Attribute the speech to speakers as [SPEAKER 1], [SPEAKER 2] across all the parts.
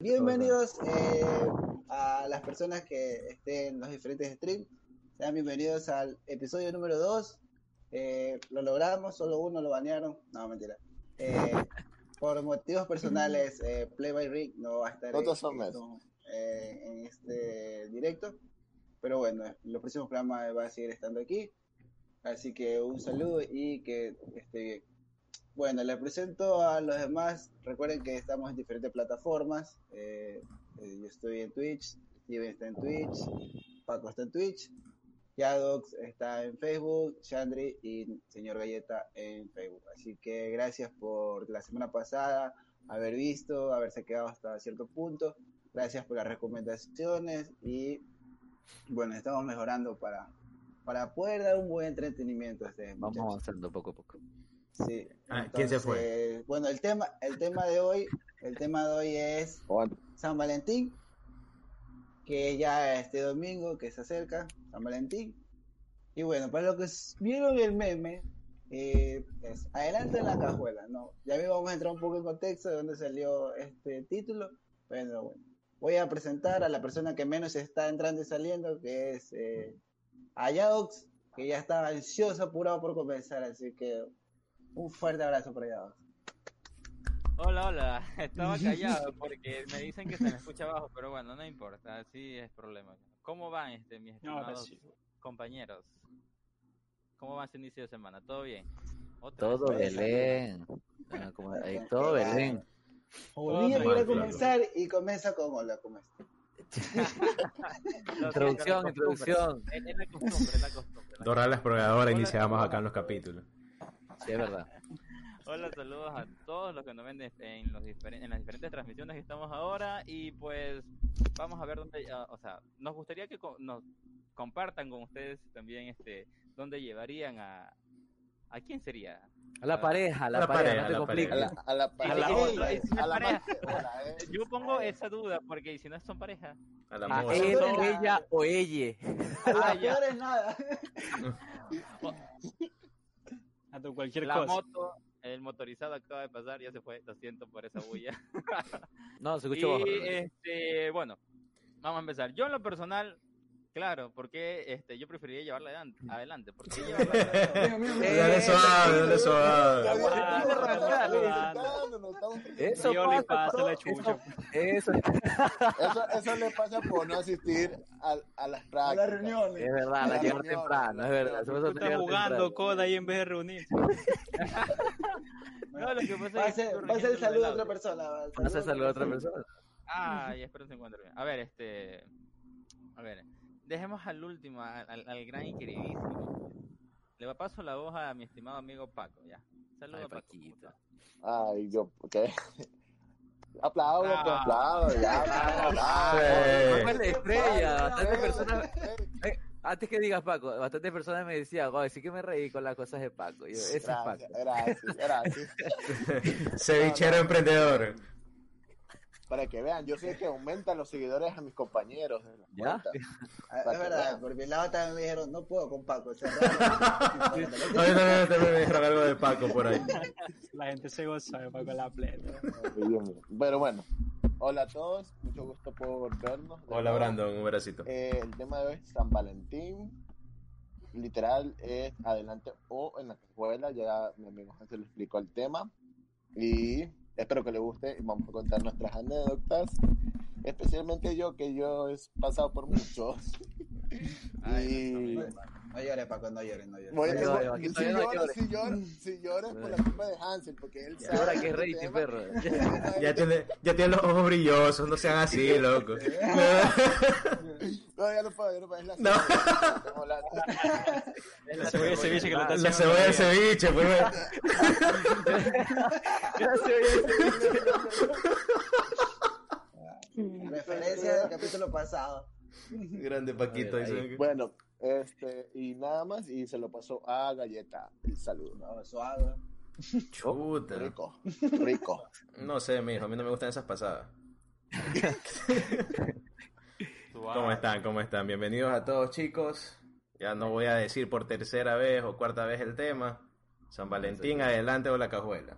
[SPEAKER 1] Bienvenidos eh, a las personas que estén en los diferentes streams. Sean bienvenidos al episodio número 2. Eh, lo logramos, solo uno lo banearon. No, mentira. Eh, por motivos personales, Play by Rick no va a estar
[SPEAKER 2] Otros
[SPEAKER 1] en, en este directo. Pero bueno, los próximos programas va a seguir estando aquí. Así que un saludo y que esté bien. Bueno, les presento a los demás. Recuerden que estamos en diferentes plataformas. Eh, eh, yo estoy en Twitch, Steven está en Twitch, Paco está en Twitch, Yadox está en Facebook, Chandri y Señor Galleta en Facebook. Así que gracias por la semana pasada haber visto, haberse quedado hasta cierto punto. Gracias por las recomendaciones y bueno, estamos mejorando para, para poder dar un buen entretenimiento a este
[SPEAKER 3] Vamos avanzando poco a poco.
[SPEAKER 1] Sí.
[SPEAKER 4] Ah, ¿quién se fue?
[SPEAKER 1] Entonces, Bueno, el tema, el tema de hoy, el tema de hoy es San Valentín, que ya este domingo que se acerca, San Valentín. Y bueno, para los que vieron el meme, eh, es adelante en la cajuela, ¿no? Ya mismo vamos a entrar un poco en contexto de dónde salió este título. Bueno, bueno. Voy a presentar a la persona que menos está entrando y saliendo, que es eh, Ayadox, que ya está ansioso, apurado por comenzar, así que un fuerte abrazo para Ayadox.
[SPEAKER 5] Hola, hola. Estaba callado porque me dicen que se me escucha abajo, pero bueno, no importa, así es problema. ¿Cómo van, este, mis estimados compañeros? ¿Cómo va ese inicio de semana? ¿Todo bien? ¿Otra
[SPEAKER 3] Todo
[SPEAKER 5] vez?
[SPEAKER 3] Belén. Ah, como- ahí, todo Belén.
[SPEAKER 4] Mal,
[SPEAKER 1] quiere
[SPEAKER 4] claro.
[SPEAKER 1] comenzar y comienza con hola, ¿cómo estás?
[SPEAKER 3] Introducción, introducción.
[SPEAKER 5] Es la costumbre, es la costumbre. la
[SPEAKER 4] Dora la exploradora
[SPEAKER 5] Hola.
[SPEAKER 4] iniciamos acá en los capítulos.
[SPEAKER 3] Sí, es verdad.
[SPEAKER 5] Hola, saludos a todos los que nos ven en, los en las diferentes transmisiones que estamos ahora y pues vamos a ver dónde, ah, o sea, nos gustaría que co- nos compartan con ustedes también este dónde llevarían a a quién sería.
[SPEAKER 3] A la pareja, a la,
[SPEAKER 4] La
[SPEAKER 3] pareja,
[SPEAKER 4] pareja,
[SPEAKER 3] no te
[SPEAKER 4] la
[SPEAKER 2] A la, a la, a la otra, a
[SPEAKER 5] pareja. Yo pongo esa duda porque si no son pareja.
[SPEAKER 4] A la
[SPEAKER 3] A
[SPEAKER 4] moza.
[SPEAKER 3] él, ella o ella.
[SPEAKER 1] La
[SPEAKER 5] Ah,
[SPEAKER 1] peor es nada.
[SPEAKER 6] A tu cualquier
[SPEAKER 5] La
[SPEAKER 6] cosa.
[SPEAKER 5] moto, el motorizado acaba de pasar, ya se fue, lo siento por esa bulla.
[SPEAKER 3] No, se
[SPEAKER 5] Y
[SPEAKER 3] escucha bajo.
[SPEAKER 5] este, bueno, vamos a empezar. Yo en lo personal, claro, porque este, yo preferiría llevarla adelante, adelante porque llevarla adelante.
[SPEAKER 4] Dale suave, dale suave.
[SPEAKER 3] Eso pasa, eso-. Eso,
[SPEAKER 2] Eso, eso le pasa por no asistir a, a las
[SPEAKER 1] A
[SPEAKER 2] prácticas.
[SPEAKER 1] las reuniones.
[SPEAKER 3] es verdad, la
[SPEAKER 2] La
[SPEAKER 3] llegar
[SPEAKER 2] reunión,
[SPEAKER 3] temprano, es verdad.
[SPEAKER 6] Tú estás jugando coda ahí en vez de reunirse.
[SPEAKER 5] No, lo que pasa
[SPEAKER 1] Va a
[SPEAKER 5] es que
[SPEAKER 1] ser, va a ser el saludo a otra persona. va,
[SPEAKER 3] a saludar a otra persona.
[SPEAKER 5] Ay, espero que se encuentre bien. A ver, este, a ver, dejemos al último, al, al- al gran y queridísimo. Le paso la voz a mi estimado amigo Paco, ya. Saludos.
[SPEAKER 3] Paquito.
[SPEAKER 2] Ay, yo, ¿qué? Aplaudo, pues,
[SPEAKER 5] Ah.
[SPEAKER 2] aplaudo, ya, aplaudo.
[SPEAKER 4] Sí.
[SPEAKER 3] Paco es la estrella, bastantes
[SPEAKER 2] Eh,
[SPEAKER 3] personas.
[SPEAKER 2] eh,
[SPEAKER 3] eh, antes que digas Paco, bastantes personas me decían, "Oye, sí que me reí con las cosas de Paco. Yo, ese es Paco.
[SPEAKER 2] Gracias, gracias, gracias.
[SPEAKER 4] Cevichero emprendedor.
[SPEAKER 2] Para que vean, yo sé que aumentan los seguidores a mis compañeros.
[SPEAKER 3] ¿Ya?
[SPEAKER 1] Es verdad,
[SPEAKER 2] vean.
[SPEAKER 1] porque la otra vez me dijeron, no puedo con Paco. sea,
[SPEAKER 4] Oye, también, también me dijeron algo de Paco por ahí.
[SPEAKER 6] La gente se goza de Paco la plena.
[SPEAKER 2] Pero bueno, hola a todos, mucho gusto por vernos. de
[SPEAKER 4] Hola. Brandon, un bracito.
[SPEAKER 2] Eh, el tema de hoy es San Valentín. Literal es adelante o en la escuela. Ya mi amigo Hansel le explicó el tema. Y espero que le guste. Y vamos a contar nuestras anécdotas. Especialmente yo, que yo he pasado por muchos.
[SPEAKER 5] Ay,
[SPEAKER 2] y
[SPEAKER 5] no, no,
[SPEAKER 1] No llores, Paco, no llores, no llores.
[SPEAKER 2] Voy-
[SPEAKER 3] No llores,
[SPEAKER 2] si,
[SPEAKER 3] no llores.
[SPEAKER 2] si, si lloras por la culpa de Hansel, porque él sabe.
[SPEAKER 3] Ahora que es
[SPEAKER 2] este
[SPEAKER 3] rey, perro.
[SPEAKER 4] Ya tiene, ya tiene los ojos brillosos, no sean así, loco.
[SPEAKER 2] No, ya no puedo, ya no puedo. Es la
[SPEAKER 4] No.
[SPEAKER 2] cebolla.
[SPEAKER 6] La cebolla de ceviche que lo está
[SPEAKER 4] La
[SPEAKER 6] haciendo.
[SPEAKER 4] cebolla del ceviche, pues.
[SPEAKER 1] Referencia del capítulo pasado.
[SPEAKER 4] Grande Paquito.
[SPEAKER 3] A ver.
[SPEAKER 2] Bueno, este, y nada más, y se lo pasó a Galleta el saludo.
[SPEAKER 1] No, suave.
[SPEAKER 4] Chuta.
[SPEAKER 2] Rico, rico.
[SPEAKER 4] No sé, mijo, a mí no me gustan esas pasadas. ¿Cómo están? ¿Cómo están? Bienvenidos a todos, chicos. Ya no voy a decir por tercera vez o cuarta vez el tema. San Valentín, adelante o la cajuela.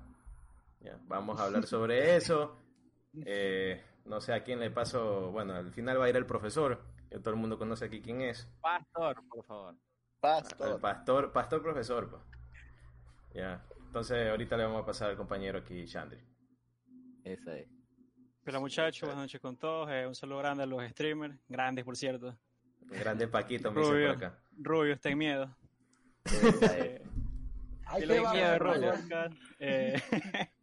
[SPEAKER 4] Ya, vamos a hablar sobre eso. Eh, no sé a quién le paso. Bueno, al final va a ir el profesor. Que todo el mundo conoce aquí quién es.
[SPEAKER 5] Pastor, por favor.
[SPEAKER 4] El
[SPEAKER 2] Pastor.
[SPEAKER 4] pastor, pastor profesor. pues. Ya. Entonces, ahorita le vamos a pasar al compañero aquí, Chandri.
[SPEAKER 3] Esa es.
[SPEAKER 6] Hola muchachos, buenas noches con todos. eh, un saludo grande a los streamers, grandes por cierto.
[SPEAKER 4] Grande Paquito, me dice
[SPEAKER 6] Rubio,
[SPEAKER 4] por acá.
[SPEAKER 6] Rubio, está en miedo. Eh,
[SPEAKER 1] Ay, qué.
[SPEAKER 6] Rollo Podcast, eh,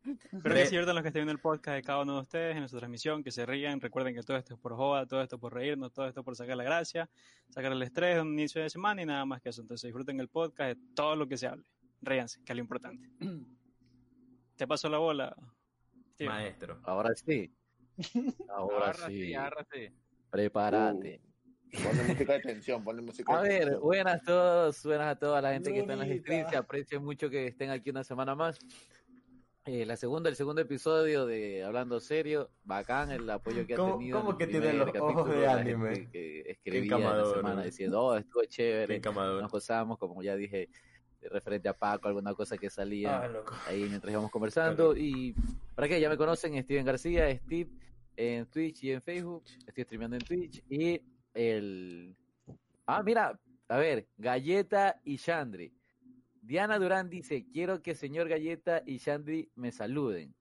[SPEAKER 6] Espero que diviertan los que estén viendo el podcast de cada uno de ustedes en nuestra transmisión, que se rían. Recuerden que todo esto es por joda, todo esto por reírnos, todo esto por sacar la gracia, sacar el estrés de un inicio de semana y nada más que eso. Entonces disfruten el podcast de todo lo que se hable. Ríanse, que es lo importante. Te paso la bola. Steve.
[SPEAKER 4] Maestro.
[SPEAKER 3] Ahora sí. Ahora
[SPEAKER 5] Agarra
[SPEAKER 3] sí.
[SPEAKER 5] sí.
[SPEAKER 3] Prepárate.
[SPEAKER 2] Ponle música de tensión, ponle música
[SPEAKER 3] A
[SPEAKER 2] de
[SPEAKER 3] ver,
[SPEAKER 2] tensión.
[SPEAKER 3] buenas a todos, buenas a toda la gente que está en streams, se aprecio mucho que estén aquí una semana más. Eh, la segunda, el segundo episodio de Hablando Serio, bacán el apoyo que ha
[SPEAKER 4] ¿Cómo-
[SPEAKER 3] tenido. en
[SPEAKER 4] cómo que tiene los ojos de anime?
[SPEAKER 3] Que escribía en la semana diciendo, oh, estuvo chévere, nos gozamos, como ya dije, referente a Paco, alguna cosa que salía
[SPEAKER 4] Ah,
[SPEAKER 3] ahí mientras íbamos conversando. Y para que ya me conocen, Steven García, Steve en Twitch y en Facebook. Estoy streameando en Twitch. Y el. Ah, mira, a ver, Galleta y Chandri. Diana Durán dice: Quiero que señor Galleta y Chandri me saluden.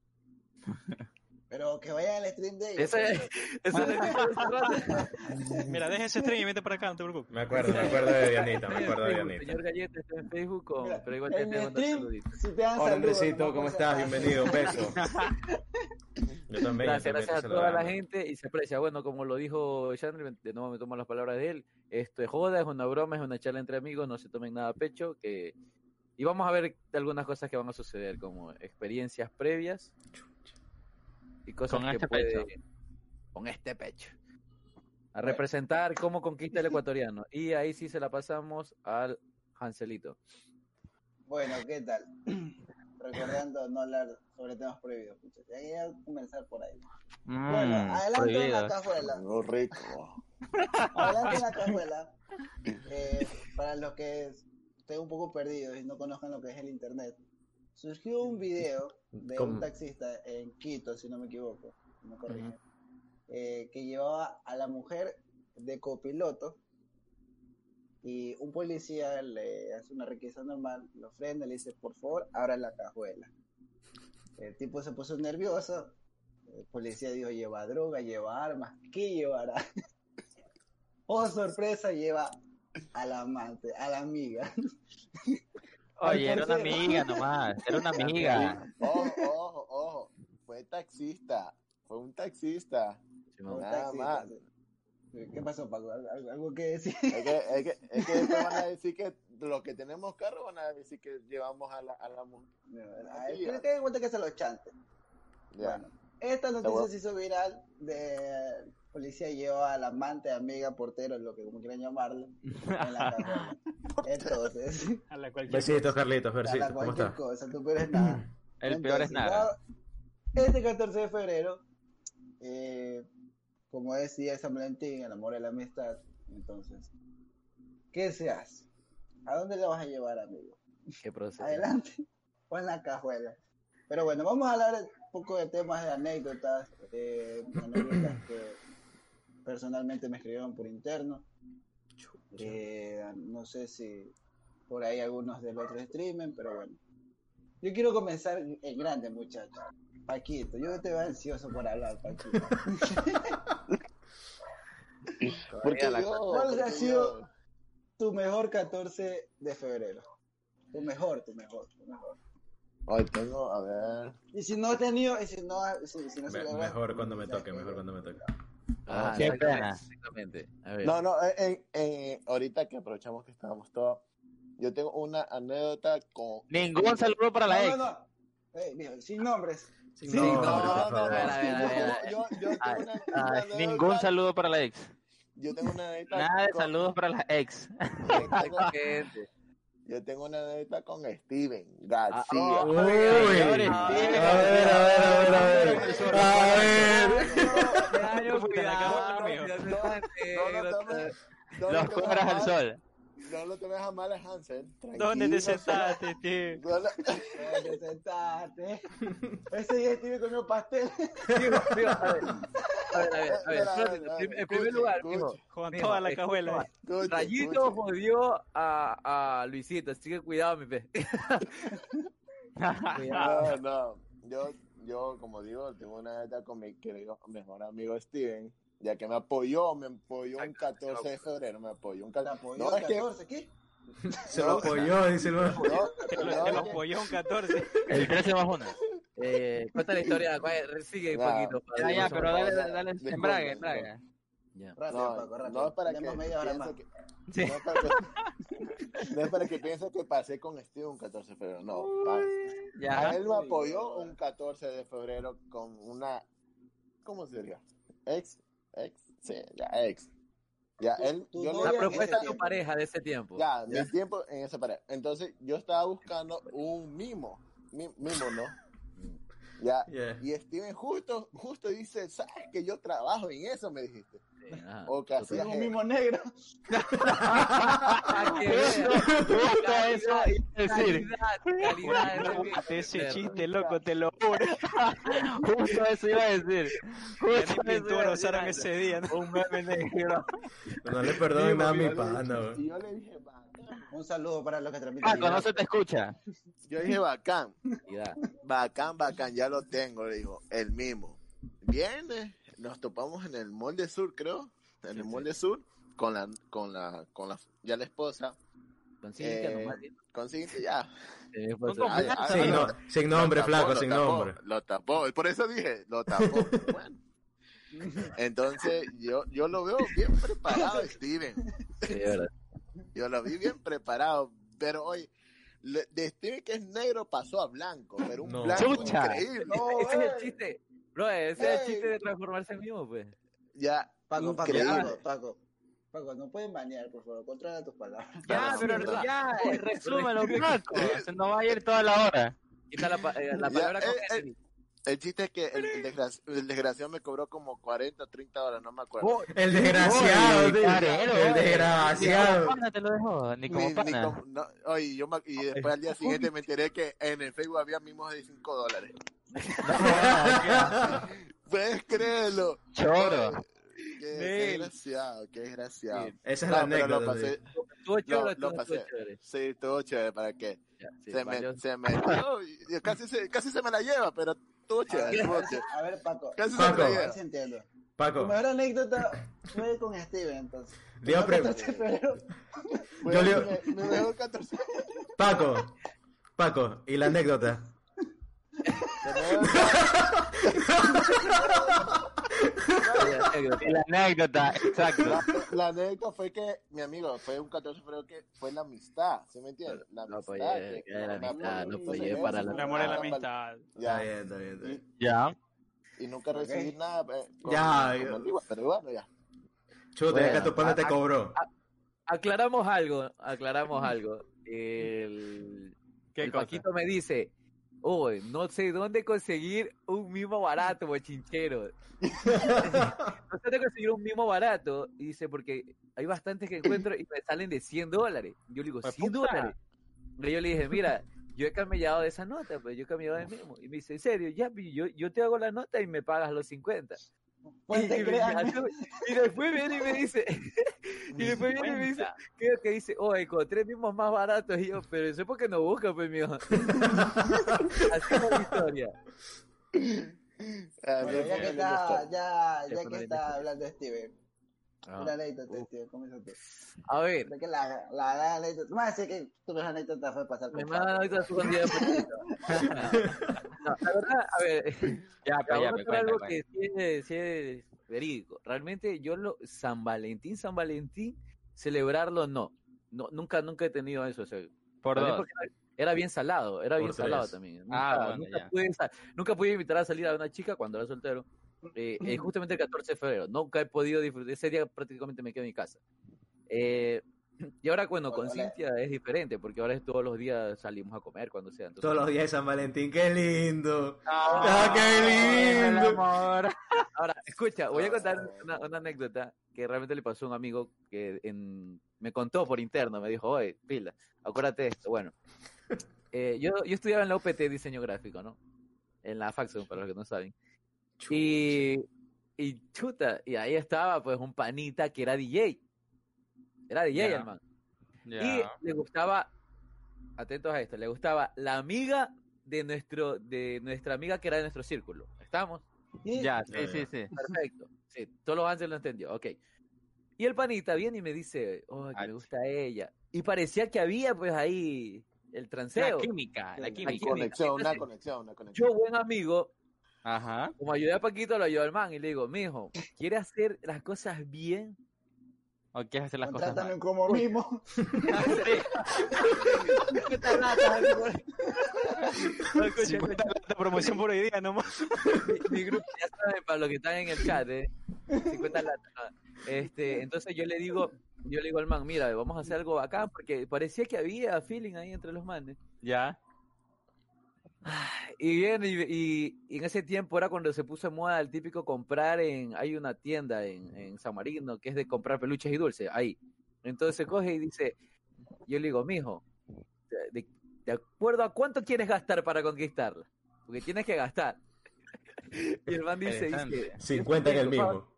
[SPEAKER 1] Pero que vayan al stream de ellos.
[SPEAKER 6] Mira, deja ese stream y vete para acá, no te preocupes.
[SPEAKER 4] Me acuerdo, me acuerdo de Dianita, me acuerdo de Dianita.
[SPEAKER 3] Señor Galleta está en Facebook, con-
[SPEAKER 1] Mira,
[SPEAKER 3] pero igual te
[SPEAKER 1] stream,
[SPEAKER 3] saluditos.
[SPEAKER 1] si te dan
[SPEAKER 4] Hola,
[SPEAKER 1] no
[SPEAKER 4] ¿cómo estás? Bienvenido, un beso. Yo también. yo
[SPEAKER 3] Gracias,
[SPEAKER 4] también
[SPEAKER 3] gracias a toda la gente y se aprecia. Bueno, como lo dijo Chandler, de nuevo me tomo las palabras de él. Esto es joda, es una broma, es una charla entre amigos, no se tomen nada a pecho. que Y vamos a ver algunas cosas que van a suceder, como experiencias previas y cosas
[SPEAKER 5] Con
[SPEAKER 3] que
[SPEAKER 5] este
[SPEAKER 3] puede-
[SPEAKER 5] pecho.
[SPEAKER 3] Con este pecho. A representar cómo conquista el ecuatoriano. Y ahí sí se la pasamos al Hanselito.
[SPEAKER 1] Bueno, ¿qué tal? Recordando no hablar sobre temas prohibidos. muchachos. Hay que comenzar por ahí. Bueno,
[SPEAKER 5] Mm,
[SPEAKER 1] adelante en la cajuela.
[SPEAKER 2] Muy rico.
[SPEAKER 1] Adelante en la cajuela. Eh, para los que estén un poco perdidos y no conozcan lo que es el internet, surgió un video de un
[SPEAKER 4] ¿Cómo?
[SPEAKER 1] taxista en Quito, si no me equivoco, me corrigen, eh, que llevaba a la mujer de copiloto y un policía le hace una requisa normal, lo frena, le dice, por favor, abra la cajuela. El tipo se puso nervioso, el policía dijo, lleva droga, lleva armas, ¿qué llevará? Oh, sorpresa, lleva a la amante, a la amiga.
[SPEAKER 5] Oye,
[SPEAKER 1] Al
[SPEAKER 5] era una amiga nomás, era una amiga.
[SPEAKER 2] Ojo, ojo, ojo. Fue taxista. Fue un taxista.
[SPEAKER 1] Un
[SPEAKER 2] Nada
[SPEAKER 1] taxista,
[SPEAKER 2] más.
[SPEAKER 1] ¿Qué pasó, Paco? ¿Al- ¿Algo, algo que decir?
[SPEAKER 2] Es que, es, que, es que van a decir que los que tenemos carro van a decir que llevamos a la, a la mujer.
[SPEAKER 1] Creo que hay cuenta que se lo chante.
[SPEAKER 2] Ya.
[SPEAKER 1] Bueno, esta noticia se hizo viral de policía lleva al amante, amiga, portero, lo que como quieran llamarlo, en la cajuela. Entonces,
[SPEAKER 6] A la cualquier
[SPEAKER 4] Besitos, Carlitos, besitos, ¿cómo
[SPEAKER 1] cualquier
[SPEAKER 4] estás?
[SPEAKER 1] cosa, tú no eres nada.
[SPEAKER 5] El peor es nada.
[SPEAKER 1] Este 14 de febrero, eh, como es día de San Valentín, el amor y la amistad, entonces, ¿qué se hace? ¿A dónde le vas a llevar, amigo?
[SPEAKER 3] ¿Qué procede?
[SPEAKER 1] ¿Adelante o en la cajuela? Pero bueno, vamos a hablar un poco de temas de anécdotas, eh, anécdotas que personalmente me escribieron por interno. Eh, no sé si por ahí algunos del otro streamen, pero bueno. Yo quiero comenzar en grande, muchachos. Paquito, yo te veo ansioso por hablar, Paquito.
[SPEAKER 2] Porque
[SPEAKER 3] la-
[SPEAKER 2] yo,
[SPEAKER 1] ¿Cuál ha sido tu mejor 14 de febrero? Tu mejor, tu mejor, tu mejor.
[SPEAKER 2] Hoy tengo, a ver.
[SPEAKER 1] Y si no he tenido, y si no, si, si no se
[SPEAKER 4] Me-
[SPEAKER 1] logra,
[SPEAKER 4] mejor cuando me toque,
[SPEAKER 1] que-
[SPEAKER 4] mejor cuando me toque.
[SPEAKER 3] Ah,
[SPEAKER 5] Qué
[SPEAKER 3] exactamente,
[SPEAKER 5] pena.
[SPEAKER 3] exactamente. A ver.
[SPEAKER 2] No, no, eh, eh, eh, ahorita que aprovechamos que estábamos todos, yo tengo una anécdota con.
[SPEAKER 5] Ningún saludo para la
[SPEAKER 1] No,
[SPEAKER 5] ex.
[SPEAKER 1] no, no. Ey, mijo, sin nombres.
[SPEAKER 4] Sin
[SPEAKER 3] Sí,
[SPEAKER 4] nombre,
[SPEAKER 3] no,
[SPEAKER 5] ningún saludo para la ex.
[SPEAKER 2] Yo tengo una anécdota
[SPEAKER 5] Nada de
[SPEAKER 2] con-
[SPEAKER 5] saludos para las ex.
[SPEAKER 2] tengo-. Yo tengo una anécdota con Steven
[SPEAKER 3] Ah,
[SPEAKER 2] García.
[SPEAKER 3] oh,
[SPEAKER 4] Uy, a ver, a ver, a ver, a ver, a ver. A
[SPEAKER 2] No, no no. No lo tomes a mal a Hansel.
[SPEAKER 6] ¿Dónde te sentaste, tío?
[SPEAKER 2] solo-
[SPEAKER 1] Vete, sentate. Ese día Steve comió pastel.
[SPEAKER 3] Digo, digo, a ver, a ver, a ver, a en primer lugar, mijo,
[SPEAKER 6] Con
[SPEAKER 3] mijo,
[SPEAKER 6] toda la cajuela.
[SPEAKER 2] escucha,
[SPEAKER 3] Rayito jodió a, a Luisito, así que cuidado, mi pe. Cuidado.
[SPEAKER 2] No, no. Yo, yo, como digo, tengo una anécdota con mi querido mejor amigo Steven, ya que me apoyó, me apoyó un 14 de febrero, me apoyó un
[SPEAKER 1] Te
[SPEAKER 2] 14
[SPEAKER 1] apoyó
[SPEAKER 2] No, es que,
[SPEAKER 1] 14, ¿qué?
[SPEAKER 4] Se lo apoyó, dice
[SPEAKER 2] no, no,
[SPEAKER 6] te lo apoyó un 14.
[SPEAKER 5] El 13 más 1.
[SPEAKER 3] Eh, cuenta la historia, sigue un poquito.
[SPEAKER 5] Ya, ya, pero dale, dale, embrague, embrague.
[SPEAKER 1] Rápido,
[SPEAKER 2] No,
[SPEAKER 1] Paco, rápido.
[SPEAKER 2] no es para que no es para que, no es para que piense que pasé con Steven un 14 de febrero, no.
[SPEAKER 5] Ya.
[SPEAKER 2] Él me apoyó un 14 de febrero con una, ¿cómo sería? Ex, ex, sí, ya, ex. Ya, él, yo
[SPEAKER 3] La
[SPEAKER 1] en
[SPEAKER 3] propuesta de tu pareja de ese tiempo.
[SPEAKER 2] ya, mi tiempo en esa pareja. Entonces, yo estaba buscando un mimo, mi- mimo, ¿no? Ya,
[SPEAKER 4] Yeah.
[SPEAKER 2] y Steven justo, justo dice, ¿sabes que yo trabajo en eso? Me dijiste. O que hacías
[SPEAKER 1] Tengo un mismo negro.
[SPEAKER 5] Justo eso iba a decir.
[SPEAKER 6] Ese chiste, loco, te lo juro.
[SPEAKER 5] Justo eso iba a decir. Justo eso
[SPEAKER 6] pintura
[SPEAKER 5] iba a
[SPEAKER 6] usaron
[SPEAKER 5] decir.
[SPEAKER 6] ese día, ¿no?
[SPEAKER 5] Un meme negro.
[SPEAKER 4] No le perdonen nada a mi pana.
[SPEAKER 2] Y yo le dije, bacán.
[SPEAKER 1] Un saludo para los que transmiten.
[SPEAKER 5] Paco, no se te escucha.
[SPEAKER 2] Yo dije, bacán. Bacán, bacán, ya lo tengo, le dijo, el mismo. Viene, nos topamos en el Molde Sur, creo, en
[SPEAKER 3] Sí,
[SPEAKER 2] el
[SPEAKER 3] sí.
[SPEAKER 2] Molde Sur, con la, con la, con la, ya la esposa,
[SPEAKER 3] Con Cintia
[SPEAKER 2] Eh,
[SPEAKER 3] nomás.
[SPEAKER 2] con Cintia, ya.
[SPEAKER 3] Eh, pues,
[SPEAKER 4] Sin,
[SPEAKER 2] no,
[SPEAKER 4] no- sin nombre,
[SPEAKER 2] tapó,
[SPEAKER 4] flaco, sin
[SPEAKER 2] tapó,
[SPEAKER 4] nombre.
[SPEAKER 2] Lo tapó, por eso dije, lo tapó. bueno. Entonces, yo, yo lo veo bien preparado, Steven.
[SPEAKER 3] sí, es verdad.
[SPEAKER 2] Yo lo vi bien preparado, pero hoy, de Steven que es negro pasó a blanco, pero un
[SPEAKER 4] No.
[SPEAKER 2] blanco
[SPEAKER 5] Chucha.
[SPEAKER 2] increíble.
[SPEAKER 1] No,
[SPEAKER 3] Ese es el chiste. Bro, ese es el chiste de transformarse en mismo, pues.
[SPEAKER 2] Ya,
[SPEAKER 1] Paco, Paco,
[SPEAKER 2] increíble.
[SPEAKER 1] Paco, Paco. Paco, no puedes manear, por favor. Controla tus palabras.
[SPEAKER 5] Ya,
[SPEAKER 2] No,
[SPEAKER 5] pero
[SPEAKER 2] no.
[SPEAKER 5] ya, resúmelo, Paco. Se nos va a ir toda la hora.
[SPEAKER 3] Quita la, pa- eh, la
[SPEAKER 2] Ya,
[SPEAKER 3] palabra con
[SPEAKER 2] eh, eh. El chiste es que el, el desgraci- el desgraciado me cobró como 40 o 30 dólares, no me acuerdo.
[SPEAKER 3] Oh,
[SPEAKER 4] El desgraciado,
[SPEAKER 5] carero,
[SPEAKER 4] el.
[SPEAKER 5] Ni
[SPEAKER 4] desgraciado.
[SPEAKER 5] como pana te lo dejó, ni como
[SPEAKER 2] Ni- ni
[SPEAKER 5] pana.
[SPEAKER 2] como- no, oye, yo me- y después al día siguiente me enteré que en el Facebook había mimos de 5 dólares. Puedes creerlo.
[SPEAKER 5] Choro.
[SPEAKER 2] Qué, desgraciado, qué desgraciado.
[SPEAKER 4] Esa es
[SPEAKER 2] No,
[SPEAKER 4] la
[SPEAKER 2] pero lo
[SPEAKER 4] anécdota.
[SPEAKER 2] pasé,
[SPEAKER 3] chévere,
[SPEAKER 2] lo
[SPEAKER 3] estuvo
[SPEAKER 2] pasé.
[SPEAKER 3] chévere.
[SPEAKER 2] sí, estuvo chévere, ¿para qué?
[SPEAKER 3] Ya, sí,
[SPEAKER 2] se, me, se metió, y casi se, casi se me la lleva, pero
[SPEAKER 1] A ver, Paco.
[SPEAKER 2] Casi se
[SPEAKER 4] Paco.
[SPEAKER 1] A ver si entiendo.
[SPEAKER 4] Paco,
[SPEAKER 1] mejor anécdota fue con Steven, entonces.
[SPEAKER 4] a pre-
[SPEAKER 1] 14 de febrero.
[SPEAKER 2] Fue
[SPEAKER 4] Yo le-
[SPEAKER 2] mi- mi mejor 14.
[SPEAKER 4] Paco, Paco, y la anécdota.
[SPEAKER 5] La anécdota, exacto.
[SPEAKER 2] La, la anécdota fue que, mi amigo, fue un 14 de febrero que fue la amistad, ¿sí me entiendes? La
[SPEAKER 3] No
[SPEAKER 2] amistad.
[SPEAKER 3] apoyé,
[SPEAKER 2] que-
[SPEAKER 3] la amistad, no apoyé para la
[SPEAKER 6] El amor es la amistad.
[SPEAKER 4] Está
[SPEAKER 2] Ya,
[SPEAKER 4] bien, está bien, está bien.
[SPEAKER 5] Ya.
[SPEAKER 2] y nunca recibí nada. eh, con-
[SPEAKER 4] Ya,
[SPEAKER 2] con pero bueno, ya.
[SPEAKER 4] Chuta, ya que
[SPEAKER 3] Bueno,
[SPEAKER 4] tu pana te
[SPEAKER 3] a-
[SPEAKER 4] cobró.
[SPEAKER 3] Aclaramos algo, aclaramos algo. El,
[SPEAKER 6] ¿Qué
[SPEAKER 3] el? Paquito me dice, uy, no sé dónde conseguir un mimo barato, bochinchero. no sé dónde conseguir un mimo barato. Y dice, porque hay bastantes que encuentro y me salen de 100 dólares. Yo le digo,
[SPEAKER 6] Pues,
[SPEAKER 3] 100
[SPEAKER 6] puta.
[SPEAKER 3] dólares. Y yo le dije, mira, yo he cambiado de esa nota, pues yo he cambiado de mimo. Y me dice, en serio, ya, yo, yo te hago la nota y me pagas los 50.
[SPEAKER 1] Pues
[SPEAKER 3] y, después viene y me dice, y después viene y me dice, creo que dice, oh, encontré mismos más baratos. Y yo, pero eso es porque no busca, pues, mijo. Así es la historia.
[SPEAKER 2] Ah,
[SPEAKER 1] Bueno, ya que está, ya,
[SPEAKER 3] Ya
[SPEAKER 1] que está hablando Steven.
[SPEAKER 3] Ah.
[SPEAKER 1] Una anécdota, Steven, comienza tú.
[SPEAKER 3] A ver,
[SPEAKER 1] De que la, la, la anécdota. Más así que tu mejor anécdota fue pasar
[SPEAKER 3] me
[SPEAKER 1] con
[SPEAKER 3] mandan
[SPEAKER 1] Paco.
[SPEAKER 3] ahorita su día de. No, la verdad, a ver,
[SPEAKER 5] Ya,
[SPEAKER 3] te
[SPEAKER 5] pues, ya,
[SPEAKER 3] a
[SPEAKER 5] pues,
[SPEAKER 3] algo
[SPEAKER 5] cuenta,
[SPEAKER 3] que sí es, sí es verídico. Realmente yo lo, San Valentín, San Valentín, celebrarlo no. no nunca, nunca he tenido eso. o sea,
[SPEAKER 5] Por dos.
[SPEAKER 3] era bien salado, era bien
[SPEAKER 4] Por
[SPEAKER 3] salado también.
[SPEAKER 5] Ah,
[SPEAKER 3] Nunca,
[SPEAKER 5] bueno,
[SPEAKER 3] nunca pude, nunca pude invitar a salir a una chica cuando era soltero. Eh, eh, justamente el 14 de febrero. Nunca he podido disfrutar. Ese día prácticamente me quedo en mi casa. Eh, y ahora, bueno, con. Cintia es diferente, porque ahora es todos los días salimos a comer cuando sea. entonces-
[SPEAKER 4] Todos los días de San Valentín, qué lindo.
[SPEAKER 5] ¡Ah,
[SPEAKER 4] qué lindo!
[SPEAKER 5] amor!
[SPEAKER 3] Ahora, escucha, voy a contar una, una anécdota que realmente le pasó a un amigo que en- me contó por interno, me dijo, oye, pila, acuérdate de esto. Bueno, eh, yo, yo estudiaba en la UPT diseño gráfico, ¿no? En la Faxon, para los que no saben. Y, y chuta, y ahí estaba pues un panita que era DJ. Era DJ
[SPEAKER 5] Ya.
[SPEAKER 3] el man. Y le gustaba, atentos a esto, le gustaba la amiga de nuestro, de nuestra amiga que era de nuestro círculo. ¿Estamos?
[SPEAKER 5] Ya,
[SPEAKER 4] Ya,
[SPEAKER 5] sí, sí, sí.
[SPEAKER 3] Perfecto. Sí, todos los ángeles lo entendió. Ok. Y el panita viene y me dice, oh, que me gusta ella. Y parecía que había, pues, ahí el
[SPEAKER 5] La
[SPEAKER 3] transeo.
[SPEAKER 5] química, la
[SPEAKER 1] La
[SPEAKER 5] química.
[SPEAKER 2] Conexión, una conexión, una conexión.
[SPEAKER 3] Yo, buen amigo,
[SPEAKER 5] Ajá.
[SPEAKER 3] como ayudé a Paquito, lo ayudé al man. Y le digo, mijo, ¿quiere hacer las cosas bien?
[SPEAKER 5] ¿O quieres hacer las cosas mal?
[SPEAKER 1] como mismo.
[SPEAKER 6] 50 de promoción por hoy día nomás.
[SPEAKER 3] mi, mi grupo, ya saben, para los que están en el chat, ¿eh? 50 latas. Este, entonces yo le digo, yo le digo al man, mira, vamos a hacer algo bacán, porque parecía que había feeling ahí entre los manes.
[SPEAKER 5] Ya.
[SPEAKER 3] Y bien, y, y- y en ese tiempo era cuando se puso de moda el típico comprar en, hay una tienda en, en San Marino que es de comprar peluches y dulces, ahí. Entonces coge y dice, yo le digo, mijo, de, de- de acuerdo a cuánto quieres gastar para conquistarla, porque tienes que gastar. y el man dice, dice,
[SPEAKER 4] 50 en el
[SPEAKER 3] "Tengo,
[SPEAKER 4] mismo.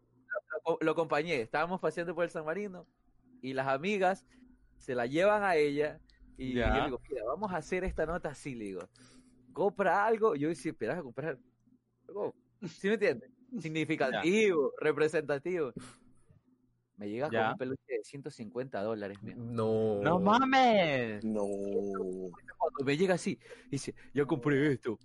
[SPEAKER 3] lo, lo acompañé, estábamos paseando por el San Marino y las amigas se la llevan a ella y
[SPEAKER 5] Ya.
[SPEAKER 3] yo le digo, mira, vamos a hacer esta nota así, le digo, compra algo, yo decía, esperas a comprar algo, ¿sí me entiendes? Significativo, representativo. Me llega
[SPEAKER 5] Ya.
[SPEAKER 3] con un peluche de 150 dólares, mijo.
[SPEAKER 4] No.
[SPEAKER 5] ¡No mames!
[SPEAKER 2] No.
[SPEAKER 3] Cuando me llega así, dice, yo compré esto.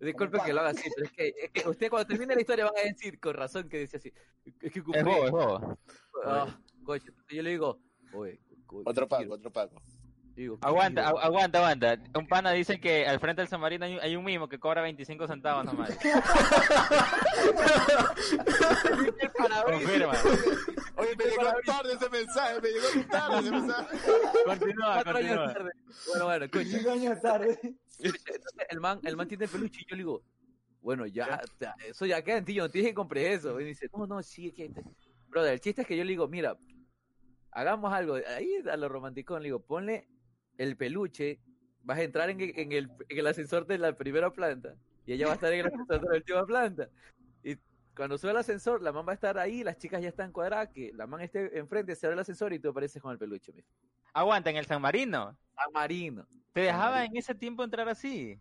[SPEAKER 3] Disculpe que lo haga así, pero es que, es que usted cuando termine la historia van a decir con razón que dice así. Es que compré
[SPEAKER 5] Es bobo, es bobo.
[SPEAKER 3] Ah, coche. Yo le digo, oye, co-
[SPEAKER 2] Otro
[SPEAKER 3] ¿qué
[SPEAKER 2] pago,
[SPEAKER 3] quiero?
[SPEAKER 2] otro pago.
[SPEAKER 3] Digo, ¿qué
[SPEAKER 5] Aguanta, aguanta, aguanta. Un pana dice que al frente del San Marino hay, un- hay un mimo que cobra 25 centavos nomás. Confirma.
[SPEAKER 2] Oye, me llegó tarde ese mensaje, me llegó tarde ese mensaje.
[SPEAKER 5] Continúa,
[SPEAKER 3] Cuatro años
[SPEAKER 5] continúa.
[SPEAKER 3] tarde. Bueno, bueno, escucha.
[SPEAKER 1] Cinco años tarde.
[SPEAKER 3] Entonces, el man, el man tiene el peluche y yo le digo, bueno, ya, ya, eso ya queda en ti, yo no tienes que comprar eso. Y dice, no, no, sí, es que... te-". Brother, el chiste es que yo le digo, mira, hagamos algo, ahí a lo romanticón, le digo, ponle el peluche, vas a entrar en, en el, en el ascensor de la primera planta y ella va a estar en el ascensor de la última planta. Y cuando sube el ascensor, la man va a estar ahí, las chicas ya están cuadradas, que la man esté enfrente, se abre el ascensor y tú apareces con el peluche, mijo.
[SPEAKER 5] Aguanta, en el San Marino.
[SPEAKER 3] San Marino.
[SPEAKER 5] ¿Te dejaba en ese tiempo entrar así?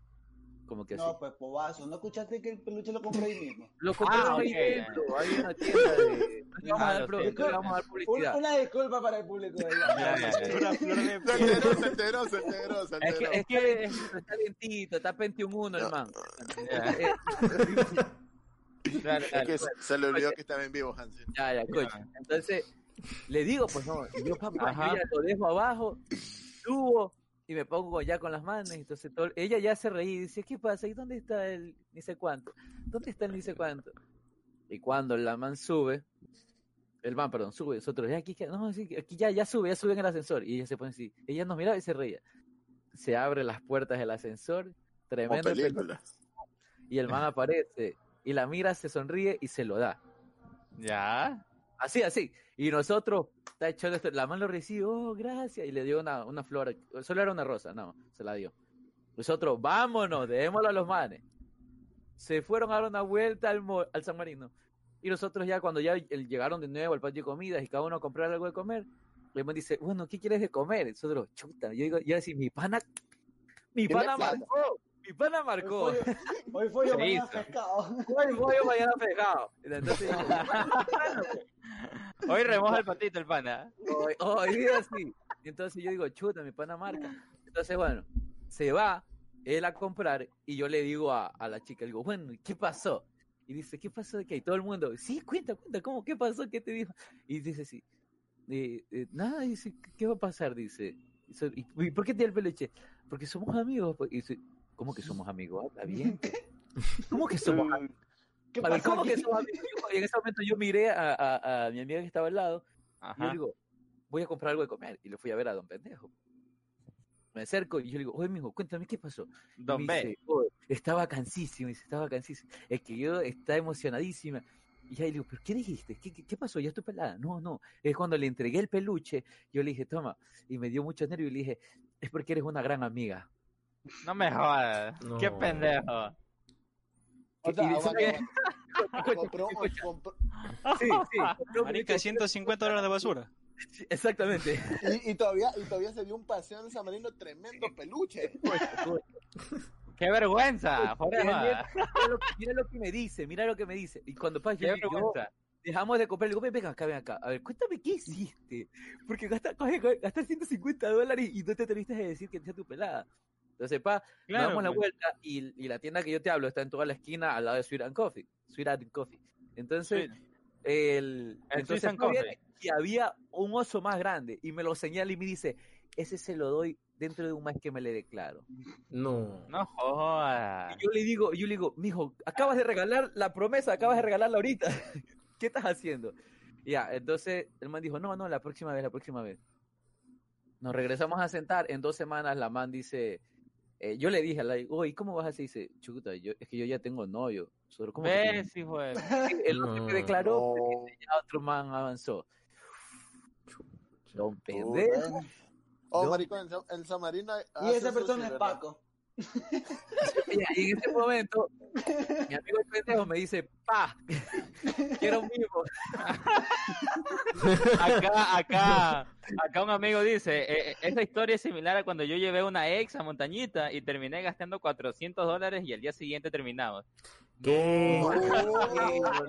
[SPEAKER 3] Como que así.
[SPEAKER 1] No, pues pobazo. ¿No escuchaste que el peluche lo compré ahí mismo?
[SPEAKER 3] Lo compré
[SPEAKER 5] Ah,
[SPEAKER 3] en
[SPEAKER 5] ok,
[SPEAKER 3] un ejemplo, hay una tienda de... Vamos, a dar
[SPEAKER 5] lo
[SPEAKER 3] pro-
[SPEAKER 5] siento.
[SPEAKER 3] no le vamos a dar publicidad.
[SPEAKER 1] una disculpa para el público.
[SPEAKER 2] Se enteró, se enteró, se enteró,
[SPEAKER 3] Es que,
[SPEAKER 2] enteró.
[SPEAKER 3] es que está lentito, está 21 el man.
[SPEAKER 5] Ya.
[SPEAKER 3] Eh,
[SPEAKER 5] Dale,
[SPEAKER 2] Es
[SPEAKER 5] dale.
[SPEAKER 2] que se le olvidó que estaba en vivo, Hansen.
[SPEAKER 3] Ya, ya, escucha. Entonces, le digo, pues no, yo, papá, yo ya lo dejo abajo, subo y me pongo ya con las manos. Entonces, todo- ella ya se reí y dice, ¿qué pasa? ¿Y dónde está el ni sé cuánto? ¿Dónde está el ni sé cuánto? Y cuando la man sube, el man, perdón, sube, nosotros, ya aquí, que- no, aquí ya, ya sube, ya sube en el ascensor. Y ella se pone así, ella nos miraba y se reía. Se abre las puertas del ascensor, tremendo y el man aparece y la mira, se sonríe y se lo da.
[SPEAKER 5] Ya.
[SPEAKER 3] Así, así. Y nosotros, está hecho esto, la man lo recibe, oh, gracias, y le dio una, una flor, solo era una rosa, no, se la dio. Nosotros, vámonos, démoslo a los manes. Se fueron a dar una vuelta al, mo- al San Marino. Y nosotros ya cuando ya llegaron de nuevo al patio de comidas y cada uno a comprar algo de comer, el man dice, bueno, ¿qué quieres de comer? Nosotros, chuta, yo digo, yo así, mi pana, mi
[SPEAKER 2] ¿Qué
[SPEAKER 3] pana marcó, mi pana marcó.
[SPEAKER 1] Hoy fue- Hoy fue yo mañana pescado.
[SPEAKER 3] ¿Cuál pollo mañana pegado? Entonces, yo,
[SPEAKER 5] Hoy remoja el patito el pana.
[SPEAKER 3] hoy, hoy día sí. Entonces yo digo, chuta, mi pana marca. Entonces, bueno, se va él a comprar y yo le digo a, a la chica, le digo, bueno, ¿qué pasó? Y dice, ¿qué pasó de qué? Y todo el mundo, sí, cuenta, cuenta, ¿cómo? ¿Qué pasó? ¿Qué te dijo? Y dice, sí, eh, eh, nada, dice, ¿qué va a pasar? Dice, "So- ¿y y por qué te dio el peluche? porque somos amigos. pues". Y dice, ¿cómo que somos amigos? Habla bien. ¿Cómo que somos amigos?
[SPEAKER 1] ¿Qué
[SPEAKER 3] A ver,
[SPEAKER 1] pasó.
[SPEAKER 3] Y en ese momento yo miré a, a- a mi amiga que estaba al lado y yo digo, voy a comprar algo de comer. Y le fui a ver a don pendejo. Me acerco y yo le digo, oye, mijo, cuéntame qué pasó. Y
[SPEAKER 5] Don
[SPEAKER 3] me
[SPEAKER 5] B.
[SPEAKER 3] dice, "Oh, estaba cansísimo, dice, estaba cansísimo. Es que yo está emocionadísima. Y ya le digo, ¿pero qué dijiste? ¿Qué, qué, qué pasó? ¿Ya estoy pelada? No, no. Es cuando le entregué el peluche, yo le dije, toma. Y me dio mucho nervio y le dije, es porque eres una gran amiga.
[SPEAKER 5] No me jodas.
[SPEAKER 4] No.
[SPEAKER 5] Qué pendejo.
[SPEAKER 2] O sea,
[SPEAKER 3] Y dice.
[SPEAKER 2] Compró- compró-
[SPEAKER 3] Sí, sí. compró
[SPEAKER 6] Marica,
[SPEAKER 3] mucho-
[SPEAKER 6] 150 dólares de basura.
[SPEAKER 3] Sí, Exactamente.
[SPEAKER 2] y, y todavía, y todavía se dio un paseo en San Marino tremendo peluche.
[SPEAKER 5] Qué vergüenza. Joder,
[SPEAKER 3] Mira, lo, que- mira lo que me dice, mira lo que me dice. Y cuando pasa, yo, dejamos de comprar, le digo, ven, ven acá, ven acá. A ver, cuéntame qué hiciste. Porque gastar, gastar 150 dólares y no te atreviste a decir que te tu pelada. Entonces, pa, nos
[SPEAKER 5] Claro,
[SPEAKER 3] damos la
[SPEAKER 5] pues.
[SPEAKER 3] vuelta y, y la tienda que yo te hablo está en toda la esquina al lado de Sweet and Coffee. Sweet and Coffee. Entonces,
[SPEAKER 5] Sí.
[SPEAKER 3] el,
[SPEAKER 5] El
[SPEAKER 3] entonces
[SPEAKER 5] and Coffee.
[SPEAKER 3] y había un oso más grande y me lo señala y me dice, ese se lo doy dentro de un mes que me le declaro.
[SPEAKER 4] No.
[SPEAKER 5] No jodas.
[SPEAKER 3] Y yo le digo, yo le digo, mijo, acabas de regalar la promesa, acabas de regalarla ahorita. ¿Qué estás haciendo? Ya, entonces el man dijo, no, no, la próxima vez, la próxima vez. Nos regresamos a sentar, en dos semanas la man dice, eh, yo le dije a la, oye, ¿cómo vas a hacer? Dice, chuta, yo, es que yo ya tengo novio. Solo, ¿cómo
[SPEAKER 5] ¿Ves, hijo de...
[SPEAKER 3] El otro
[SPEAKER 4] No.
[SPEAKER 3] que declaró,
[SPEAKER 2] No.
[SPEAKER 3] porque ya otro man avanzó. Don pendejo.
[SPEAKER 2] Oh,
[SPEAKER 3] No.
[SPEAKER 2] maricón, en San Marino.
[SPEAKER 1] Y esa persona es
[SPEAKER 2] ¿verdad?
[SPEAKER 1] Paco.
[SPEAKER 3] Y en ese momento, mi amigo el pendejo me dice, pa, quiero un mimo.
[SPEAKER 5] Acá, acá, acá un amigo dice, eh, eh, esa historia es similar a cuando yo llevé una ex a Montañita y terminé gastando 400 dólares y al día siguiente terminamos.
[SPEAKER 4] ¿Qué?
[SPEAKER 3] No,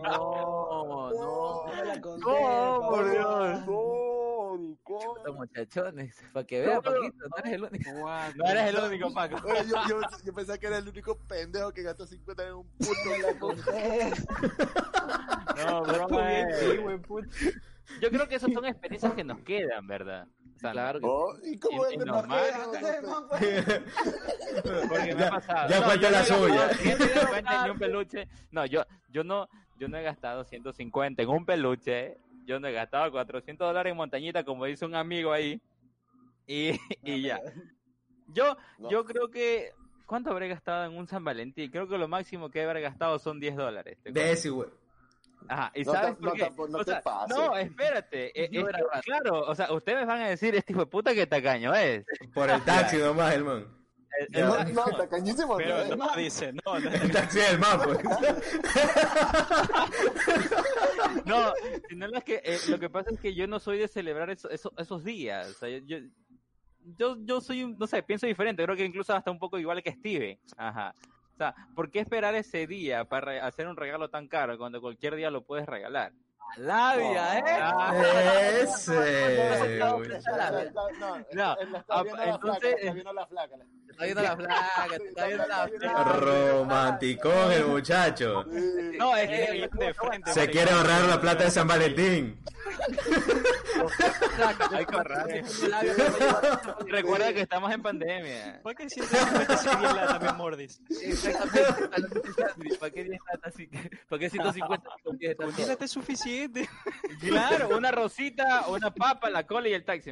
[SPEAKER 3] no.
[SPEAKER 1] No
[SPEAKER 5] No,
[SPEAKER 1] Paco.
[SPEAKER 5] por Dios.
[SPEAKER 2] No,
[SPEAKER 3] Estos muchachones, para que vean, Paquito, no eres el único.
[SPEAKER 5] No eres el único, Paco.
[SPEAKER 2] Oye, yo, yo, yo pensaba que era el único pendejo que gastó 50 en un puto
[SPEAKER 1] No la conté.
[SPEAKER 5] No, broma es- Yo creo que esas son experiencias que nos quedan, ¿verdad? O sea,
[SPEAKER 3] Claro que
[SPEAKER 2] Oh, ¿Y cómo
[SPEAKER 5] Y-
[SPEAKER 2] es
[SPEAKER 5] y
[SPEAKER 2] que
[SPEAKER 5] normal.
[SPEAKER 2] no
[SPEAKER 5] Porque me ha pasado.
[SPEAKER 4] ya la
[SPEAKER 5] no he gastado
[SPEAKER 4] suya.
[SPEAKER 5] 150 en un peluche. No, yo, yo no, yo no he gastado 150 en un peluche. Yo no he gastado 400 dólares en montañita, como dice un amigo ahí. Y, y ya. Yo,
[SPEAKER 2] No.
[SPEAKER 5] yo creo que. ¿Cuánto habré gastado en un San Valentín? Creo que lo máximo que habré gastado son 10 dólares. ¿te
[SPEAKER 4] De ese, güey.
[SPEAKER 5] Ajá, ¿y
[SPEAKER 2] No
[SPEAKER 5] sabes
[SPEAKER 2] te-
[SPEAKER 5] por
[SPEAKER 2] no
[SPEAKER 5] qué?
[SPEAKER 2] tampoco- no
[SPEAKER 5] O sea, no, espérate. eh, es claro, o sea, ustedes me van a decir, este hijo de puta que tacaño es.
[SPEAKER 4] Por el taxi nomás, el man.
[SPEAKER 5] El- el-
[SPEAKER 2] No, no, está cañísimo.
[SPEAKER 6] Pero
[SPEAKER 2] ¿no?
[SPEAKER 6] no, dice, no, no,
[SPEAKER 4] El taxi del pues.
[SPEAKER 5] No, sino lo que, eh, lo que pasa es que yo no soy de celebrar eso- eso- esos días. O sea, yo, yo, yo, soy, un- no sé, pienso diferente. Creo que incluso hasta un poco igual que Steve. Ajá. O sea, ¿por qué esperar ese día para hacer un regalo tan caro cuando cualquier día lo puedes regalar?
[SPEAKER 3] Labia, ¿eh?
[SPEAKER 4] Ese,
[SPEAKER 2] No,
[SPEAKER 5] entonces-
[SPEAKER 2] flaca, está viendo la flaca.
[SPEAKER 3] Está viendo la flaca, te está viendo la flaca.
[SPEAKER 4] Romanticón el muchacho.
[SPEAKER 5] No, es
[SPEAKER 6] Eh,
[SPEAKER 5] que
[SPEAKER 6] de frente,
[SPEAKER 4] Se quiere ahorrar la plata de San Valentín.
[SPEAKER 5] hay que ahorrar. Recuerda que estamos en pandemia.
[SPEAKER 6] ¿Por qué 150 sería la también mordis?
[SPEAKER 3] Exactamente. ¿Para qué 10 plata así? ¿Para qué 150 con 10
[SPEAKER 6] Con
[SPEAKER 3] está
[SPEAKER 6] 10
[SPEAKER 3] todo?
[SPEAKER 6] es suficiente.
[SPEAKER 5] Claro, una rosita, una papa, la cola y el taxi.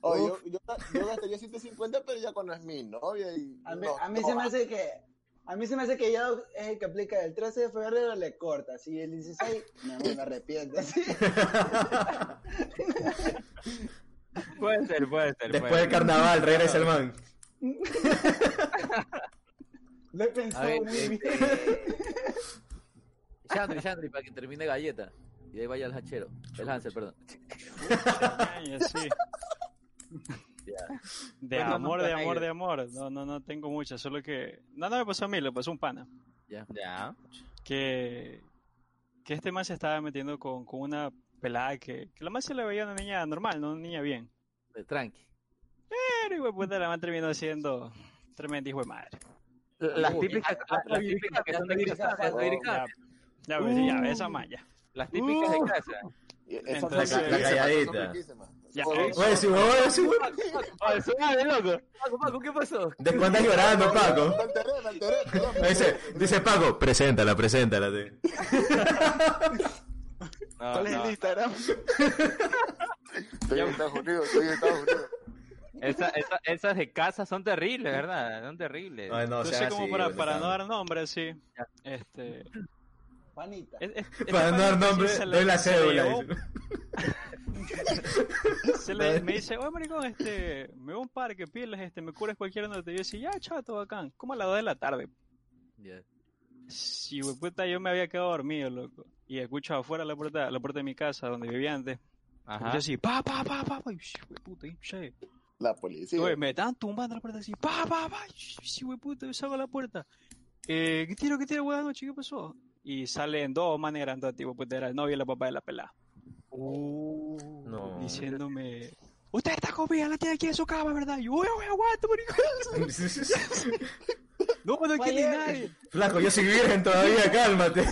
[SPEAKER 2] Oh, yo, yo, yo gastaría 150, pero ya cuando es mi novia. Y,
[SPEAKER 1] A mí,
[SPEAKER 2] no,
[SPEAKER 1] a mí
[SPEAKER 2] no,
[SPEAKER 1] se me hace que a mí se me hace que ya es el que aplica el 13 de febrero le corta, si el 16 no me arrepiento. ¿sí?
[SPEAKER 5] Puede ser, puede ser.
[SPEAKER 4] Después
[SPEAKER 5] puede
[SPEAKER 4] del carnaval, regresa el man.
[SPEAKER 1] Lo he pensado
[SPEAKER 3] ver,
[SPEAKER 1] muy bien.
[SPEAKER 3] este... Chandri, Chandri, para que termine galleta. Y ahí vaya el hachero. El Hansel, perdón.
[SPEAKER 6] Así. De
[SPEAKER 5] Bueno,
[SPEAKER 6] amor, de amor, de amor. No, no, no tengo muchas, solo que... No, no me pasó a mí, le pasó a un pana.
[SPEAKER 3] Ya.
[SPEAKER 5] Ya.
[SPEAKER 6] Que, que este man se estaba metiendo con, con una pelada que, que la más se le veía una niña normal, no una niña bien.
[SPEAKER 3] Eh, Tranqui.
[SPEAKER 6] Pero, hijo de puta, la man terminó siendo tremenda hijo de madre.
[SPEAKER 5] Las típicas,
[SPEAKER 3] ya,
[SPEAKER 5] las, las típicas que son de
[SPEAKER 3] gritando, ya
[SPEAKER 6] Ya, ves, esa man, ya.
[SPEAKER 5] Las típicas de casa.
[SPEAKER 2] Y esas
[SPEAKER 6] Entonces-
[SPEAKER 4] La- la calladita.
[SPEAKER 6] Ya,
[SPEAKER 2] Son-
[SPEAKER 6] eh,
[SPEAKER 4] Oye, si si vos-
[SPEAKER 5] ¡Ay, suave, loco!
[SPEAKER 3] Paco, Paco, ¿qué pasó?
[SPEAKER 4] ¿De cuándo andas llorando, Paco?
[SPEAKER 2] Me me.
[SPEAKER 4] Dice, dice Paco, preséntala, preséntala. te.
[SPEAKER 5] No,
[SPEAKER 2] ¿Cuál es
[SPEAKER 5] no.
[SPEAKER 2] el Instagram? Estoy en Estados Unidos, estoy en Estados Unidos.
[SPEAKER 5] Esa- esa- esas de casa son terribles, ¿verdad? Son terribles.
[SPEAKER 4] Ay, no,
[SPEAKER 6] Entonces, como
[SPEAKER 4] así,
[SPEAKER 6] para,
[SPEAKER 4] ¿dónde
[SPEAKER 6] para no dar nombres, sí. Este,
[SPEAKER 1] Panita.
[SPEAKER 6] es- es-
[SPEAKER 4] Para no dar
[SPEAKER 6] sí
[SPEAKER 4] nombre, doy la cédula. dice.
[SPEAKER 6] se le- me dice, oye maricón, este, me voy a un parque, pilas, este, me cures cualquier nota. Y yo decía, ya, chato, bacán, como a las 2 de la tarde.
[SPEAKER 3] Ya.
[SPEAKER 6] Sí, güey, puta, yo me había quedado dormido, loco. Y escucho afuera la puerta, la puerta de mi casa, donde vivía antes.
[SPEAKER 5] Ajá.
[SPEAKER 6] Yo así, pa, pa, pa, pa, pa, y, sí, güey, puta, y, che.
[SPEAKER 2] La policía.
[SPEAKER 6] Güey, me estaban tumbando la puerta así, pa, pa, pa, y, sí, güey, puta, yo salgo a la puerta. Eh, ¿qué tiro, qué tiro, güey, anoche, qué pasó? Y salen dos maneras, entonces, tipo, puta, era el novio y la papá de la pelada.
[SPEAKER 4] No.
[SPEAKER 6] Diciéndome, usted está comida, la tiene aquí en su cama, ¿verdad? Y yo, aguanta, maricón. No, no quiere nadie.
[SPEAKER 4] Flaco, yo soy virgen todavía, cálmate.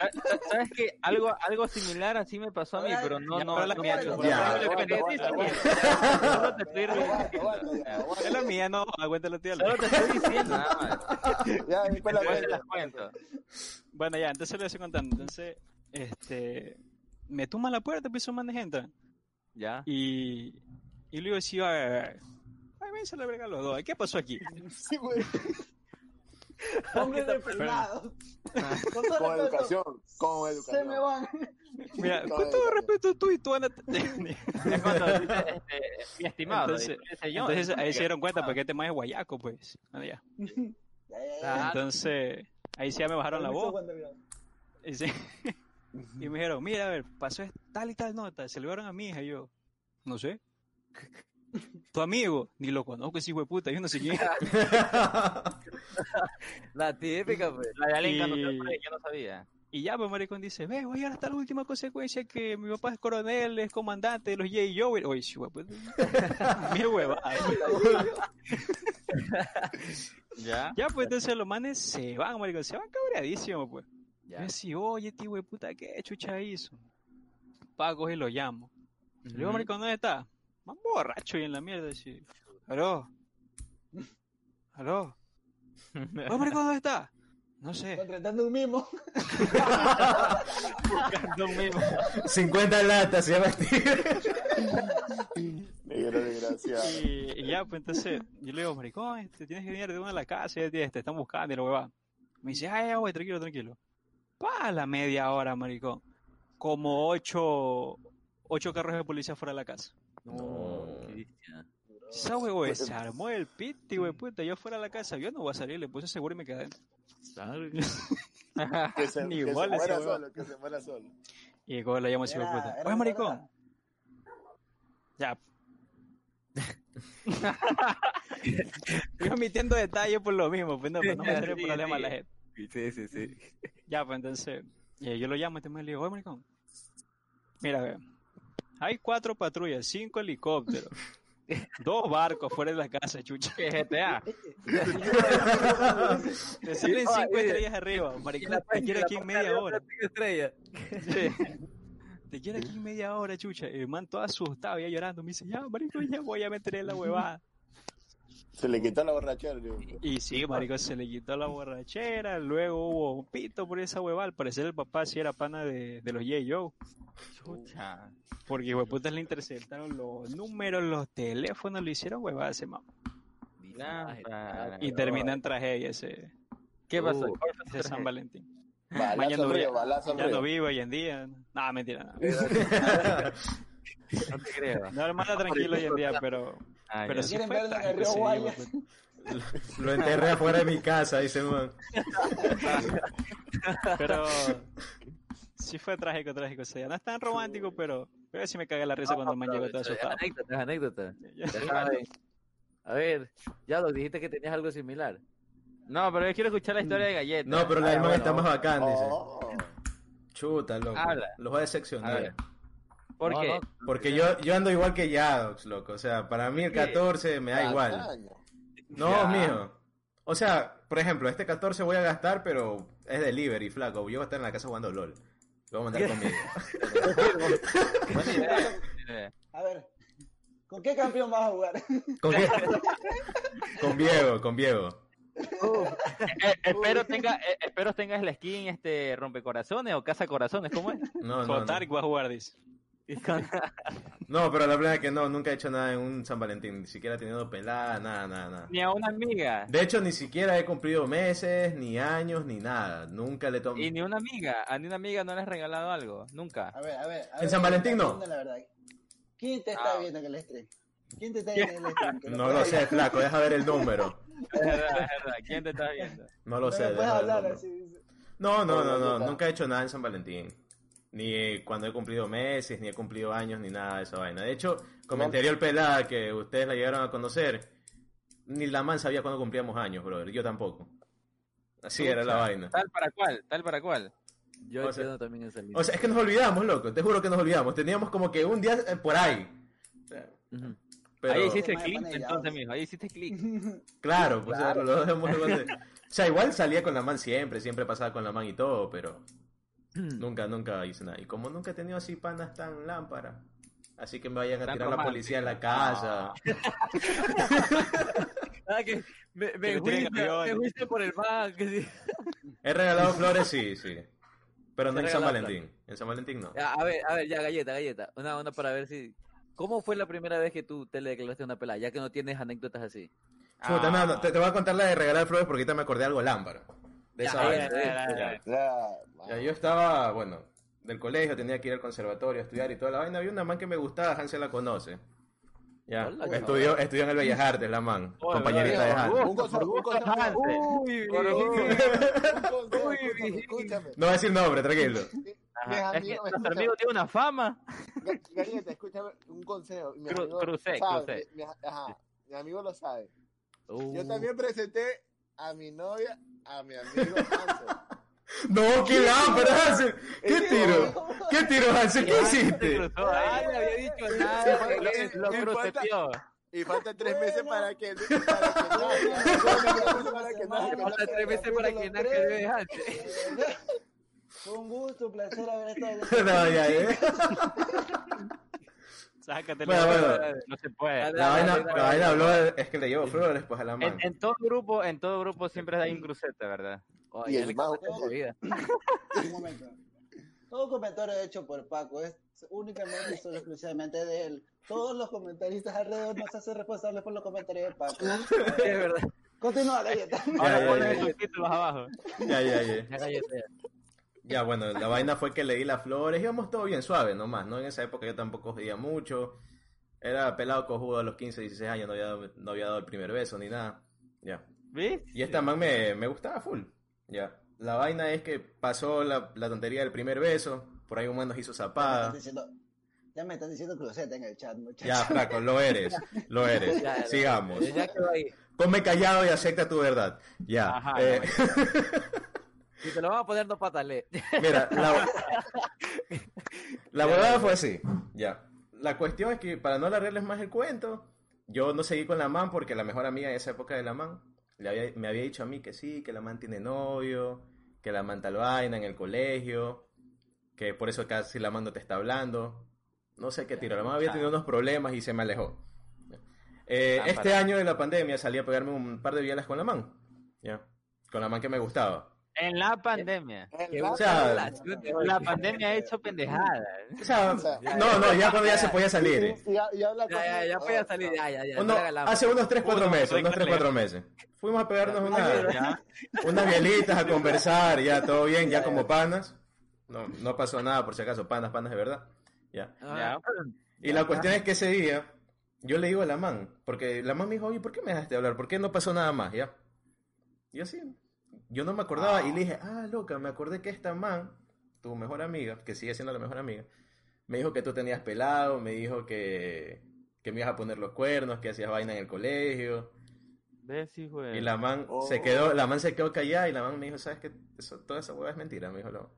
[SPEAKER 5] Sa- sa- ¿Sabes qué? Algo, algo similar así me pasó a mí, pero no,
[SPEAKER 6] Ya,
[SPEAKER 5] no,
[SPEAKER 6] pero la
[SPEAKER 5] no
[SPEAKER 6] mía,
[SPEAKER 5] mucho.
[SPEAKER 6] no,
[SPEAKER 4] Ya.
[SPEAKER 5] Solo te- estoy diciendo.
[SPEAKER 6] Es la mía, no, aguántala, tía.
[SPEAKER 5] Solo te estoy diciendo nada más.
[SPEAKER 2] Ya, después la cuento.
[SPEAKER 6] Bueno, ya, entonces le estoy contando. Entonces, este, me tumba la puerta, pues un man de gente.
[SPEAKER 5] ¿Ya?
[SPEAKER 6] Y, y le digo así, ay, váyanse a la verga los dos. ¿Qué pasó aquí?
[SPEAKER 2] Sí, güey.
[SPEAKER 1] Hombres refrenados. Con todo
[SPEAKER 2] Con
[SPEAKER 1] respeto,
[SPEAKER 2] educación, con
[SPEAKER 1] Se
[SPEAKER 2] educación.
[SPEAKER 1] me van.
[SPEAKER 6] Mira, con todo respeto, tú y tú Ana.
[SPEAKER 5] Este, mi estimado.
[SPEAKER 6] Entonces,
[SPEAKER 5] dice, señor,
[SPEAKER 6] entonces ahí se dieron cuenta, porque este más es guayaco, pues.
[SPEAKER 5] Ah,
[SPEAKER 6] Entonces, ahí sí ya me bajaron la voz. Y, sí. y me dijeron, mira, a ver, pasó es- tal y tal nota, se lo dieron a mi hija. Y yo, no sé. Tu amigo, ni lo conozco, ese hijo de puta, yo no sé quién.
[SPEAKER 3] La típica, pues.
[SPEAKER 5] La de Alenka no
[SPEAKER 6] Y-
[SPEAKER 5] yo no sabía.
[SPEAKER 6] Y ya, pues maricón dice, ve, voy a hasta la última consecuencia que mi papá es coronel, es comandante de los J. Joe. Oye, sí, pues, mira huevada.
[SPEAKER 5] ¿Ya?
[SPEAKER 6] Ya, pues entonces los manes se van, maricón, se van cabreadísimos, pues. Yo
[SPEAKER 3] Ya.
[SPEAKER 6] decía, oye, tío, de puta, ¿qué chucha hizo? Pago y lo llamo. Le digo, maricón, ¿dónde está? Más borracho y en la mierda, así. ¿Aló? ¿Aló? Oye, maricón, ¿dónde está? No sé.
[SPEAKER 1] Contratando un mimo.
[SPEAKER 5] Buscando un mismo.
[SPEAKER 4] 50 latas, se llama Steve.
[SPEAKER 2] Negro desgraciado.
[SPEAKER 6] Y, y ya, pues entonces, yo le digo, maricón, este, tienes que venir de una a la casa, ya te, te están buscando y la huevada. Me dice, ay, ya, güey, tranquilo, tranquilo. Pa, la media hora, maricón. Como ocho, ocho carros de policía fuera de la casa.
[SPEAKER 3] No.
[SPEAKER 6] Esa güey, se armó el piti, güey, puta. Yo fuera de la casa, yo no voy a salir, le puse seguro y me quedé.
[SPEAKER 2] Que se,
[SPEAKER 6] Ni
[SPEAKER 2] que se
[SPEAKER 6] igual ese
[SPEAKER 2] muera solo, que se muera solo.
[SPEAKER 6] Y luego le llamo así, puta. Oye, maricón. Ya. Yo omitiendo detalles por lo mismo, pues no, pues no me hacer el
[SPEAKER 5] Sí,
[SPEAKER 6] problema a la gente.
[SPEAKER 3] Sí, sí, sí.
[SPEAKER 6] Ya, pues entonces, eh, yo lo llamo a este man y le digo, oye, maricón, mira, hay cuatro patrullas, cinco helicópteros, dos barcos fuera de la casa, chucha.
[SPEAKER 5] Que GTA.
[SPEAKER 6] Te salen cinco
[SPEAKER 3] oye,
[SPEAKER 6] estrellas arriba, maricón, te quiero aquí en media hora.
[SPEAKER 3] Estrella.
[SPEAKER 6] Te quiero aquí en media hora, chucha. El man todo asustado, ya llorando, me dice, ya, maricón, ya voy a meter en la huevada.
[SPEAKER 2] Se le quitó la borrachera. digo.
[SPEAKER 6] Y sí, marico, se le quitó la borrachera, luego hubo un pito por esa huevada, al parecer el papá sí era pana de, de los J. Joe.
[SPEAKER 5] Chucha.
[SPEAKER 6] Porque hueputas le interceptaron los números, los teléfonos, le hicieron huevada a ese mamá. Y termina en tragedia ese,
[SPEAKER 5] ¿Qué pasó?
[SPEAKER 3] Uh,
[SPEAKER 5] ¿Cuál fue tu
[SPEAKER 6] ese San? Valentín.
[SPEAKER 2] Balazo
[SPEAKER 6] Mañana
[SPEAKER 2] río, balazo al
[SPEAKER 6] Ya no
[SPEAKER 2] río.
[SPEAKER 6] vive hoy en día. No, mentira. No,
[SPEAKER 5] No te creo.
[SPEAKER 6] no hermano, tranquilo hoy en día, pero,
[SPEAKER 5] Ah,
[SPEAKER 6] pero sí
[SPEAKER 1] ¿Quieren verlo en el río Guaya?
[SPEAKER 4] Lo enterré afuera de mi casa, dice man.
[SPEAKER 6] Pero sí fue trágico, trágico ese día. No es tan romántico, pero, pero sí me cagué la risa cuando el man llegó todo
[SPEAKER 3] Es
[SPEAKER 6] asustado.
[SPEAKER 3] anécdota, es anécdota. Ya saben. A ver, ya lo dijiste que tenías algo similar.
[SPEAKER 5] No, pero yo quiero escuchar la historia de Galleta.
[SPEAKER 4] No, pero la
[SPEAKER 5] Ah,
[SPEAKER 4] del man
[SPEAKER 5] bueno,
[SPEAKER 4] está más bacán, dice.
[SPEAKER 2] Oh.
[SPEAKER 4] Chuta, loco.
[SPEAKER 5] Habla.
[SPEAKER 4] Los voy a
[SPEAKER 5] A
[SPEAKER 4] decepcionar.
[SPEAKER 5] Ver. ¿Por
[SPEAKER 3] No,
[SPEAKER 5] qué?
[SPEAKER 3] no,
[SPEAKER 4] Porque yo, yo ando igual que Yadox, loco. O sea, para mí el 14 me da igual. No,
[SPEAKER 5] Ya.
[SPEAKER 4] mijo. O sea, por ejemplo, este 14 voy a gastar, pero es delivery, flaco. Yo voy a estar en la casa jugando LOL. Lo voy a mandar conmigo.
[SPEAKER 1] A ver, ¿con qué campeón vas a jugar?
[SPEAKER 4] ¿Con qué? con Diego, con Diego.
[SPEAKER 5] Eh, espero tenga, eh, espero tengas la skin este rompecorazones o casa corazones, ¿cómo es?
[SPEAKER 4] No, no,
[SPEAKER 6] Con
[SPEAKER 4] no.
[SPEAKER 6] Va a jugar, dice.
[SPEAKER 4] No, pero la verdad es que no, nunca he hecho nada en un San Valentín. Ni siquiera he tenido pelada, nada, nada, nada.
[SPEAKER 5] Ni a una amiga.
[SPEAKER 4] De hecho, ni siquiera he cumplido meses, ni años, ni nada. Nunca le tomo.
[SPEAKER 5] Y ni una amiga, a ni una amiga no le has regalado algo, nunca.
[SPEAKER 1] A ver, a ver. a
[SPEAKER 4] ¿En
[SPEAKER 1] ver,
[SPEAKER 4] San Valentín no?
[SPEAKER 1] responde La verdad. ¿Quién te está
[SPEAKER 5] Ah.
[SPEAKER 1] viendo en el stream? ¿Quién te está viendo en el stream?
[SPEAKER 4] No lo sé, flaco, deja ver el número.
[SPEAKER 5] Es verdad, es verdad. ¿Quién te está viendo?
[SPEAKER 4] No lo
[SPEAKER 1] No
[SPEAKER 4] sé. deja
[SPEAKER 1] hablar así.
[SPEAKER 4] No, no, no, no, nunca he hecho nada en San Valentín. Ni cuando he cumplido meses, ni he cumplido años, ni nada de esa vaina. De hecho,
[SPEAKER 2] No.
[SPEAKER 4] anterior pelada que ustedes la llegaron a conocer, ni la man sabía cuándo cumplíamos años, brother. Yo tampoco. Así era la vaina.
[SPEAKER 5] Tal para cual, tal para cual.
[SPEAKER 3] Yo
[SPEAKER 4] O sea-
[SPEAKER 3] también esa línea.
[SPEAKER 4] O sea, es que nos olvidamos, loco. Te juro que nos olvidamos. Teníamos como que un día eh, por ahí. Pero,
[SPEAKER 5] Ahí hiciste clic, entonces, mijo, ahí hiciste clic.
[SPEAKER 4] claro, pues
[SPEAKER 3] Claro.
[SPEAKER 4] lo dejamos de- O sea, igual salía con la man siempre, siempre pasaba con la man y todo, pero nunca, nunca hice nada. Y como nunca he tenido así panas tan lámparas, así que me vayan a
[SPEAKER 5] Tan
[SPEAKER 4] tirar la
[SPEAKER 5] romántico.
[SPEAKER 4] policía en la casa.
[SPEAKER 3] Ah, que me, me,
[SPEAKER 6] aviones.
[SPEAKER 3] me por el mar. Que sí.
[SPEAKER 4] He regalado flores, sí, sí. Pero no en San Valentín. En San Valentín no.
[SPEAKER 3] Ya, a ver, a ver, ya, galleta, galleta. Una onda para ver si. ¿Cómo fue la primera vez que tú te le declaraste a una pelada? Ya que no tienes anécdotas así.
[SPEAKER 4] Puta,
[SPEAKER 5] Ah.
[SPEAKER 4] no, no, te, te voy a contar la de regalar flores porque ahorita me acordé de algo lámpara. De
[SPEAKER 3] Ya,
[SPEAKER 4] esa
[SPEAKER 3] ya,
[SPEAKER 4] vaina.
[SPEAKER 3] ya,
[SPEAKER 4] yo estaba, bueno, del colegio, tenía que ir al conservatorio a estudiar y toda la vaina. Había una man que me gustaba, Hansel la conoce. Ya,
[SPEAKER 3] Hola,
[SPEAKER 4] estudió, estudió en el Bellas Artes, la man,
[SPEAKER 5] Hola,
[SPEAKER 4] compañerita de Hansel.
[SPEAKER 2] Un consejo, un consejo.
[SPEAKER 5] Uy,
[SPEAKER 2] Un consejo,
[SPEAKER 5] Uy,
[SPEAKER 2] escúchame, escúchame.
[SPEAKER 4] No voy a decir nombre, tranquilo.
[SPEAKER 2] Mis
[SPEAKER 5] Ajá. Es que
[SPEAKER 2] amigos,
[SPEAKER 5] nuestro
[SPEAKER 2] escúchame.
[SPEAKER 5] amigo tiene una fama.
[SPEAKER 2] Ga- Galleta, escúchame un consejo. Mi
[SPEAKER 5] Cru-
[SPEAKER 2] amigo
[SPEAKER 5] crucé,
[SPEAKER 2] sabe,
[SPEAKER 5] crucé.
[SPEAKER 2] Mi, mi- ajá, mi amigo lo sabe.
[SPEAKER 3] Uh,
[SPEAKER 2] Yo también presenté a mi novia, a mi amigo Hansel.
[SPEAKER 4] No, qué lámpara, Hansel. ¿Qué tiro? ¿Qué tiro, Hansel? ¿Qué hiciste?
[SPEAKER 5] ahí.
[SPEAKER 3] le había dicho nada.
[SPEAKER 5] Lo,
[SPEAKER 2] y-
[SPEAKER 5] lo
[SPEAKER 2] y falta-
[SPEAKER 5] crucepió.
[SPEAKER 2] Y faltan tres meses para que.
[SPEAKER 3] Falta tres meses para que bebé Hansel.
[SPEAKER 1] Fue un gusto, un placer haber estado
[SPEAKER 4] No, ya, eh.
[SPEAKER 6] Sácate
[SPEAKER 4] Bueno, bueno.
[SPEAKER 5] No se puede.
[SPEAKER 4] La vaina, la vaina habló, de- es que le llevo flores pues a la man.
[SPEAKER 5] En, en todo grupo, en todo grupo siempre hay un crucete, ¿verdad?
[SPEAKER 3] Oye,
[SPEAKER 2] Y el
[SPEAKER 3] tu vida.
[SPEAKER 1] Un momento. Todo comentario hecho por Paco es únicamente y solo exclusivamente de él. Todos los comentaristas alrededor nos hacen responsables por los comentarios de Paco.
[SPEAKER 3] Es verdad.
[SPEAKER 1] Continúa, galleta.
[SPEAKER 5] Ahora ponen los títulos abajo.
[SPEAKER 4] Ya, ya, ya.
[SPEAKER 3] Ya, galleta, ya.
[SPEAKER 4] Ya, bueno, la vaina fue que le di las flores, íbamos todo bien suave nomás, ¿no? En esa época yo tampoco jodía mucho, era pelado cojudo a los 15, 16 años, no había, dado- no había dado el primer beso ni nada, ya.
[SPEAKER 5] ¿Viste?
[SPEAKER 4] Y esta man me, me gustaba full, ya. La vaina es que pasó la, la tontería del primer beso, por ahí un man nos hizo zapada.
[SPEAKER 1] ya me están diciendo cruceta en el chat, muchachos.
[SPEAKER 4] Ya, flaco, lo eres, lo eres.
[SPEAKER 3] Ya, ya,
[SPEAKER 4] Sigamos.
[SPEAKER 3] Ya quedó ahí.
[SPEAKER 4] Ponme callado y acepta tu verdad. Ya.
[SPEAKER 5] Ajá,
[SPEAKER 4] eh,
[SPEAKER 3] Si te lo van a poner, no patale.
[SPEAKER 4] Mira, la, la huevada fue así. Ya. La cuestión es que, para no alargarles más el cuento, yo no seguí con la man porque la mejor amiga de esa época de la man le había- me había dicho a mí que sí, que la man tiene novio, que la man tal vaina en el colegio, que por eso casi la man no te está hablando. No sé qué tiro. La man había tenido unos problemas y se me alejó. Eh, este año de la pandemia salí a pegarme un par de bielas con la man. Ya. Con la man que me gustaba.
[SPEAKER 5] En la pandemia.
[SPEAKER 2] En
[SPEAKER 4] O sea,
[SPEAKER 3] de-
[SPEAKER 5] La pandemia ha hecho pendejadas.
[SPEAKER 4] O sea, no, no, ya cuando ya se podía salir.
[SPEAKER 3] Ya, ya, ya
[SPEAKER 2] con-
[SPEAKER 3] podía salir. Ya, ya, ya.
[SPEAKER 4] Uno- hace unos 3, 4
[SPEAKER 5] Uno,
[SPEAKER 4] meses,
[SPEAKER 5] soy
[SPEAKER 4] unos 3, 4 meses. Fuimos a pegarnos una,
[SPEAKER 5] Ya.
[SPEAKER 4] unas bielitas a conversar, ya todo bien, ya como panas. No, no pasó nada, por si acaso, panas, panas de verdad. Ya.
[SPEAKER 5] Ya.
[SPEAKER 4] Y la cuestión es que ese día, yo le digo a la man, porque la man me dijo, oye, ¿por qué me dejaste hablar? ¿Por qué no pasó nada más? Ya. Y así, yo no me acordaba y le dije, ah, loca, me acordé que esta man, tu mejor amiga, que sigue siendo la mejor amiga, me dijo que tú tenías pelado, me dijo que, que me ibas a poner los cuernos, que hacías vaina en el colegio.
[SPEAKER 5] ¿Ves, hijo de-
[SPEAKER 4] Y la man
[SPEAKER 2] Oh.
[SPEAKER 4] se quedó, la man se quedó callada y la man me dijo, ¿sabes qué? Eso, toda esa hueá es mentira, me dijo. lo-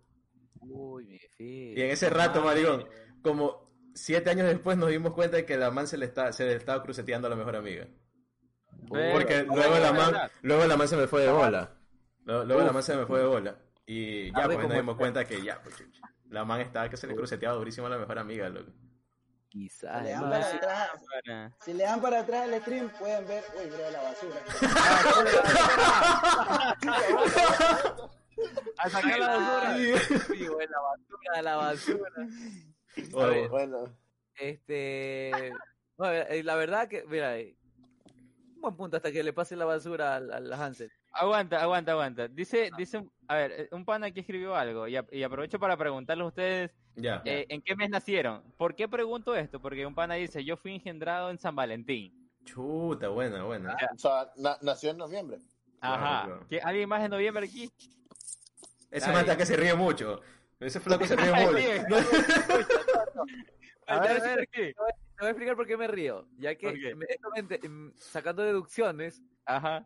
[SPEAKER 3] Uy, mi.
[SPEAKER 4] Y en ese rato, maricón, como siete años después nos dimos cuenta de que la man se le, está, se le estaba cruceteando a la mejor amiga. Porque luego la man, luego la man se me fue de bola. Luego, luego la man se me fue de bola. Y ya pues nos dimos cuenta que ya, pues chucha. La man estaba que se le cruceteaba durísimo a la mejor amiga, loco.
[SPEAKER 3] Quizás.
[SPEAKER 1] Si le dan para atrás,
[SPEAKER 5] Para-
[SPEAKER 1] si le dan para atrás el stream, pueden ver, uy, bro, la basura.
[SPEAKER 5] A sacar la basura.
[SPEAKER 3] Sí, güey, la basura, la basura. Ver.
[SPEAKER 2] Bueno,
[SPEAKER 3] Este. eh, la verdad que, mira, eh, un buen punto hasta que le pase la basura al, al Hansel.
[SPEAKER 5] Aguanta, aguanta, aguanta. Dice, dice, un- a ver, eh, un pana aquí escribió algo y, a- y aprovecho para preguntarles a ustedes
[SPEAKER 4] ya.
[SPEAKER 5] eh, en qué mes nacieron. ¿Por qué pregunto esto? Porque un pana dice, yo fui engendrado en San Valentín.
[SPEAKER 4] Chuta, buena, buena.
[SPEAKER 2] o sea, na- nació en noviembre.
[SPEAKER 5] Ajá.
[SPEAKER 4] Claro, claro.
[SPEAKER 5] ¿Qué- ¿Alguien más en noviembre aquí?
[SPEAKER 4] Ese está que se ríe mucho. Ese flaco se ríe mucho.
[SPEAKER 5] A ver, a ver, ¿qué?
[SPEAKER 3] Te voy a explicar por qué me río. Ya que ente- mm, sacando deducciones,
[SPEAKER 5] Ajá.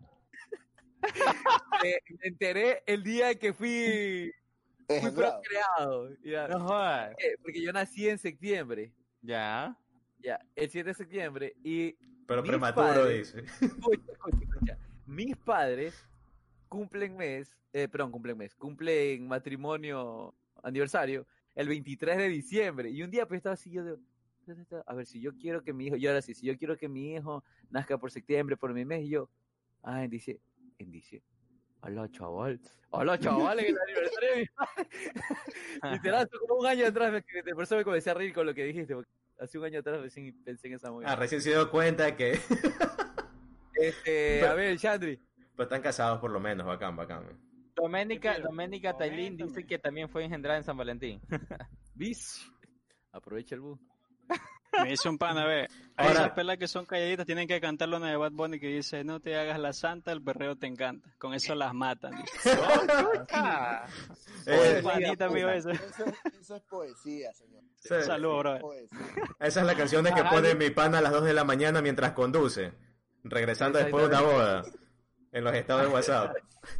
[SPEAKER 3] me, me enteré el día que fui, fui procreado. ya.
[SPEAKER 5] No jodas.
[SPEAKER 3] ¿Por qué? Porque yo nací en septiembre.
[SPEAKER 5] Ya.
[SPEAKER 3] Ya, el 7 de septiembre. Y
[SPEAKER 4] Pero prematuro,
[SPEAKER 3] padres-
[SPEAKER 4] dice.
[SPEAKER 3] escucha, escucha, escucha. Mis padres cumplen mes, eh, perdón, cumplen mes, cumplen matrimonio, aniversario, el 23 de diciembre. Y un día pues estaba así, yo de, a ver, si yo quiero que mi hijo, yo ahora sí, si yo quiero que mi hijo nazca por septiembre, por mi mes, y yo, ah, diciembre, en diciembre. Hola, chaval. Hola, chaval, en el aniversario de mi padre. Literal, como un año atrás, me- por eso me comencé a reír con lo que dijiste, porque hace un año atrás recién pensé en esa movida.
[SPEAKER 4] Ah, recién se dio cuenta que
[SPEAKER 3] Este,
[SPEAKER 4] Pero-
[SPEAKER 3] a ver, Chandri.
[SPEAKER 4] pues están casados por lo menos, bacán, bacán.
[SPEAKER 5] Doménica, Doménica Tailín dice que también fue engendrada en San Valentín.
[SPEAKER 3] Bis. Aprovecha el bus.
[SPEAKER 6] Me dice un pana, a ver, a
[SPEAKER 4] Ahora-
[SPEAKER 6] esas pelas que son calladitas tienen que cantarle una de Bad Bunny que dice, no te hagas la santa, el perreo te encanta. Con eso las matan. dice.
[SPEAKER 4] Eh,
[SPEAKER 6] Panita mío.
[SPEAKER 2] Eso, eso es poesía, señor.
[SPEAKER 4] Sí.
[SPEAKER 6] Saludos, bro.
[SPEAKER 2] Poesía.
[SPEAKER 4] esa es la canción de que pone mi pana a las 2 de la mañana mientras conduce, regresando después de una boda, en los estados de WhatsApp.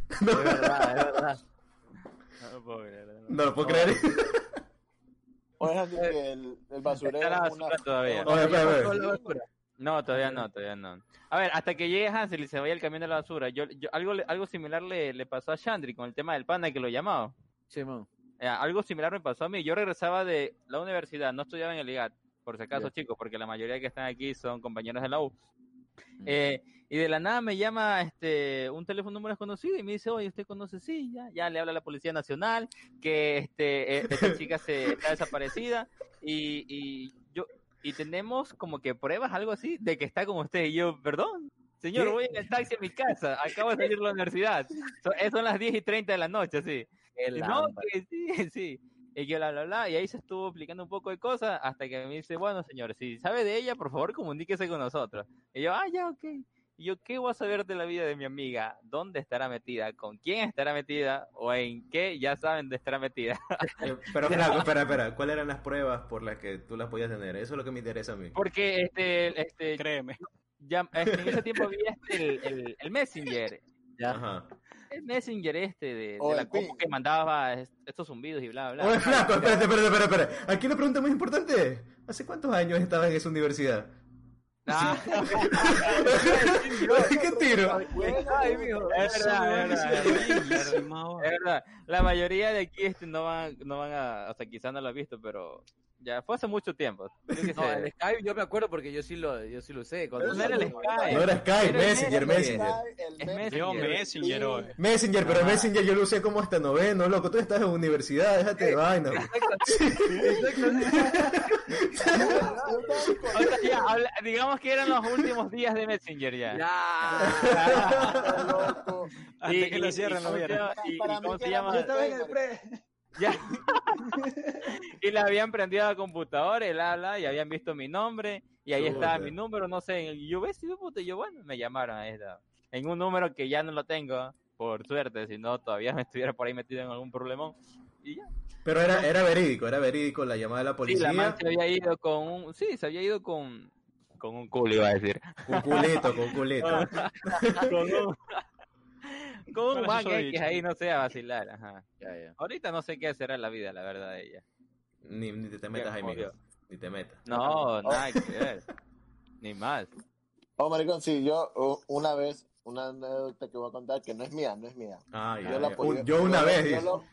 [SPEAKER 3] Es verdad, es verdad.
[SPEAKER 5] no puedo creer, no.
[SPEAKER 4] No lo puedo creer.
[SPEAKER 2] Que el, el basurero
[SPEAKER 5] Está la
[SPEAKER 2] es una...
[SPEAKER 5] basura todavía.
[SPEAKER 2] una-
[SPEAKER 4] Oye,
[SPEAKER 3] basura.
[SPEAKER 5] No, todavía no, todavía no. A ver, hasta que llegue Hansel y se vaya el camión de la basura. Yo, yo algo, algo similar le, le pasó a Chandri con el tema del panda que lo llamaba.
[SPEAKER 3] Simón.
[SPEAKER 5] Eh, algo similar me pasó a mí. Yo regresaba de la universidad, no estudiaba en el IGAT, por si acaso,
[SPEAKER 3] Ya.
[SPEAKER 5] chicos, porque la mayoría que están aquí son compañeros de la U. Eh, y de la nada me llama este un teléfono número desconocido y me dice, oye, ¿usted conoce? Sí, ya, ya le habla a la Policía Nacional, que este, eh, esta chica se está desaparecida y, y yo y tenemos como que pruebas, algo así, de que está con usted. Y yo, perdón, señor,
[SPEAKER 3] ¿Qué?
[SPEAKER 5] voy en el taxi a mi casa, acabo de salir de la universidad. Son, eh, son las 10 y 30 de la noche, sí.
[SPEAKER 3] El
[SPEAKER 5] no, que sí, sí. Y que bla, bla, bla. Y ahí se estuvo explicando un poco de cosas hasta que me dice, bueno, señor, si sabe de ella, por favor, comuníquese con nosotros. Y yo, ah, ya, ok. Y yo, ¿qué voy a saber de la vida de mi amiga? ¿Dónde estará metida? ¿Con quién estará metida? ¿O en qué? Ya saben dónde estará metida.
[SPEAKER 4] Eh, Pero flaco, espera, espera. ¿Cuáles eran las pruebas por las que tú las podías tener? Eso es lo que me interesa a mí.
[SPEAKER 5] Porque este, este,
[SPEAKER 6] Créeme.
[SPEAKER 5] ya, este, en ese tiempo había este, el, el, el Messenger.
[SPEAKER 3] Ya.
[SPEAKER 4] Ajá.
[SPEAKER 5] El Messenger este de, de la
[SPEAKER 2] el
[SPEAKER 5] compu que mandaba est- estos zumbidos y bla, bla.
[SPEAKER 4] Oye, flaco, espérate, espérate, espérate, espérate. Aquí la pregunta más importante. ¿Hace cuántos años estaba en esa universidad?
[SPEAKER 5] Ah,
[SPEAKER 4] ¿Qué tiro?
[SPEAKER 3] Ay, mijo.
[SPEAKER 5] es verdad. Es verdad, la mayoría de aquí este, no van, no van a, o sea, quizás no lo han visto, pero ya fue hace mucho tiempo. Yo
[SPEAKER 3] No, el Skype yo me acuerdo porque yo sí lo, yo sí lo usé. Cuando
[SPEAKER 5] no era el Skype.
[SPEAKER 4] No era Skype,
[SPEAKER 5] Era
[SPEAKER 4] Messenger,
[SPEAKER 5] el
[SPEAKER 4] Messenger.
[SPEAKER 2] El
[SPEAKER 5] Es
[SPEAKER 2] Messenger.
[SPEAKER 6] Hoy.
[SPEAKER 4] Messenger, pero
[SPEAKER 5] Ajá.
[SPEAKER 4] Messenger yo lo usé como hasta noveno, loco. Tú estás en universidad, déjate de vaina.
[SPEAKER 5] Digamos que eran los últimos días de Messenger ya.
[SPEAKER 3] Ya.
[SPEAKER 2] Loco.
[SPEAKER 6] Antes que lo cierren, lo
[SPEAKER 5] ¿cómo se
[SPEAKER 6] vieron.
[SPEAKER 5] llama? Y- y
[SPEAKER 2] Para mí
[SPEAKER 5] cómo
[SPEAKER 2] que
[SPEAKER 5] se
[SPEAKER 2] era
[SPEAKER 5] llama?
[SPEAKER 1] Yo estaba en el pre.
[SPEAKER 5] Ya. y le habían prendido la computadora, el habla, y habían visto mi nombre, y ahí estaba mi número, no sé, y yo ves, y yo, bueno, me llamaron a esta, en un número que ya no lo tengo, por suerte, si no, todavía me estuviera por ahí metido en algún problemón, y ya.
[SPEAKER 4] Pero era, era verídico, era verídico la llamada de la
[SPEAKER 5] Sí,
[SPEAKER 4] policía.
[SPEAKER 5] la se había ido con un, sí, se había ido con, con un culo, iba a decir.
[SPEAKER 4] Con culito, con culito.
[SPEAKER 5] con un, con un
[SPEAKER 6] eso
[SPEAKER 5] X
[SPEAKER 6] dicho.
[SPEAKER 5] ahí, no sé, a vacilar, ajá.
[SPEAKER 3] Ya, ya.
[SPEAKER 5] Ahorita no sé qué será en la vida, la verdad, de ella.
[SPEAKER 4] Ni, ni te metas ahí,
[SPEAKER 5] jodido.
[SPEAKER 4] mijo. Ni te metas.
[SPEAKER 5] No, nada que ver. Ni más.
[SPEAKER 2] Oh, maricón, sí, yo una vez, una anécdota que voy a contar que no es mía, no es mía.
[SPEAKER 4] Ah,
[SPEAKER 2] Yo
[SPEAKER 4] ya,
[SPEAKER 2] la apoyé-
[SPEAKER 4] Un- yo una
[SPEAKER 2] lo-
[SPEAKER 4] vez,
[SPEAKER 2] yo lo-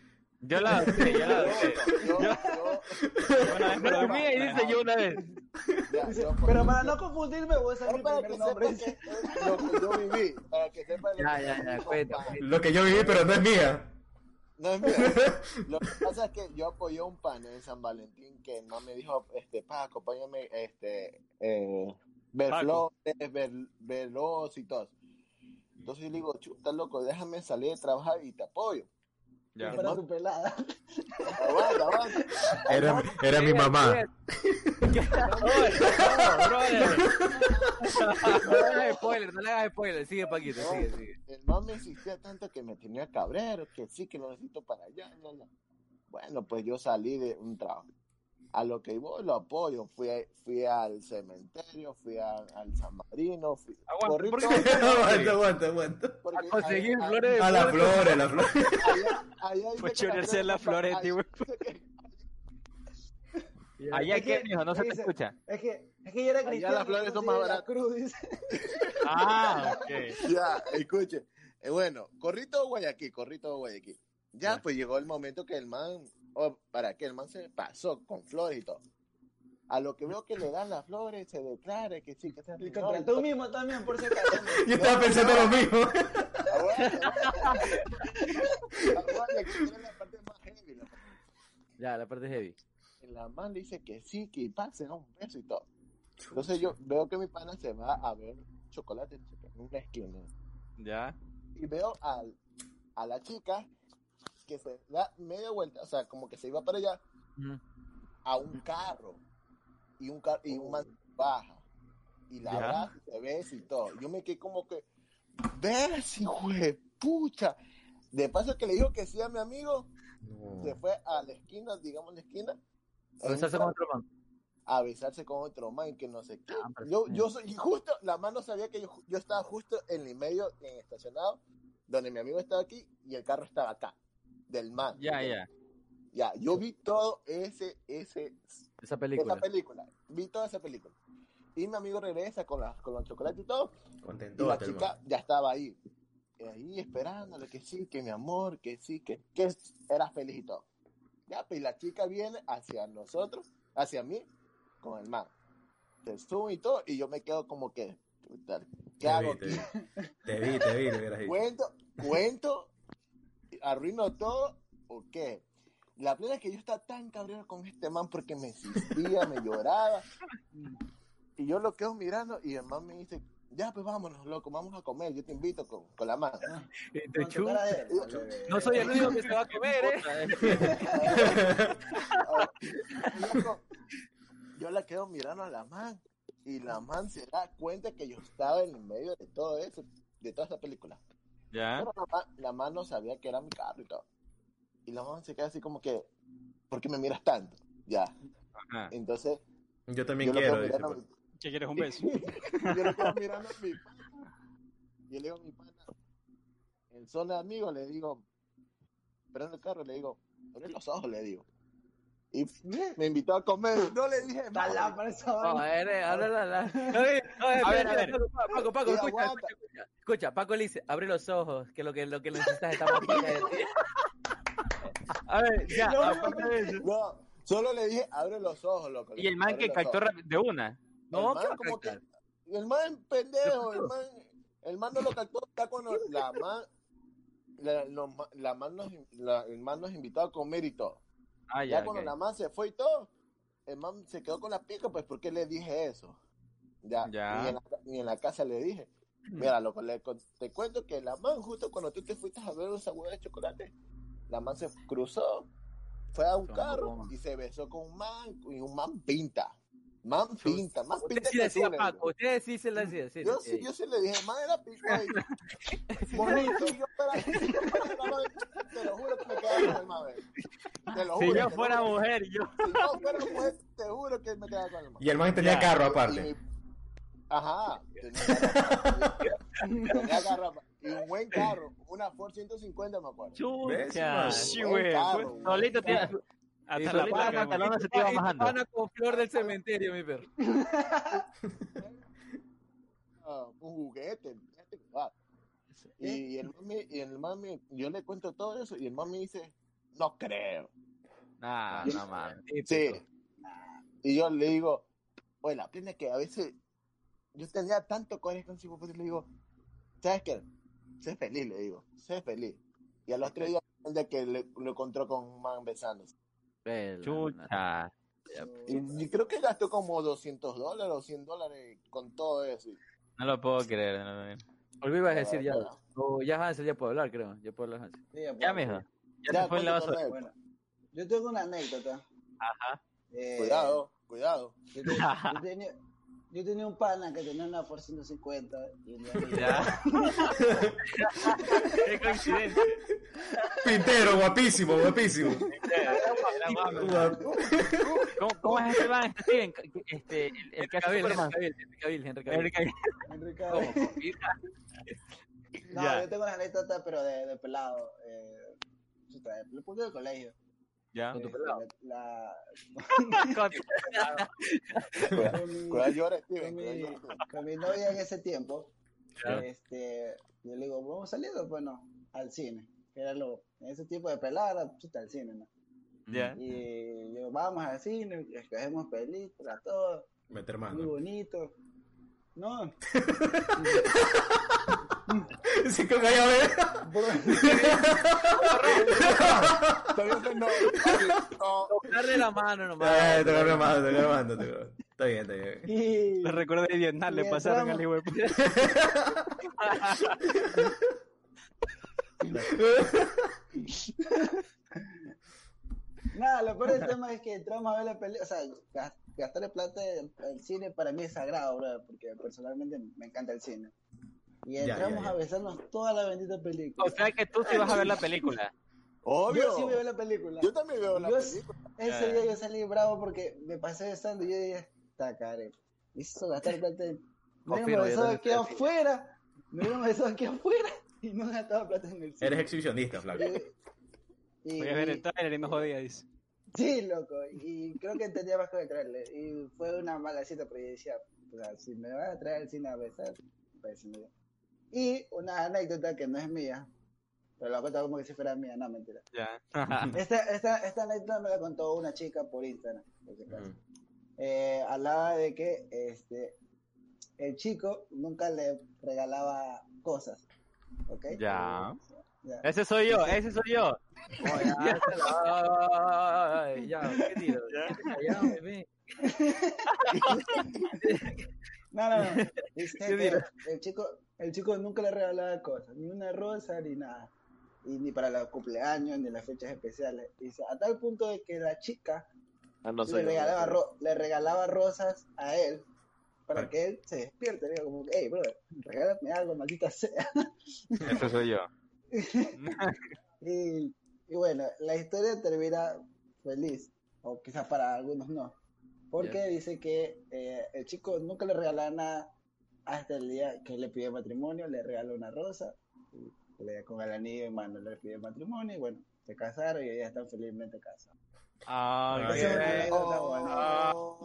[SPEAKER 5] Yo la adopté, yo la adopté.
[SPEAKER 2] Yo, yo,
[SPEAKER 5] Una vez me
[SPEAKER 2] Pero,
[SPEAKER 5] dormía y dice yo una vez.
[SPEAKER 2] ya, yo,
[SPEAKER 1] pero para no confundirme, voy a salir
[SPEAKER 2] para que
[SPEAKER 1] nombre.
[SPEAKER 2] sepa que es lo que yo viví, para que sepa lo
[SPEAKER 3] Ya,
[SPEAKER 2] que
[SPEAKER 3] ya, ya, cuenta.
[SPEAKER 4] Lo que yo viví, pero no es mía.
[SPEAKER 2] No es mío. Lo que pasa es que yo apoyé a un pan en San Valentín que no me dijo, este, pa, acompáñame, este, eh, ver
[SPEAKER 6] Paco.
[SPEAKER 2] flores, ver, veloz y todo. Entonces yo le digo, chuta loco, déjame salir de trabajar y te apoyo.
[SPEAKER 5] Ya.
[SPEAKER 1] Para tu pelada.
[SPEAKER 2] Aguanta, aguanta.
[SPEAKER 4] Era, era mi mamá.
[SPEAKER 5] No, brother.
[SPEAKER 3] No le hagas spoiler, no le hagas spoiler. Sigue, Paquito,
[SPEAKER 2] No,
[SPEAKER 3] sigue, sigue.
[SPEAKER 2] El man me insistía tanto que me tenía cabrero, que sí, que lo necesito para allá. no, no. Bueno, pues yo salí de un trabajo. A lo que voy lo apoyo. Fui, fui al cementerio, fui a- al San Marino, fui,
[SPEAKER 5] Aguanta,
[SPEAKER 2] corrí
[SPEAKER 5] ¿por qué
[SPEAKER 2] todo,
[SPEAKER 4] aguanta, aguanta, aguanta.
[SPEAKER 2] porque
[SPEAKER 3] A conseguir flores
[SPEAKER 4] A las
[SPEAKER 3] flores.
[SPEAKER 4] flores, a
[SPEAKER 6] chorearse
[SPEAKER 2] las
[SPEAKER 6] las flores, tío.
[SPEAKER 5] Allá
[SPEAKER 1] Es
[SPEAKER 5] que, mijo, no se te escucha.
[SPEAKER 1] Es que, es que yo era
[SPEAKER 2] Allá
[SPEAKER 1] cristiano.
[SPEAKER 2] las flores son más
[SPEAKER 1] la
[SPEAKER 2] baratas.
[SPEAKER 1] Cruz, dice.
[SPEAKER 5] Ah, ok.
[SPEAKER 2] Ya, escuche. Eh, bueno, corrí todo Guayaquil, corrí todo Guayaquil. Ya, pues llegó el momento que el man, o para que el man se pasó con flores y todo. A lo que veo que le dan las flores, se declara que sí, que está
[SPEAKER 1] Y contra tú mismo también, por si acaso.
[SPEAKER 4] Yo estaba pensando lo mismo.
[SPEAKER 2] La parte más heavy.
[SPEAKER 3] Ya, la parte heavy.
[SPEAKER 2] La man dice que sí, que pase, ¿no? un beso y todo. Entonces yo veo que mi pana se va a ver chocolate en una esquina.
[SPEAKER 5] Ya.
[SPEAKER 2] y veo al, a la chica que se da media vuelta, o sea, como que se iba para allá a un carro y un car y un man baja y la abraza y se besa y todo. Yo me quedé como que, ves, hijo de pucha. De paso que le dijo que sí a mi amigo, se fue a la esquina, digamos la esquina,
[SPEAKER 3] A besarse con otro man.
[SPEAKER 2] a besarse con otro man que no sé qué.
[SPEAKER 3] Ah,
[SPEAKER 2] Yo, yo soy, y justo, la mano sabía que yo, yo estaba justo en el medio, en estacionado, donde mi amigo estaba aquí y el carro estaba acá, del man.
[SPEAKER 5] Ya, ya.
[SPEAKER 2] Ya, yo vi todo ese, ese,
[SPEAKER 3] Esa película.
[SPEAKER 2] esa película, vi toda esa película. Y mi amigo regresa con, las con los chocolates y todo, y la chica
[SPEAKER 4] hermano.
[SPEAKER 2] ya estaba ahí. Y ahí esperándole que sí, que mi amor, que sí, que, que era feliz y todo. Ya, pues y la chica viene hacia nosotros, hacia mí, con el man. Se sube y todo, y yo me quedo como que, ¿qué
[SPEAKER 4] Te
[SPEAKER 2] hago
[SPEAKER 4] vi, te
[SPEAKER 2] aquí?
[SPEAKER 4] vi. Te vi, te vi, hubieras dicho.
[SPEAKER 2] Cuento, cuento, arruino todo, ¿o qué? La plena es que yo estaba tan cabrero con este man porque me insistía, me lloraba. Y yo lo quedo mirando y el man me dice, ya pues vámonos, loco, vamos a comer, yo te invito con, con la mano.
[SPEAKER 1] De-
[SPEAKER 3] No soy el único que se va a comer, ¿eh?
[SPEAKER 2] Loco, yo la quedo mirando a la man y la man se da cuenta que yo estaba en el medio de todo eso, de toda esa película.
[SPEAKER 5] Ya.
[SPEAKER 2] Pero la no sabía que era mi carro y todo. Y la man se queda así como que, ¿por qué me miras tanto? Ya.
[SPEAKER 5] Ajá.
[SPEAKER 2] Entonces,
[SPEAKER 4] Yo también
[SPEAKER 2] yo
[SPEAKER 4] quiero, dice.
[SPEAKER 6] ¿Qué quieres un beso?
[SPEAKER 2] yo lo quedo mirando a mi pana. Y yo le digo a mi pana, en zona de amigos, le digo, esperando el carro, le digo, abre los ojos, le digo. Y me invitó a comer. No le dije
[SPEAKER 1] Está
[SPEAKER 2] más.
[SPEAKER 1] lámpara esa
[SPEAKER 3] No,
[SPEAKER 1] vaina.
[SPEAKER 3] eres, ahora la, la. Oye, oye,
[SPEAKER 5] A ver,
[SPEAKER 3] espera,
[SPEAKER 5] a ver.
[SPEAKER 3] Paco, Paco, escucha, escucha, escucha. Escucha, Paco le dice, abre los ojos, que lo que, lo que necesitas está ti.
[SPEAKER 5] A ver, ya.
[SPEAKER 1] No, no,
[SPEAKER 5] aparte de eso.
[SPEAKER 2] No, solo le dije, abre los ojos, loco.
[SPEAKER 5] Y el man que captó de una.
[SPEAKER 3] No,
[SPEAKER 2] el
[SPEAKER 3] ¿qué va
[SPEAKER 2] man como que, el man pendejo, el man, el man no lo captó, está cuando la man, la, la man nos, la- el man nos invitó a comer y todo.
[SPEAKER 5] Ah,
[SPEAKER 2] Ya,
[SPEAKER 5] ya.
[SPEAKER 2] cuando la man se fue y todo, el man se quedó con la pica, pues, ¿por qué le dije eso? Ya,
[SPEAKER 5] Ya.
[SPEAKER 2] Ni, en la, ni en la casa le dije. Mira, loco, le te cuento que la man, justo cuando tú te fuiste a ver esa hueá de chocolate, la man se cruzó, fue a un
[SPEAKER 3] Son
[SPEAKER 2] carro y se besó con un man, y un man pinta. Man pinta, más
[SPEAKER 3] Usted
[SPEAKER 2] pinta
[SPEAKER 3] sí
[SPEAKER 2] que
[SPEAKER 3] decía
[SPEAKER 2] tú,
[SPEAKER 3] Paco, usted sí se le decía. Sí,
[SPEAKER 2] Yo
[SPEAKER 3] sí.
[SPEAKER 2] yo sí le dije, man, era pinta. y- Bonito, y yo esperaba- Te lo juro que me quedaba con el man. eh. Te lo
[SPEAKER 5] Si
[SPEAKER 2] juro,
[SPEAKER 5] yo
[SPEAKER 2] te lo
[SPEAKER 5] fuera
[SPEAKER 2] juro.
[SPEAKER 5] mujer, yo.
[SPEAKER 2] Si yo fuera mujer, te juro que me quedaba con el man.
[SPEAKER 4] Y el man tenía
[SPEAKER 5] Ya.
[SPEAKER 4] carro
[SPEAKER 2] Y
[SPEAKER 4] aparte.
[SPEAKER 2] mi- Ajá. Tenía, tenía carro, y un buen carro, una Ford 150 me acuerdo.
[SPEAKER 4] ¿Ves,
[SPEAKER 5] Chucha.
[SPEAKER 6] Sí, güey. pues,
[SPEAKER 5] Solito.
[SPEAKER 6] Hasta
[SPEAKER 5] Y
[SPEAKER 6] la
[SPEAKER 5] pantalona se te iba bajando.
[SPEAKER 3] pana con flor del cementerio, mi perro.
[SPEAKER 2] Ah, un juguete. Y el mami, y el mami, yo le cuento todo eso y el mami dice, no creo.
[SPEAKER 5] Nah, no mames.
[SPEAKER 2] Sí. Y yo le digo, oye, la plena es que a veces yo tenía tanto coraje con Chico le digo, ¿sabes qué? Sé feliz, le digo, sé feliz. Y a los tres días de que le, lo encontró con un man besándose.
[SPEAKER 3] Pela,
[SPEAKER 5] Chucha.
[SPEAKER 2] Y, y creo que gastó como 200 dólares o 100 dólares con todo eso.
[SPEAKER 5] No lo puedo creer. no.
[SPEAKER 3] Olvidé iba a decir ya.
[SPEAKER 2] Bueno.
[SPEAKER 3] O ya Hansel ya puede hablar, creo. Ya puede hablar Hansel.
[SPEAKER 1] Sí,
[SPEAKER 5] Ya,
[SPEAKER 1] pues,
[SPEAKER 5] mijo. Ya,
[SPEAKER 2] Ya,
[SPEAKER 5] se fue en la basura.
[SPEAKER 1] Bueno, yo tengo una anécdota.
[SPEAKER 5] Ajá.
[SPEAKER 1] Eh,
[SPEAKER 2] Cuidado, cuidado.
[SPEAKER 1] Yo, te- yo tenía, yo tenía un pana que tenía una por 150 y
[SPEAKER 5] Ya. Qué coincidencia.
[SPEAKER 4] Pintero, guapísimo, guapísimo.
[SPEAKER 5] ¿Cómo, ¿Cómo es este man? Este, Steven? este, el, el que hace Superman.
[SPEAKER 3] Henry Cavill, Henry Cavill, Henry Cavill.
[SPEAKER 5] Henry.
[SPEAKER 1] No, yo tengo una anécdota, pero de, de pelado. Eh, lo pongo del colegio.
[SPEAKER 5] Ya.
[SPEAKER 3] Con tu
[SPEAKER 1] Este,
[SPEAKER 3] pelado.
[SPEAKER 1] La,
[SPEAKER 5] Con-
[SPEAKER 1] con,
[SPEAKER 2] cuidado llora,
[SPEAKER 1] con,
[SPEAKER 2] Steven.
[SPEAKER 1] mi, con mi novia en ese tiempo,
[SPEAKER 5] Ya.
[SPEAKER 1] este, yo le digo, vamos saliendo, bueno, al cine. Que era lo, en ese tiempo de pelada, chuta, al cine, ¿no?
[SPEAKER 5] Ya.
[SPEAKER 1] Y yo, vamos al cine, escogemos películas, todo,
[SPEAKER 4] Meter
[SPEAKER 1] muy
[SPEAKER 4] mano.
[SPEAKER 1] bonito. No,
[SPEAKER 4] Sí, que vaya a ver.
[SPEAKER 2] No-
[SPEAKER 3] Darle la mano nomás.
[SPEAKER 4] Eh, Te agarro mano, te agarro mano. Está bien, está bien.
[SPEAKER 1] y,
[SPEAKER 6] Los recuerdos de Vietnam le pasaron al hijo.
[SPEAKER 1] Nada, lo peor del tema es que entramos a ver la película, o sea, gastar el plata en el cine para mí es sagrado, bro, porque personalmente me encanta el cine. Y entramos
[SPEAKER 4] ya, ya.
[SPEAKER 1] a besarnos toda la bendita película.
[SPEAKER 5] O sea que tú sí vas a ver la película.
[SPEAKER 2] Obvio.
[SPEAKER 1] yo sí voy a ver la película.
[SPEAKER 2] Yo también veo la
[SPEAKER 1] Yo-
[SPEAKER 2] película.
[SPEAKER 1] Ese día yo salí bravo porque me pasé besando y yo dije, está care, me hizo gastar plata en... Me hubiéramos besado aquí afuera, me hubiéramos besado aquí afuera y no gastaba plata en el cine.
[SPEAKER 4] Eres exhibicionista,
[SPEAKER 1] y-
[SPEAKER 6] Voy a ver el trailer y no jodía, dice.
[SPEAKER 1] Sí, loco, y creo que entendía más que traerle. Y fue una mala cita, pero yo decía, o sea, si me vas a traer cine a besar, pues me Y una anécdota que no es mía, pero la cuento como que si fuera mía, no, mentira.
[SPEAKER 5] Ya.
[SPEAKER 1] Esta, esta, esta anécdota me la contó una chica por Instagram, por si acaso.
[SPEAKER 4] Mm.
[SPEAKER 1] Eh, hablaba de que este, el chico nunca le regalaba cosas, ¿ok?
[SPEAKER 5] Ya.
[SPEAKER 1] Ya.
[SPEAKER 5] Ese soy yo, ese soy yo.
[SPEAKER 3] Ay, ya, ¿qué tiro? Ya, bebé.
[SPEAKER 1] No, no, no. Dice
[SPEAKER 3] ¿Qué
[SPEAKER 1] que
[SPEAKER 3] dirá?
[SPEAKER 1] el chico, el chico nunca le regalaba cosas, ni una rosa, ni nada. Y ni para los cumpleaños, ni las fechas especiales. Dice, a tal punto de que la chica
[SPEAKER 2] Ah, no
[SPEAKER 1] le, regalaba
[SPEAKER 2] no
[SPEAKER 1] ro- le regalaba rosas a él para
[SPEAKER 4] Ah.
[SPEAKER 1] que él se despierte. Digo, como, hey, brother, regálame algo, maldita sea.
[SPEAKER 5] Ese soy yo.
[SPEAKER 1] Y, y bueno, la historia termina feliz, o quizás para algunos no, porque
[SPEAKER 3] Ya.
[SPEAKER 1] dice que eh, el chico nunca le regalaba nada hasta el día que le pidió matrimonio, le regaló una rosa, y le, con el anillo en mano le pidió matrimonio, y bueno, se casaron y ya están felizmente casados.
[SPEAKER 5] Ah,
[SPEAKER 1] es
[SPEAKER 2] Oh.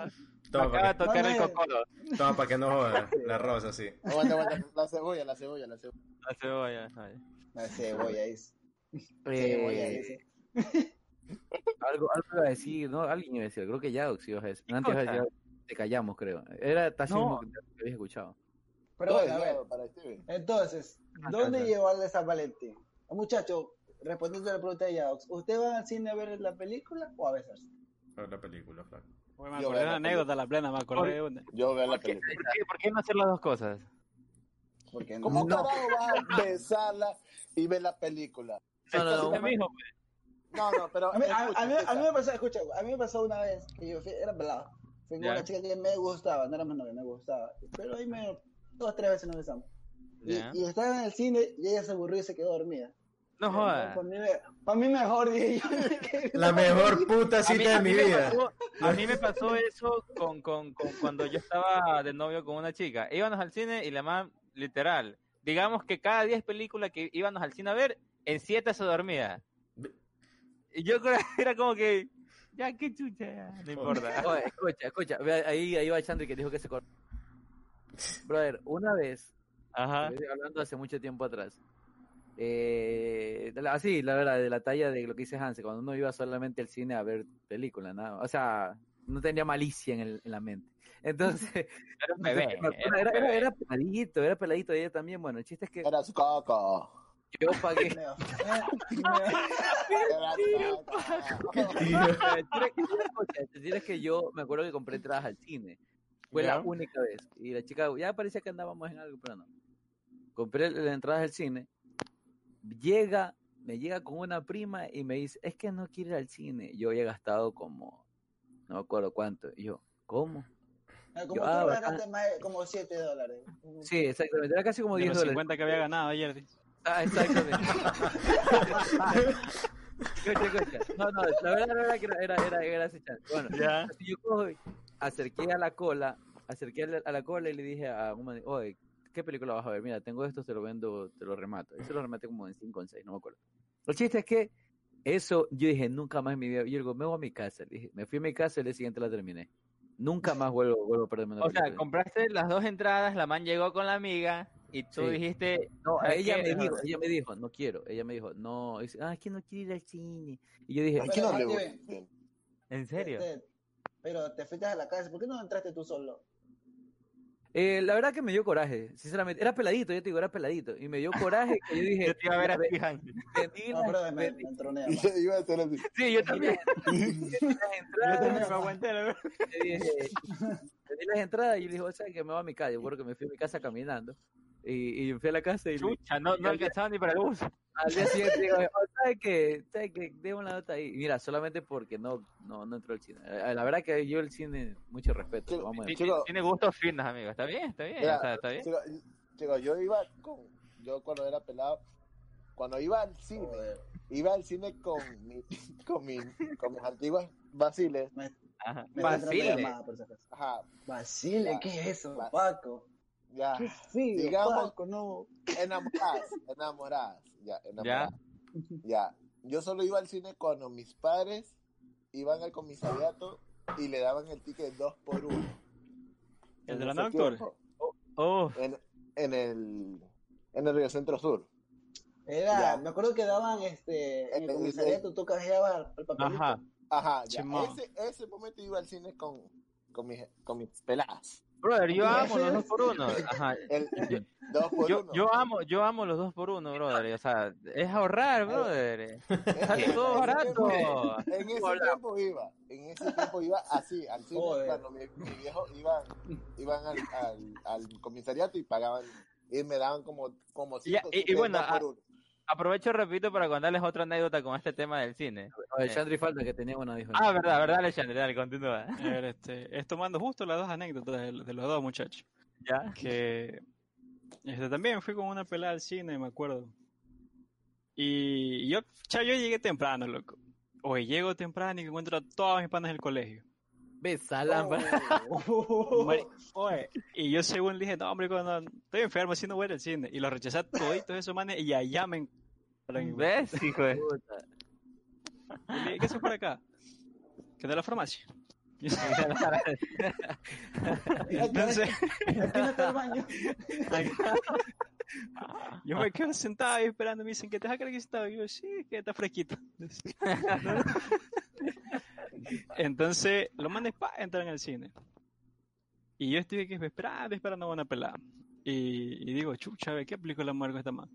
[SPEAKER 4] Toma
[SPEAKER 5] Acaba de
[SPEAKER 4] para que,
[SPEAKER 5] tocar el
[SPEAKER 1] No
[SPEAKER 5] cocolo.
[SPEAKER 4] toma pa' que no joda. La rosa, sí.
[SPEAKER 2] Aguanta, aguanta. La cebolla, la cebolla, la cebolla.
[SPEAKER 5] La cebolla. ay.
[SPEAKER 1] La cebolla dice.
[SPEAKER 3] Eh,
[SPEAKER 1] Cebolla
[SPEAKER 3] algo, algo iba a decir, ¿no? Alguien iba a decir, creo que ya sí ibas a decir.
[SPEAKER 5] ¿Qué
[SPEAKER 3] Antes
[SPEAKER 5] cosa?
[SPEAKER 3] ya te callamos, creo. Era casi
[SPEAKER 5] No.
[SPEAKER 3] que que habías escuchado.
[SPEAKER 1] Pero bueno, a ver,
[SPEAKER 2] para
[SPEAKER 1] entonces,
[SPEAKER 3] Ajá,
[SPEAKER 1] ¿dónde al de San Valentín? Muchacho, respondiendo a la pregunta de Yaox, ¿usted va al cine a ver la película o a besarse?
[SPEAKER 4] Ver la película, flaco.
[SPEAKER 6] Oye, me
[SPEAKER 2] Yo
[SPEAKER 6] acordé una
[SPEAKER 2] la
[SPEAKER 6] anécdota, la plena, me acordé de una.
[SPEAKER 2] Yo veo la
[SPEAKER 5] ¿Por qué,
[SPEAKER 2] película.
[SPEAKER 5] por qué- por qué no hacer las dos cosas?
[SPEAKER 1] Porque no.
[SPEAKER 2] ¿Cómo
[SPEAKER 1] no.
[SPEAKER 2] carajo vas a besarla y ver la película?
[SPEAKER 3] No, no, no.
[SPEAKER 2] No, no, pero.
[SPEAKER 1] A mí,
[SPEAKER 2] escucha,
[SPEAKER 1] a mí- a mí me pasó, escucha, a mí me pasó una vez que yo fui, era pelado. Fui con
[SPEAKER 5] Ya.
[SPEAKER 1] una chica que me gustaba, no era mi novia, me gustaba. Pero ahí me, dos, tres veces nos besamos. Y,
[SPEAKER 5] Ya.
[SPEAKER 1] y estaba en el cine y ella se aburrió y se quedó dormida.
[SPEAKER 5] No jodas.
[SPEAKER 1] Para mí, me- pa' mí mejor, yo.
[SPEAKER 4] La mejor puta
[SPEAKER 5] A mí,
[SPEAKER 4] cita
[SPEAKER 5] a
[SPEAKER 4] de mi vida.
[SPEAKER 5] pasó, a mí me pasó eso con, con, con cuando yo estaba de novio con una chica. Íbamos al cine y la más literal. Digamos que cada 10 películas que íbamos al cine a ver, en 7 se dormía. Y yo creo que era como que, ya, qué chucha, ya, no importa.
[SPEAKER 3] Oye, escucha, escucha. Ahí, ahí va Chandri que dijo que se cortó. Brother, una vez,
[SPEAKER 5] Ajá.
[SPEAKER 3] hablando hace mucho tiempo atrás, Eh, así, la verdad, de la talla de lo que dice Hanse, cuando uno iba solamente al cine a ver películas, nada, o sea, no tenía malicia en, el- en la mente. Entonces,
[SPEAKER 5] Era un bebé.
[SPEAKER 3] era, era, era peladito, era peladito ella también. Bueno, el chiste es que
[SPEAKER 2] Era su coco.
[SPEAKER 3] yo pagué.
[SPEAKER 1] Neo.
[SPEAKER 2] Era su coco.
[SPEAKER 3] El chiste es que- yo me acuerdo que compré entradas al cine. Fue la única vez. Y la chica, ya parecía que andábamos en algo, pero no. Compré las entradas al cine. Llega, me llega con una prima y me dice, es que no quiere ir al cine. Yo había gastado como, no me acuerdo cuánto. Y yo, ¿cómo?
[SPEAKER 1] Ah, Como
[SPEAKER 3] ah,
[SPEAKER 1] más como 7 dólares.
[SPEAKER 3] Sí, exactamente. Era casi como
[SPEAKER 6] De
[SPEAKER 3] 10
[SPEAKER 6] los
[SPEAKER 3] dólares.
[SPEAKER 6] 50 que había ganado ayer.
[SPEAKER 3] Ah, exactamente. No, no, la verdad, la verdad que era, era, era, ese chance. Bueno,
[SPEAKER 6] Ya.
[SPEAKER 3] así yo cojo acerqué a la cola, acerqué a la, cola y le dije a un oye, ¿qué película vas a ver? Mira, tengo esto, te lo vendo, te lo remato. Y se lo rematé como en 5 o en 6, no me acuerdo. El chiste es que eso, yo dije, nunca más en mi vida, yo digo, me voy a mi casa. Le dije, me fui a mi casa y el día siguiente la terminé. Nunca más vuelvo, vuelvo a perderme una
[SPEAKER 5] O sea, compraste las dos entradas, la man llegó con la amiga y tú
[SPEAKER 3] Sí.
[SPEAKER 5] dijiste,
[SPEAKER 3] No,
[SPEAKER 5] "¿Sabes
[SPEAKER 3] ella me dijo, ella me dijo, no quiero. Ella me dijo, no, dice, ah, es que no quiero ir al cine. Y yo dije,
[SPEAKER 2] ¿Por qué no le?
[SPEAKER 5] ¿En serio?
[SPEAKER 1] Pero te fuiste a la casa, ¿por qué no entraste tú solo?
[SPEAKER 3] Eh, la verdad que me dio coraje, sinceramente. Era peladito, yo te digo, era peladito. Y me dio coraje que yo dije,
[SPEAKER 5] Yo te iba a ver a
[SPEAKER 3] vendí
[SPEAKER 1] No, me, me entronea
[SPEAKER 2] yo iba a hacer así.
[SPEAKER 5] Sí, yo también.
[SPEAKER 6] Yo también
[SPEAKER 3] entradas,
[SPEAKER 6] me aguanté, la verdad.
[SPEAKER 3] le dije, vendí las entradas y yo le dije, o sea, que me voy a mi casa. Yo creo que me fui a mi casa caminando. Y, y fui a la casa y
[SPEAKER 5] Chucha, no, no alcanzaba ni para el bus.
[SPEAKER 3] al día siguiente digo, oh, ¿sabes qué? ¿Sabes qué? Dejo una nota ahí. Y mira, solamente porque no, no, no entró al cine. Eh, La verdad que yo el cine, mucho respeto. Vamos a.
[SPEAKER 2] Chico.
[SPEAKER 5] Tiene gustos finos, amigo. Está bien, está bien.
[SPEAKER 2] Mira,
[SPEAKER 5] o sea, está bien.
[SPEAKER 2] Chico, chico, yo iba con, yo cuando era pelado, cuando iba al cine, iba al cine con mi, con mi, con mis antiguas vaciles,
[SPEAKER 5] Ajá.
[SPEAKER 2] Ya.
[SPEAKER 1] ¿qué es eso,
[SPEAKER 2] Va-
[SPEAKER 1] Paco?
[SPEAKER 2] Ya,
[SPEAKER 1] ¿Qué feo,
[SPEAKER 2] Digamos-
[SPEAKER 1] Paco? No.
[SPEAKER 2] enamoradas, enamoradas, ya, enamoradas, ya. Yo solo iba al cine cuando mis padres iban al comisariato y le daban el ticket dos por uno.
[SPEAKER 6] El
[SPEAKER 2] En
[SPEAKER 6] de la Nocturne.
[SPEAKER 2] tiempo,
[SPEAKER 5] Oh,
[SPEAKER 2] En, en el, en el Río Centro Sur.
[SPEAKER 1] Era,
[SPEAKER 2] Ya.
[SPEAKER 1] me acuerdo que daban este, en el comisariato, tú canjeabas el papelito.
[SPEAKER 5] ajá.
[SPEAKER 2] Ajá, ya. Ese, ese momento iba al cine con, con, mis, con mis peladas.
[SPEAKER 5] Brother, yo
[SPEAKER 1] ¿Qué
[SPEAKER 5] amo los dos por uno. Ajá.
[SPEAKER 2] El, dos por
[SPEAKER 5] Yo,
[SPEAKER 2] uno.
[SPEAKER 5] yo amo, yo amo los dos por uno, brother. O sea, es ahorrar, brother. Sale todo barato.
[SPEAKER 2] En ese tiempo iba, en ese tiempo iba así, al cine,
[SPEAKER 1] Joder.
[SPEAKER 2] cuando mi, mi viejo iban, iban al, al, al comisariato y pagaban, y me daban como, como cinco
[SPEAKER 5] y- y bueno,
[SPEAKER 2] por uno.
[SPEAKER 5] Aprovecho, repito, para contarles otra anécdota con este tema del cine.
[SPEAKER 3] Oye, Chandri falta que tenía una dijo.
[SPEAKER 5] Ah, verdad, verdad, Alexander, dale, continúa.
[SPEAKER 6] A ver, este, es tomando justo las dos anécdotas de, de los dos muchachos.
[SPEAKER 5] ¿Ya?
[SPEAKER 6] Que este, también fui con una pelada al cine, me acuerdo. Y yo, cha, yo llegué temprano, loco. Oye, llego temprano y encuentro a todas mis panas del colegio.
[SPEAKER 3] Ves, Alan,
[SPEAKER 1] Oh.
[SPEAKER 6] Oye, y yo según le dije, no, hombre, cuando estoy enfermo, si no voy al cine. Y lo rechacé a toditos esos manes y allá me.
[SPEAKER 5] ¿Ves, hijo de...
[SPEAKER 3] puta.
[SPEAKER 6] ¿qué haces por acá? Que de la farmacia. Entonces,
[SPEAKER 1] baño.
[SPEAKER 6] yo me quedo sentado ahí esperando. Me dicen que te que estaba. Y yo, sí, que está fresquito. Entonces, los manes pa, entran al cine. Y yo estoy aquí esperando, esperando a una pelada. Y, y digo, chucha, ¿qué película muergo esta man?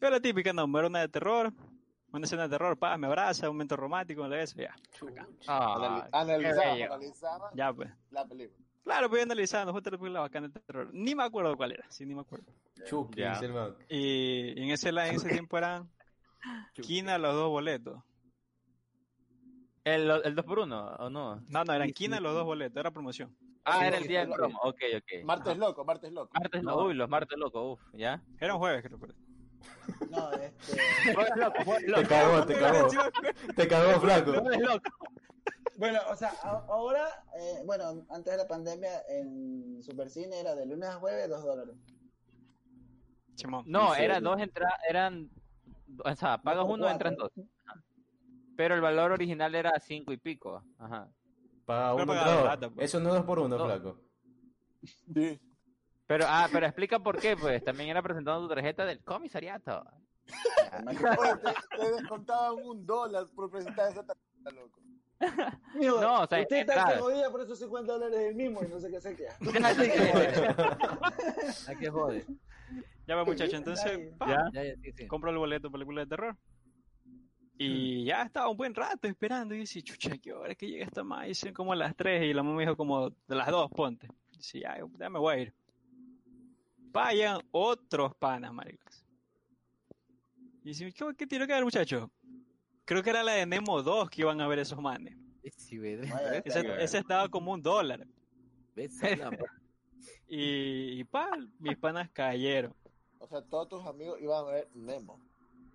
[SPEAKER 6] Yo la típica, no, muero una de terror. Una escena de terror, pa, me abraza, un momento romántico, me la beso, ya.
[SPEAKER 5] Ah,
[SPEAKER 2] analizaba,
[SPEAKER 6] Ya, pues.
[SPEAKER 2] la película.
[SPEAKER 6] Claro, pues analizando, justo la película bacana de terror. Ni me acuerdo cuál era, sí, ni me acuerdo.
[SPEAKER 4] Chucky, man.
[SPEAKER 6] Y en ese, en ese tiempo eran quina los dos boletos.
[SPEAKER 5] ¿El, el 2 por 1 o no?
[SPEAKER 6] No, no, eran
[SPEAKER 3] Sí,
[SPEAKER 6] quina
[SPEAKER 3] sí,
[SPEAKER 6] los
[SPEAKER 3] sí.
[SPEAKER 6] dos boletos, era promoción.
[SPEAKER 5] Ah,
[SPEAKER 2] Sí,
[SPEAKER 5] era el día del promo. Ok, ok.
[SPEAKER 2] Martes loco, martes loco.
[SPEAKER 5] Martes,
[SPEAKER 3] No.
[SPEAKER 5] uy, los martes locos, uff, ¿ya?
[SPEAKER 6] Era un jueves, creo. pero-
[SPEAKER 1] No, este.
[SPEAKER 5] Loco,
[SPEAKER 4] Te cagó, te cagó. Te cagó, flaco.
[SPEAKER 5] Loco.
[SPEAKER 1] Bueno, o sea, ahora, eh, bueno, antes de la pandemia en Supercine era de lunes a jueves, dos dólares.
[SPEAKER 6] Simón.
[SPEAKER 5] No,
[SPEAKER 1] ¿En
[SPEAKER 5] era dos entradas, eran, o sea, pagas
[SPEAKER 1] por
[SPEAKER 5] uno, entran dos. Ajá. Pero el valor original era cinco y pico. Ajá.
[SPEAKER 4] Paga uno
[SPEAKER 6] pues.
[SPEAKER 4] Eso no es dos por uno,
[SPEAKER 5] No.
[SPEAKER 4] flaco.
[SPEAKER 2] Sí.
[SPEAKER 5] Pero, ah, pero explica por qué, pues. También era presentando tu tarjeta del comisariato.
[SPEAKER 2] Oye, te, te descontaban un dólar por presentar esa tarjeta, loco.
[SPEAKER 1] Mijo,
[SPEAKER 5] No, o sea,
[SPEAKER 1] usted está que jodida por esos 50 dólares del mismo y no sé qué hacer qué.
[SPEAKER 3] ¿A qué jode?
[SPEAKER 6] Ya va, muchacho, entonces, pa,
[SPEAKER 5] Ya.
[SPEAKER 3] Ya, ya, sí, sí.
[SPEAKER 6] compro el boleto para película de terror. Y ya estaba un buen rato esperando. Y decía, chucha, ¿qué hora es que llega esta madre? Y son como las 3 y la mamá me dijo como de las 2, ponte. Y decía, ya, ya me voy a ir. Vayan otros panas, maricos. Y dice, ¿qué, qué tiro que ver, muchacho? Creo que era la de Nemo 2 que iban a ver esos manes.
[SPEAKER 3] Sí,
[SPEAKER 1] Vaya,
[SPEAKER 6] Ese, estaba como un dólar. Y, y pa, mis panas cayeron.
[SPEAKER 2] O sea, todos tus amigos iban a ver Nemo.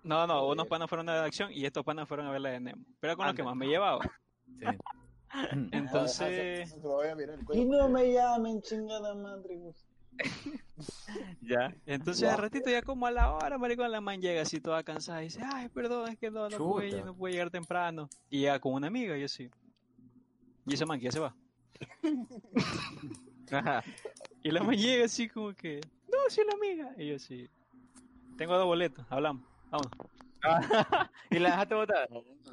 [SPEAKER 6] No, no, unos panas fueron a la acción y estos panas fueron a ver la de Nemo. Pero con lo que más me llevaba.
[SPEAKER 3] sí.
[SPEAKER 6] Entonces,
[SPEAKER 1] Y no me llamen, chingada madre.
[SPEAKER 5] Ya.
[SPEAKER 6] entonces al ratito ya como a la hora, maricón, la man llega así toda cansada y dice, ay, perdón, es que no, no, pude, no pude llegar temprano. Y llega con una amiga y yo sí. Y esa man que ya se va.
[SPEAKER 5] Ajá.
[SPEAKER 6] Y la man llega así como que, no, sí, la amiga. Y yo sí. Tengo dos boletos, hablamos. Vamos.
[SPEAKER 5] ¿Y la dejaste votar?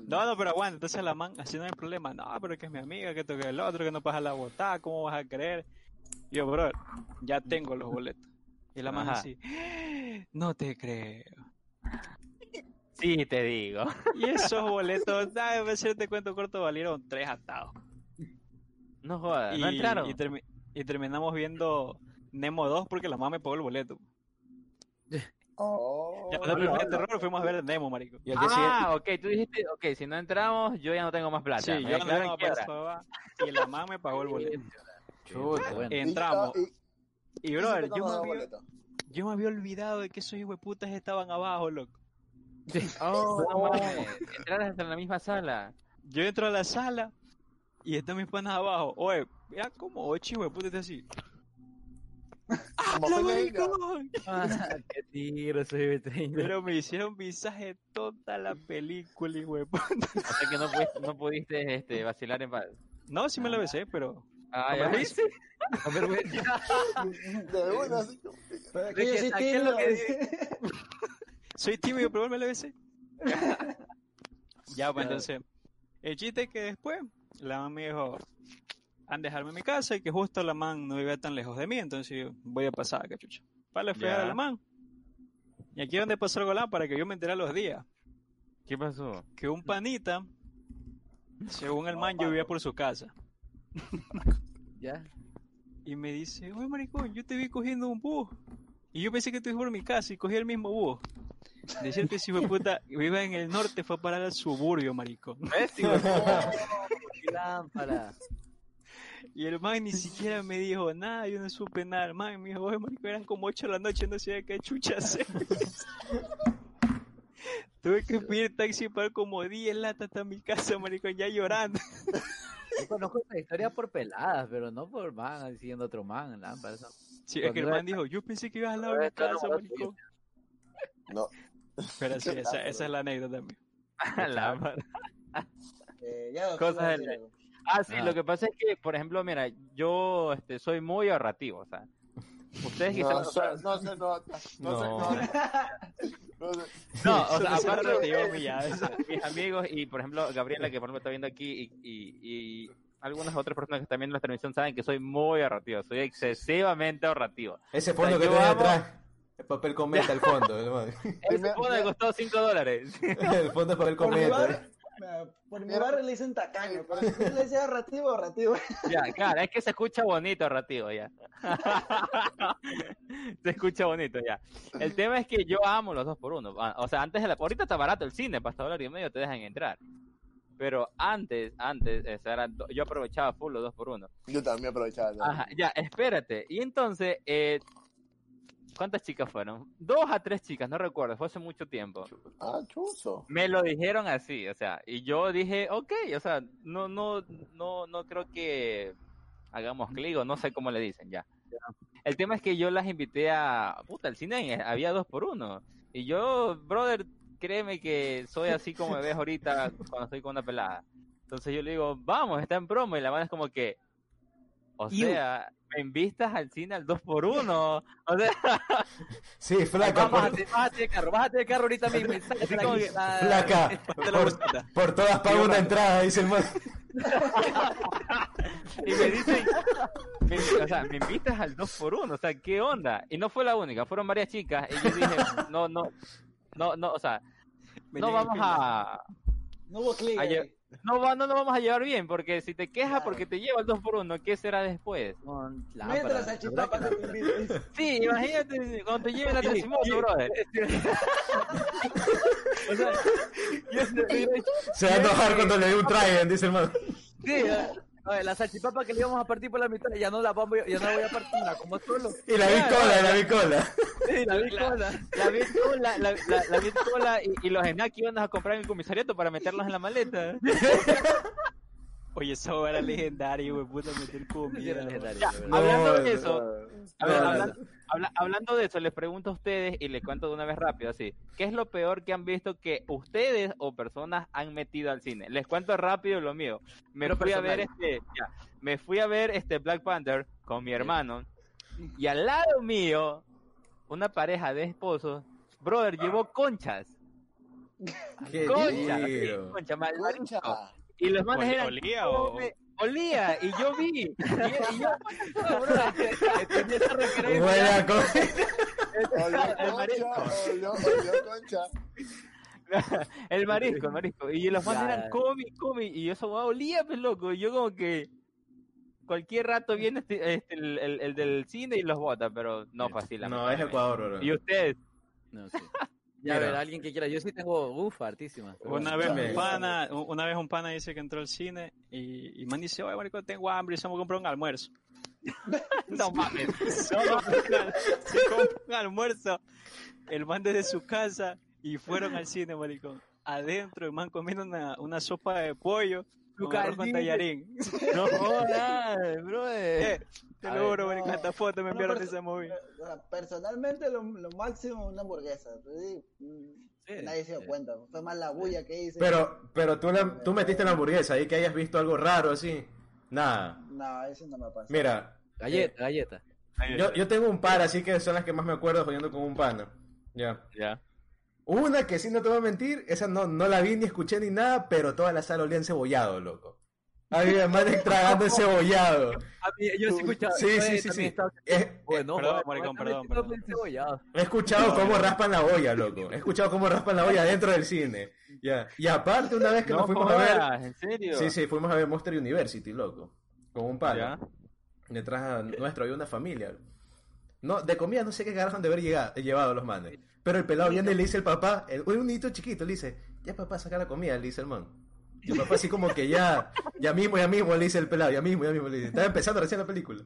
[SPEAKER 6] No, no, pero aguanta, entonces la man, así no hay problema. No, pero que es mi amiga, que toque el otro, que no pasa la botada, ¿cómo vas a creer? Yo, bro, ya tengo los boletos. Y la
[SPEAKER 5] Ajá.
[SPEAKER 6] así, no te creo.
[SPEAKER 5] Sí, te digo.
[SPEAKER 6] Y esos boletos. A hacerte cuento corto, valieron tres atados.
[SPEAKER 5] No jodas,
[SPEAKER 6] Y,
[SPEAKER 5] no entraron.
[SPEAKER 6] y, termi- y terminamos viendo Nemo 2 porque la mamá me pagó el boleto.
[SPEAKER 2] Oh,
[SPEAKER 6] Ya, la primera de terror fuimos a ver Nemo, marico.
[SPEAKER 3] Y
[SPEAKER 5] Ah, ok, tú dijiste, ok, si no entramos, yo ya no tengo más plata.
[SPEAKER 6] Sí,
[SPEAKER 5] Me
[SPEAKER 6] yo no no, pues, va, y la mamá me pagó el boleto.
[SPEAKER 3] chuta, bueno.
[SPEAKER 6] Entramos.
[SPEAKER 2] Y,
[SPEAKER 6] Y,
[SPEAKER 2] y,
[SPEAKER 6] brother, yo me, había,
[SPEAKER 2] boletos.
[SPEAKER 6] yo me había olvidado de que esos hueputas estaban abajo, loco.
[SPEAKER 5] Oh, no hasta en la misma sala.
[SPEAKER 6] Yo entro a la sala y están mis panas abajo. Oye, mira como ocho hueputas así.
[SPEAKER 2] Como
[SPEAKER 6] ¡Habla,
[SPEAKER 2] fue la
[SPEAKER 6] maricón!
[SPEAKER 3] Ah, qué tiro soy 30.
[SPEAKER 6] Pero me hicieron visaje toda la película, y hueputa.
[SPEAKER 5] O sea que no pudiste, no pudiste este, vacilar en paz.
[SPEAKER 6] No, sí me la besé, pero.
[SPEAKER 5] Ah, ya viste.
[SPEAKER 3] A ver, güey,
[SPEAKER 2] De una, así como-
[SPEAKER 1] Pero
[SPEAKER 3] ¿De
[SPEAKER 1] que yo
[SPEAKER 3] a lo
[SPEAKER 1] tímido.
[SPEAKER 3] que
[SPEAKER 6] Soy tímido, pero la besé. ya, pues entonces. El chiste es que después la mamá me dijo, han dejarme en mi casa y que justo la man no vivía tan lejos de mí, entonces yo voy a pasar, cachucha. Para le fui a
[SPEAKER 5] Ya.
[SPEAKER 6] la man. Y aquí es donde pasó algo para que yo me enteré a los días.
[SPEAKER 5] ¿Qué pasó?
[SPEAKER 6] Que un panita, según el man, yo vivía por su casa.
[SPEAKER 3] Ya.
[SPEAKER 6] Y me dice, oye maricón, yo te vi cogiendo un bus. Y yo pensé que tú ibas por mi casa y cogí el mismo bus. Decirte si fue puta, vive en el norte, fue a parar al suburbio, maricón.
[SPEAKER 5] ¿Ves? de?
[SPEAKER 3] Qué lámpara.
[SPEAKER 6] Y el man ni siquiera me dijo nada, yo no supe nada. El man me dijo, oye maricón, eran como 8 de la noche, no sé qué chucha hacer. Tuve que pedir taxi para como 10 latas hasta mi casa, maricón, ya llorando.
[SPEAKER 3] Yo conozco esta historia por peladas, pero no por man diciendo otro man, lámpara. eso.
[SPEAKER 6] Sí, es que el man dijo, yo pensé que ibas al lado de mi
[SPEAKER 3] no
[SPEAKER 6] casa, maricón.
[SPEAKER 2] No,
[SPEAKER 6] Pero sí, esa, esa es la anécdota mía.
[SPEAKER 5] La-
[SPEAKER 1] Eh, ya,
[SPEAKER 5] Cosas del-. Ah, sí,
[SPEAKER 3] Ah.
[SPEAKER 5] lo que pasa es que, por ejemplo, mira, yo este, soy muy ahorrativo, o sea, ustedes
[SPEAKER 2] no,
[SPEAKER 5] quizás...
[SPEAKER 2] se- no se nota. No, se
[SPEAKER 5] No.
[SPEAKER 2] nota. No
[SPEAKER 5] o sea, aparte
[SPEAKER 6] de
[SPEAKER 5] de
[SPEAKER 6] mi ya, eso.
[SPEAKER 5] mis amigos y, por ejemplo, Gabriela, que por ejemplo está viendo aquí, y, y, y algunas otras personas que están viendo la transmisión saben que soy muy ahorrativo, soy excesivamente ahorrativo.
[SPEAKER 4] Ese fondo
[SPEAKER 5] O sea,
[SPEAKER 4] que tenés
[SPEAKER 5] amo-
[SPEAKER 4] atrás. El papel cometa, el fondo. El,
[SPEAKER 5] Ese fondo me costó 5 dólares.
[SPEAKER 4] el fondo es papel cometa.
[SPEAKER 1] Por mi barrio le dicen tacaño, pero si le decías ahorrativo, ahorrativo.
[SPEAKER 5] ya, claro, es que se escucha bonito ahorrativo ya. se escucha bonito ya. El tema es que yo amo los dos por uno. Ah, O sea, antes de la... Ahorita está barato el cine, hasta dólar y medio te dejan entrar. Pero antes, antes, o sea, eran do- yo aprovechaba full los dos por uno.
[SPEAKER 2] Yo también aprovechaba. ¿no?
[SPEAKER 5] Ajá, ya, espérate. Y entonces, eh, ¿cuántas chicas fueron? Dos a tres chicas, no recuerdo, fue hace mucho tiempo.
[SPEAKER 2] Ah, chuzo.
[SPEAKER 5] Me lo dijeron así, o sea, y yo dije, ok, o sea, no, no, no, no creo que hagamos clic o no sé cómo le dicen ya. El tema es que yo las invité a, puta, al cine había dos por uno. Y yo, brother, créeme que soy así como me ves ahorita cuando estoy con una pelada. Entonces yo le digo, vamos, está en promo. Y la mano es como que, o sea, me invitas al cine al 2x1. O sea,
[SPEAKER 4] Sí, flaca, por,
[SPEAKER 3] Bájate, bájate del carro, bájate del carro ahorita mismo. de
[SPEAKER 5] como que-
[SPEAKER 3] Ah,
[SPEAKER 4] flaca, por, por todas pago una entrada, dice el man.
[SPEAKER 5] y me dicen, me- o sea, me invitas al 2x1. O sea, ¿qué onda? Y no fue la única, fueron varias chicas. Y yo dije, no, no, no, no, o sea,
[SPEAKER 6] Me
[SPEAKER 5] no vamos a.
[SPEAKER 1] No hubo clic.
[SPEAKER 5] No, va- no nos vamos a llevar bien, porque si te quejas
[SPEAKER 1] Claro.
[SPEAKER 5] porque te lleva el 2x1 ¿qué será después?
[SPEAKER 3] con
[SPEAKER 1] Mientras
[SPEAKER 3] lámpara,
[SPEAKER 1] salchipapa
[SPEAKER 3] ¿verdad
[SPEAKER 1] que te.
[SPEAKER 5] Sí, imagínate cuando te lleven a Tracimoto, brother. O sea, yo estoy-
[SPEAKER 4] Se va a enojar cuando le dé un trident, dice el man.
[SPEAKER 3] Sí, oye, la salchipapa que le íbamos a partir por la mitad, ya no la vamos, ya no la voy a partir, la como solo.
[SPEAKER 4] Y la bicola, y la bicola.
[SPEAKER 3] Sí, la vi
[SPEAKER 5] la,
[SPEAKER 3] cola.
[SPEAKER 5] la la, y, y los snacks que iban a comprar en el comisariato para meterlos en la maleta.
[SPEAKER 6] Oye, eso era legendario, güey, puta, meter comida.
[SPEAKER 5] hablando de eso, a ver, habla- hablando de eso, les pregunto a ustedes y les cuento de una vez rápido así. ¿Qué es lo peor que han visto que ustedes o personas han metido al cine? Les cuento rápido lo mío. Me
[SPEAKER 3] Pero
[SPEAKER 5] fui a ver este, ya, me fui a ver este Black Panther con mi hermano y al lado mío una pareja de esposos, brother, llevó conchas.
[SPEAKER 4] Qué
[SPEAKER 5] Conchas, sí, concha, mal-
[SPEAKER 2] Concha.
[SPEAKER 5] y los manes eran
[SPEAKER 6] olía o-
[SPEAKER 5] olía y yo vi y, y yo entendí esa referencia.
[SPEAKER 4] Buena co-
[SPEAKER 2] Olió
[SPEAKER 5] El marisco.
[SPEAKER 2] concha, olió, olió concha.
[SPEAKER 5] el marisco, el marisco. Y los
[SPEAKER 3] Ya.
[SPEAKER 5] eran comi, comi. Y eso wow, olía, pues loco. Y yo como que cualquier rato viene este, este, el, el- el del cine y los bota, pero no la
[SPEAKER 4] No, es Ecuador, bro.
[SPEAKER 5] Y ustedes,
[SPEAKER 3] No, sí. Ya, a
[SPEAKER 4] Mira.
[SPEAKER 3] ver, alguien que quiera. Yo sí tengo, uff, hartísimas. pero
[SPEAKER 6] Una vez un pana, un- una vez un pana dice que entró al cine y, y man dice, oye, marico, tengo hambre y se me compró un almuerzo.
[SPEAKER 5] no mames.
[SPEAKER 6] Se compra un almuerzo. El man desde su casa y fueron al cine, maricón. Adentro, el man comiendo una, una sopa de pollo
[SPEAKER 3] caldito.
[SPEAKER 6] tallarín.
[SPEAKER 5] No jodas, brother.
[SPEAKER 6] Eh, te lo juro,
[SPEAKER 1] no.
[SPEAKER 6] esta foto me enviaron de
[SPEAKER 1] o sea, Personalmente, lo, lo máximo una hamburguesa. Sí, mm,
[SPEAKER 3] Sí,
[SPEAKER 1] Nadie se dio
[SPEAKER 3] sí.
[SPEAKER 1] cuenta. Fue más la bulla que hice.
[SPEAKER 4] Pero, pero tú, la- tú metiste la hamburguesa ahí que hayas visto algo raro así. Nada.
[SPEAKER 1] No, eso no me pasa.
[SPEAKER 4] Mira,
[SPEAKER 3] Galleta, galleta.
[SPEAKER 4] yo, yo tengo un par así que son las que más me acuerdo jodiendo con un pana. Ya.
[SPEAKER 5] Ya.
[SPEAKER 4] Una que sí no te voy a mentir, esa no, no la vi ni escuché ni nada, pero toda la sala olía encebollado, loco. Había más tragando encebollado.
[SPEAKER 3] A mí, yo sí he escuchado.
[SPEAKER 4] Sí,
[SPEAKER 3] yo
[SPEAKER 4] sí, sí, sí. Eh,
[SPEAKER 3] Bueno,
[SPEAKER 6] Perdón, maricón, perdón, perdón.
[SPEAKER 4] He escuchado cómo raspan la olla, loco. He escuchado cómo raspan la olla dentro del cine. Ya. Y aparte, una vez que
[SPEAKER 5] No
[SPEAKER 4] nos fuimos a ver.
[SPEAKER 5] ¿en serio?
[SPEAKER 4] Sí, sí, fuimos a ver Monster University, loco. Con un.
[SPEAKER 5] Ya.
[SPEAKER 4] Detrás nuestro había una familia. No, de comida no sé qué carajo han de haber llevado los manes. Pero el pelado viene y le dice el papá, el, un niñito chiquito, le dice, ya papá, saca la comida, le dice el man. Y el papá así como que ya, ya mismo, ya mismo, le dice el pelado, ya mismo, ya mismo, le dice. Estaba empezando recién la película.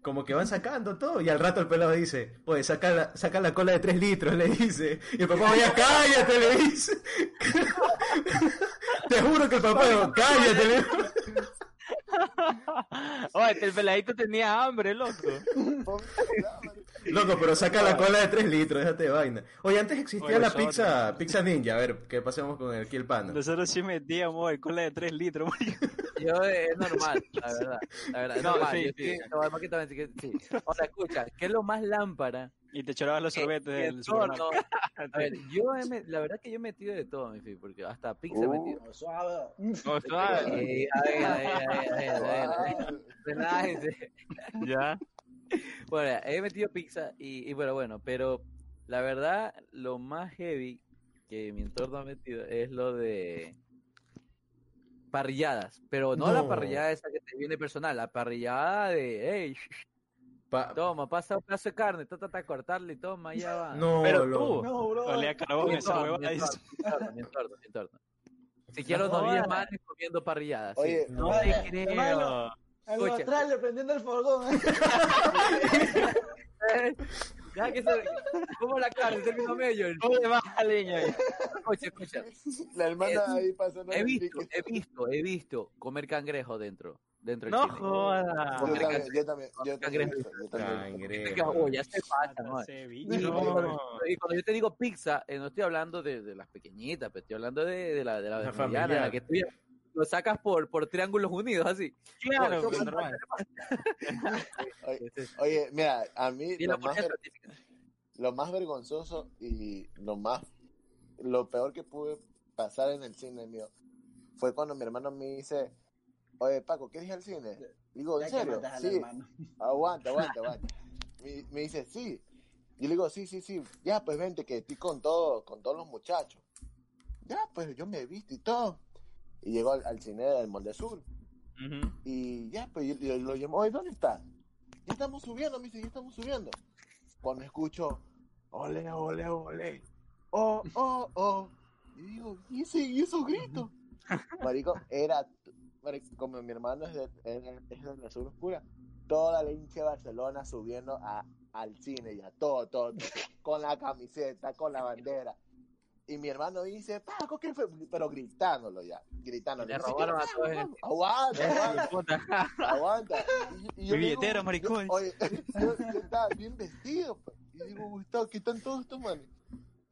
[SPEAKER 4] Como que van sacando todo y al rato el pelado dice, pues saca la, saca la cola de 3 litros, le dice. Y el papá, ya cállate, le dice. Te juro que el papá cállate, le dijo.
[SPEAKER 5] Oye, el peladito tenía hambre, loco.
[SPEAKER 4] Loco, pero saca la cola de 3 litros, déjate de vaina. Oye, antes existía
[SPEAKER 6] Oye,
[SPEAKER 4] la pizza, pizza ninja, a ver, que pasemos con el, el pana.
[SPEAKER 6] Nosotros sí metíamos el cola de 3 litros.
[SPEAKER 3] Yo eh, es normal, la verdad. La verdad, es
[SPEAKER 5] No,
[SPEAKER 3] normal.
[SPEAKER 5] sí,
[SPEAKER 3] yo no, que- sí. Ahora, escucha, ¿qué es lo más lámpara?
[SPEAKER 6] Y te chorabas los
[SPEAKER 3] Que-
[SPEAKER 6] sorbetes del supermercado.
[SPEAKER 3] no. A ver, yo he met- la verdad que yo he metido de todo, mi fi, porque hasta pizza he
[SPEAKER 2] Uh.
[SPEAKER 3] metido.
[SPEAKER 1] No, suave.
[SPEAKER 5] No, suave.
[SPEAKER 3] Eh, a ver, a ver, a ver, a ver, a ver, a ver. Relájense.
[SPEAKER 5] Ya.
[SPEAKER 3] Bueno, he metido pizza y, y bueno, bueno, pero la verdad, lo más heavy que mi entorno ha metido es lo de parrilladas, pero no, la parrillada esa que te viene personal, la parrillada de, hey,
[SPEAKER 4] Pa-
[SPEAKER 3] toma, pasa un pedazo de carne, ta, ta, ta, cortarle y toma, ya va.
[SPEAKER 4] no,
[SPEAKER 5] Pero
[SPEAKER 4] loco.
[SPEAKER 1] No, bro.
[SPEAKER 6] Olía a carbón esa huevada.
[SPEAKER 3] mi
[SPEAKER 6] dice.
[SPEAKER 3] entorno, mi entorno, mi entorno. Si quiero
[SPEAKER 5] No
[SPEAKER 3] 10
[SPEAKER 5] jodas.
[SPEAKER 3] manes comiendo parrilladas. sí.
[SPEAKER 2] Oye,
[SPEAKER 5] No
[SPEAKER 1] Vale,
[SPEAKER 5] te creo.
[SPEAKER 1] hermano. Atrás le prendiendo el fogón.
[SPEAKER 3] Ya que se... ¿Cómo la carne? Término medio.
[SPEAKER 5] Oye, baja leña.
[SPEAKER 3] Escucha, escucha.
[SPEAKER 2] La hermana ahí pasando
[SPEAKER 3] He visto, he visto, he visto comer cangrejo dentro, dentro del
[SPEAKER 5] No
[SPEAKER 3] cine.
[SPEAKER 5] jodas.
[SPEAKER 2] Yo también, yo también, yo también. Yo también.
[SPEAKER 3] Oh, ya se pasa, ¿no? Y,
[SPEAKER 5] No.
[SPEAKER 3] y cuando yo te digo pizza, eh, no estoy hablando de, de las pequeñitas, pero estoy hablando de, de la de la,
[SPEAKER 4] La
[SPEAKER 3] mediana, la que tú ya- lo sacas por, por triángulos unidos, así.
[SPEAKER 5] Claro, pues, normal.
[SPEAKER 2] Oye,
[SPEAKER 3] Ese es-
[SPEAKER 2] oye, mira, a mí lo más, ver- lo más vergonzoso y lo más, lo peor que pude pasar en el cine mío fue cuando mi hermano me dice, oye Paco, ¿quieres ir al cine? Digo, ¿en serio? Sí,
[SPEAKER 1] hermano.
[SPEAKER 2] aguanta, aguanta, aguanta. Me, me dice, sí. Y le digo, sí, sí, sí. Ya, pues vente, que estoy con todo, con todos los muchachos. Ya, pues yo me he visto y todo. Y llegó al, al cine del Molde Sur. Y ya, pues yo, yo lo llamo, oye, ¿dónde está? Ya estamos subiendo, me dice, ya estamos subiendo. Cuando escucho, ole, ole, ole, oh, oh, oh. Y digo, ¿y, ese, y esos gritos? Marico, era, como mi hermano es de, es de- la sur oscura, toda la hincha de Barcelona subiendo a, al cine ya, todo, todo, con la camiseta, con la bandera. Y mi hermano dice, Paco, ¿qué fue? Pero gritándolo ya, gritándolo.
[SPEAKER 3] Le robaron
[SPEAKER 2] "¿Qué
[SPEAKER 3] a todos?
[SPEAKER 2] Aguanta, aguanta. Aguanta. Y, y yo
[SPEAKER 6] Mi
[SPEAKER 2] digo,
[SPEAKER 6] billetera,
[SPEAKER 2] yo-
[SPEAKER 6] maricón.
[SPEAKER 2] oye, yo, yo estaba bien vestido. pues. Y digo, Gustavo, ¿qué están todos estos manes?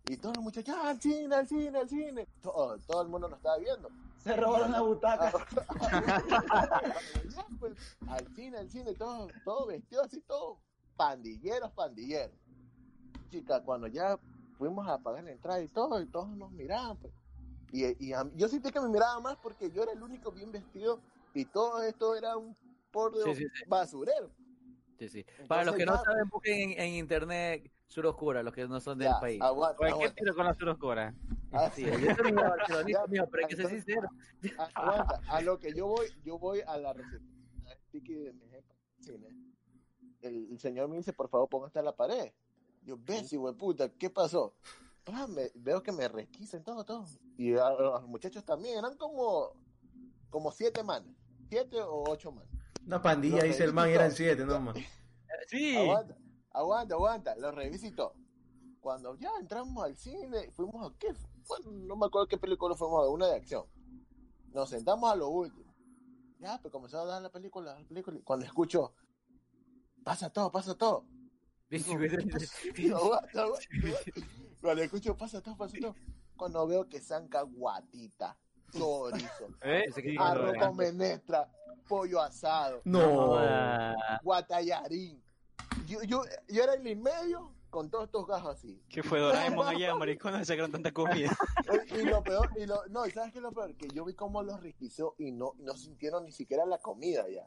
[SPEAKER 2] Y todos los muchachos, "Ah, al cine, al cine, al cine. Todo, todo el mundo nos estaba viendo.
[SPEAKER 1] Se robaron la butaca.
[SPEAKER 2] Pues, al cine, al cine, todo, todo vestido así, todo pandilleros, pandilleros. Chica, cuando ya fuimos a pagar la entrada y todo, y todos nos miraban, pues. Y, y a yo sentí que me miraban más porque yo era el único bien vestido y todo esto era un por
[SPEAKER 3] Sí, sí, sí.
[SPEAKER 2] basurero.
[SPEAKER 3] Sí, sí. Para los que no saben, busquen en, en internet Sur Oscura, los que no son del
[SPEAKER 2] Ya,
[SPEAKER 3] país.
[SPEAKER 2] aguanta,
[SPEAKER 5] ¿qué
[SPEAKER 2] aguanta.
[SPEAKER 5] tiro con la sur oscura?
[SPEAKER 2] Ah,
[SPEAKER 3] Sí, yo soy barcelonista, mijo, pero hay que ser sincero.
[SPEAKER 2] a- aguanta. A lo que yo voy, yo voy a la tiki de mi jefa, cine. El, el señor me dice, por favor, póngase a la pared. Yo, ves, hijo de puta, ¿qué pasó? Pa, me- veo que me requisen todo, todo. Y a, a los muchachos también, eran como, como siete manes, siete o ocho manes.
[SPEAKER 4] Una pandilla,
[SPEAKER 2] Los
[SPEAKER 4] dice el man, eran siete, no man.
[SPEAKER 5] Sí.
[SPEAKER 2] Aguanta, aguanta, aguanta, los revisito. Cuando ya entramos al cine, fuimos a qué, bueno, no me acuerdo qué película fuimos a una de acción. Nos sentamos a lo último. Ya, pues comenzó a dar la película, la película. Cuando escucho, pasa todo, pasa todo. Cuando escucho, pasa todo, pasa todo. Cuando veo que zanca guatita, chorizo,
[SPEAKER 5] ¿Eh?
[SPEAKER 2] Arroz con menestra, pollo asado,
[SPEAKER 4] No.
[SPEAKER 2] Guatallarín. Yo, yo, yo era el en medio con todos estos gajos así.
[SPEAKER 6] ¿Qué fue Doraemon allá, maricón? Se sacaron tanta comida.
[SPEAKER 2] Y lo peor, y lo, no, ¿y sabes qué es lo peor? Que yo vi cómo los riquizó y no, no sintieron ni siquiera la comida ya.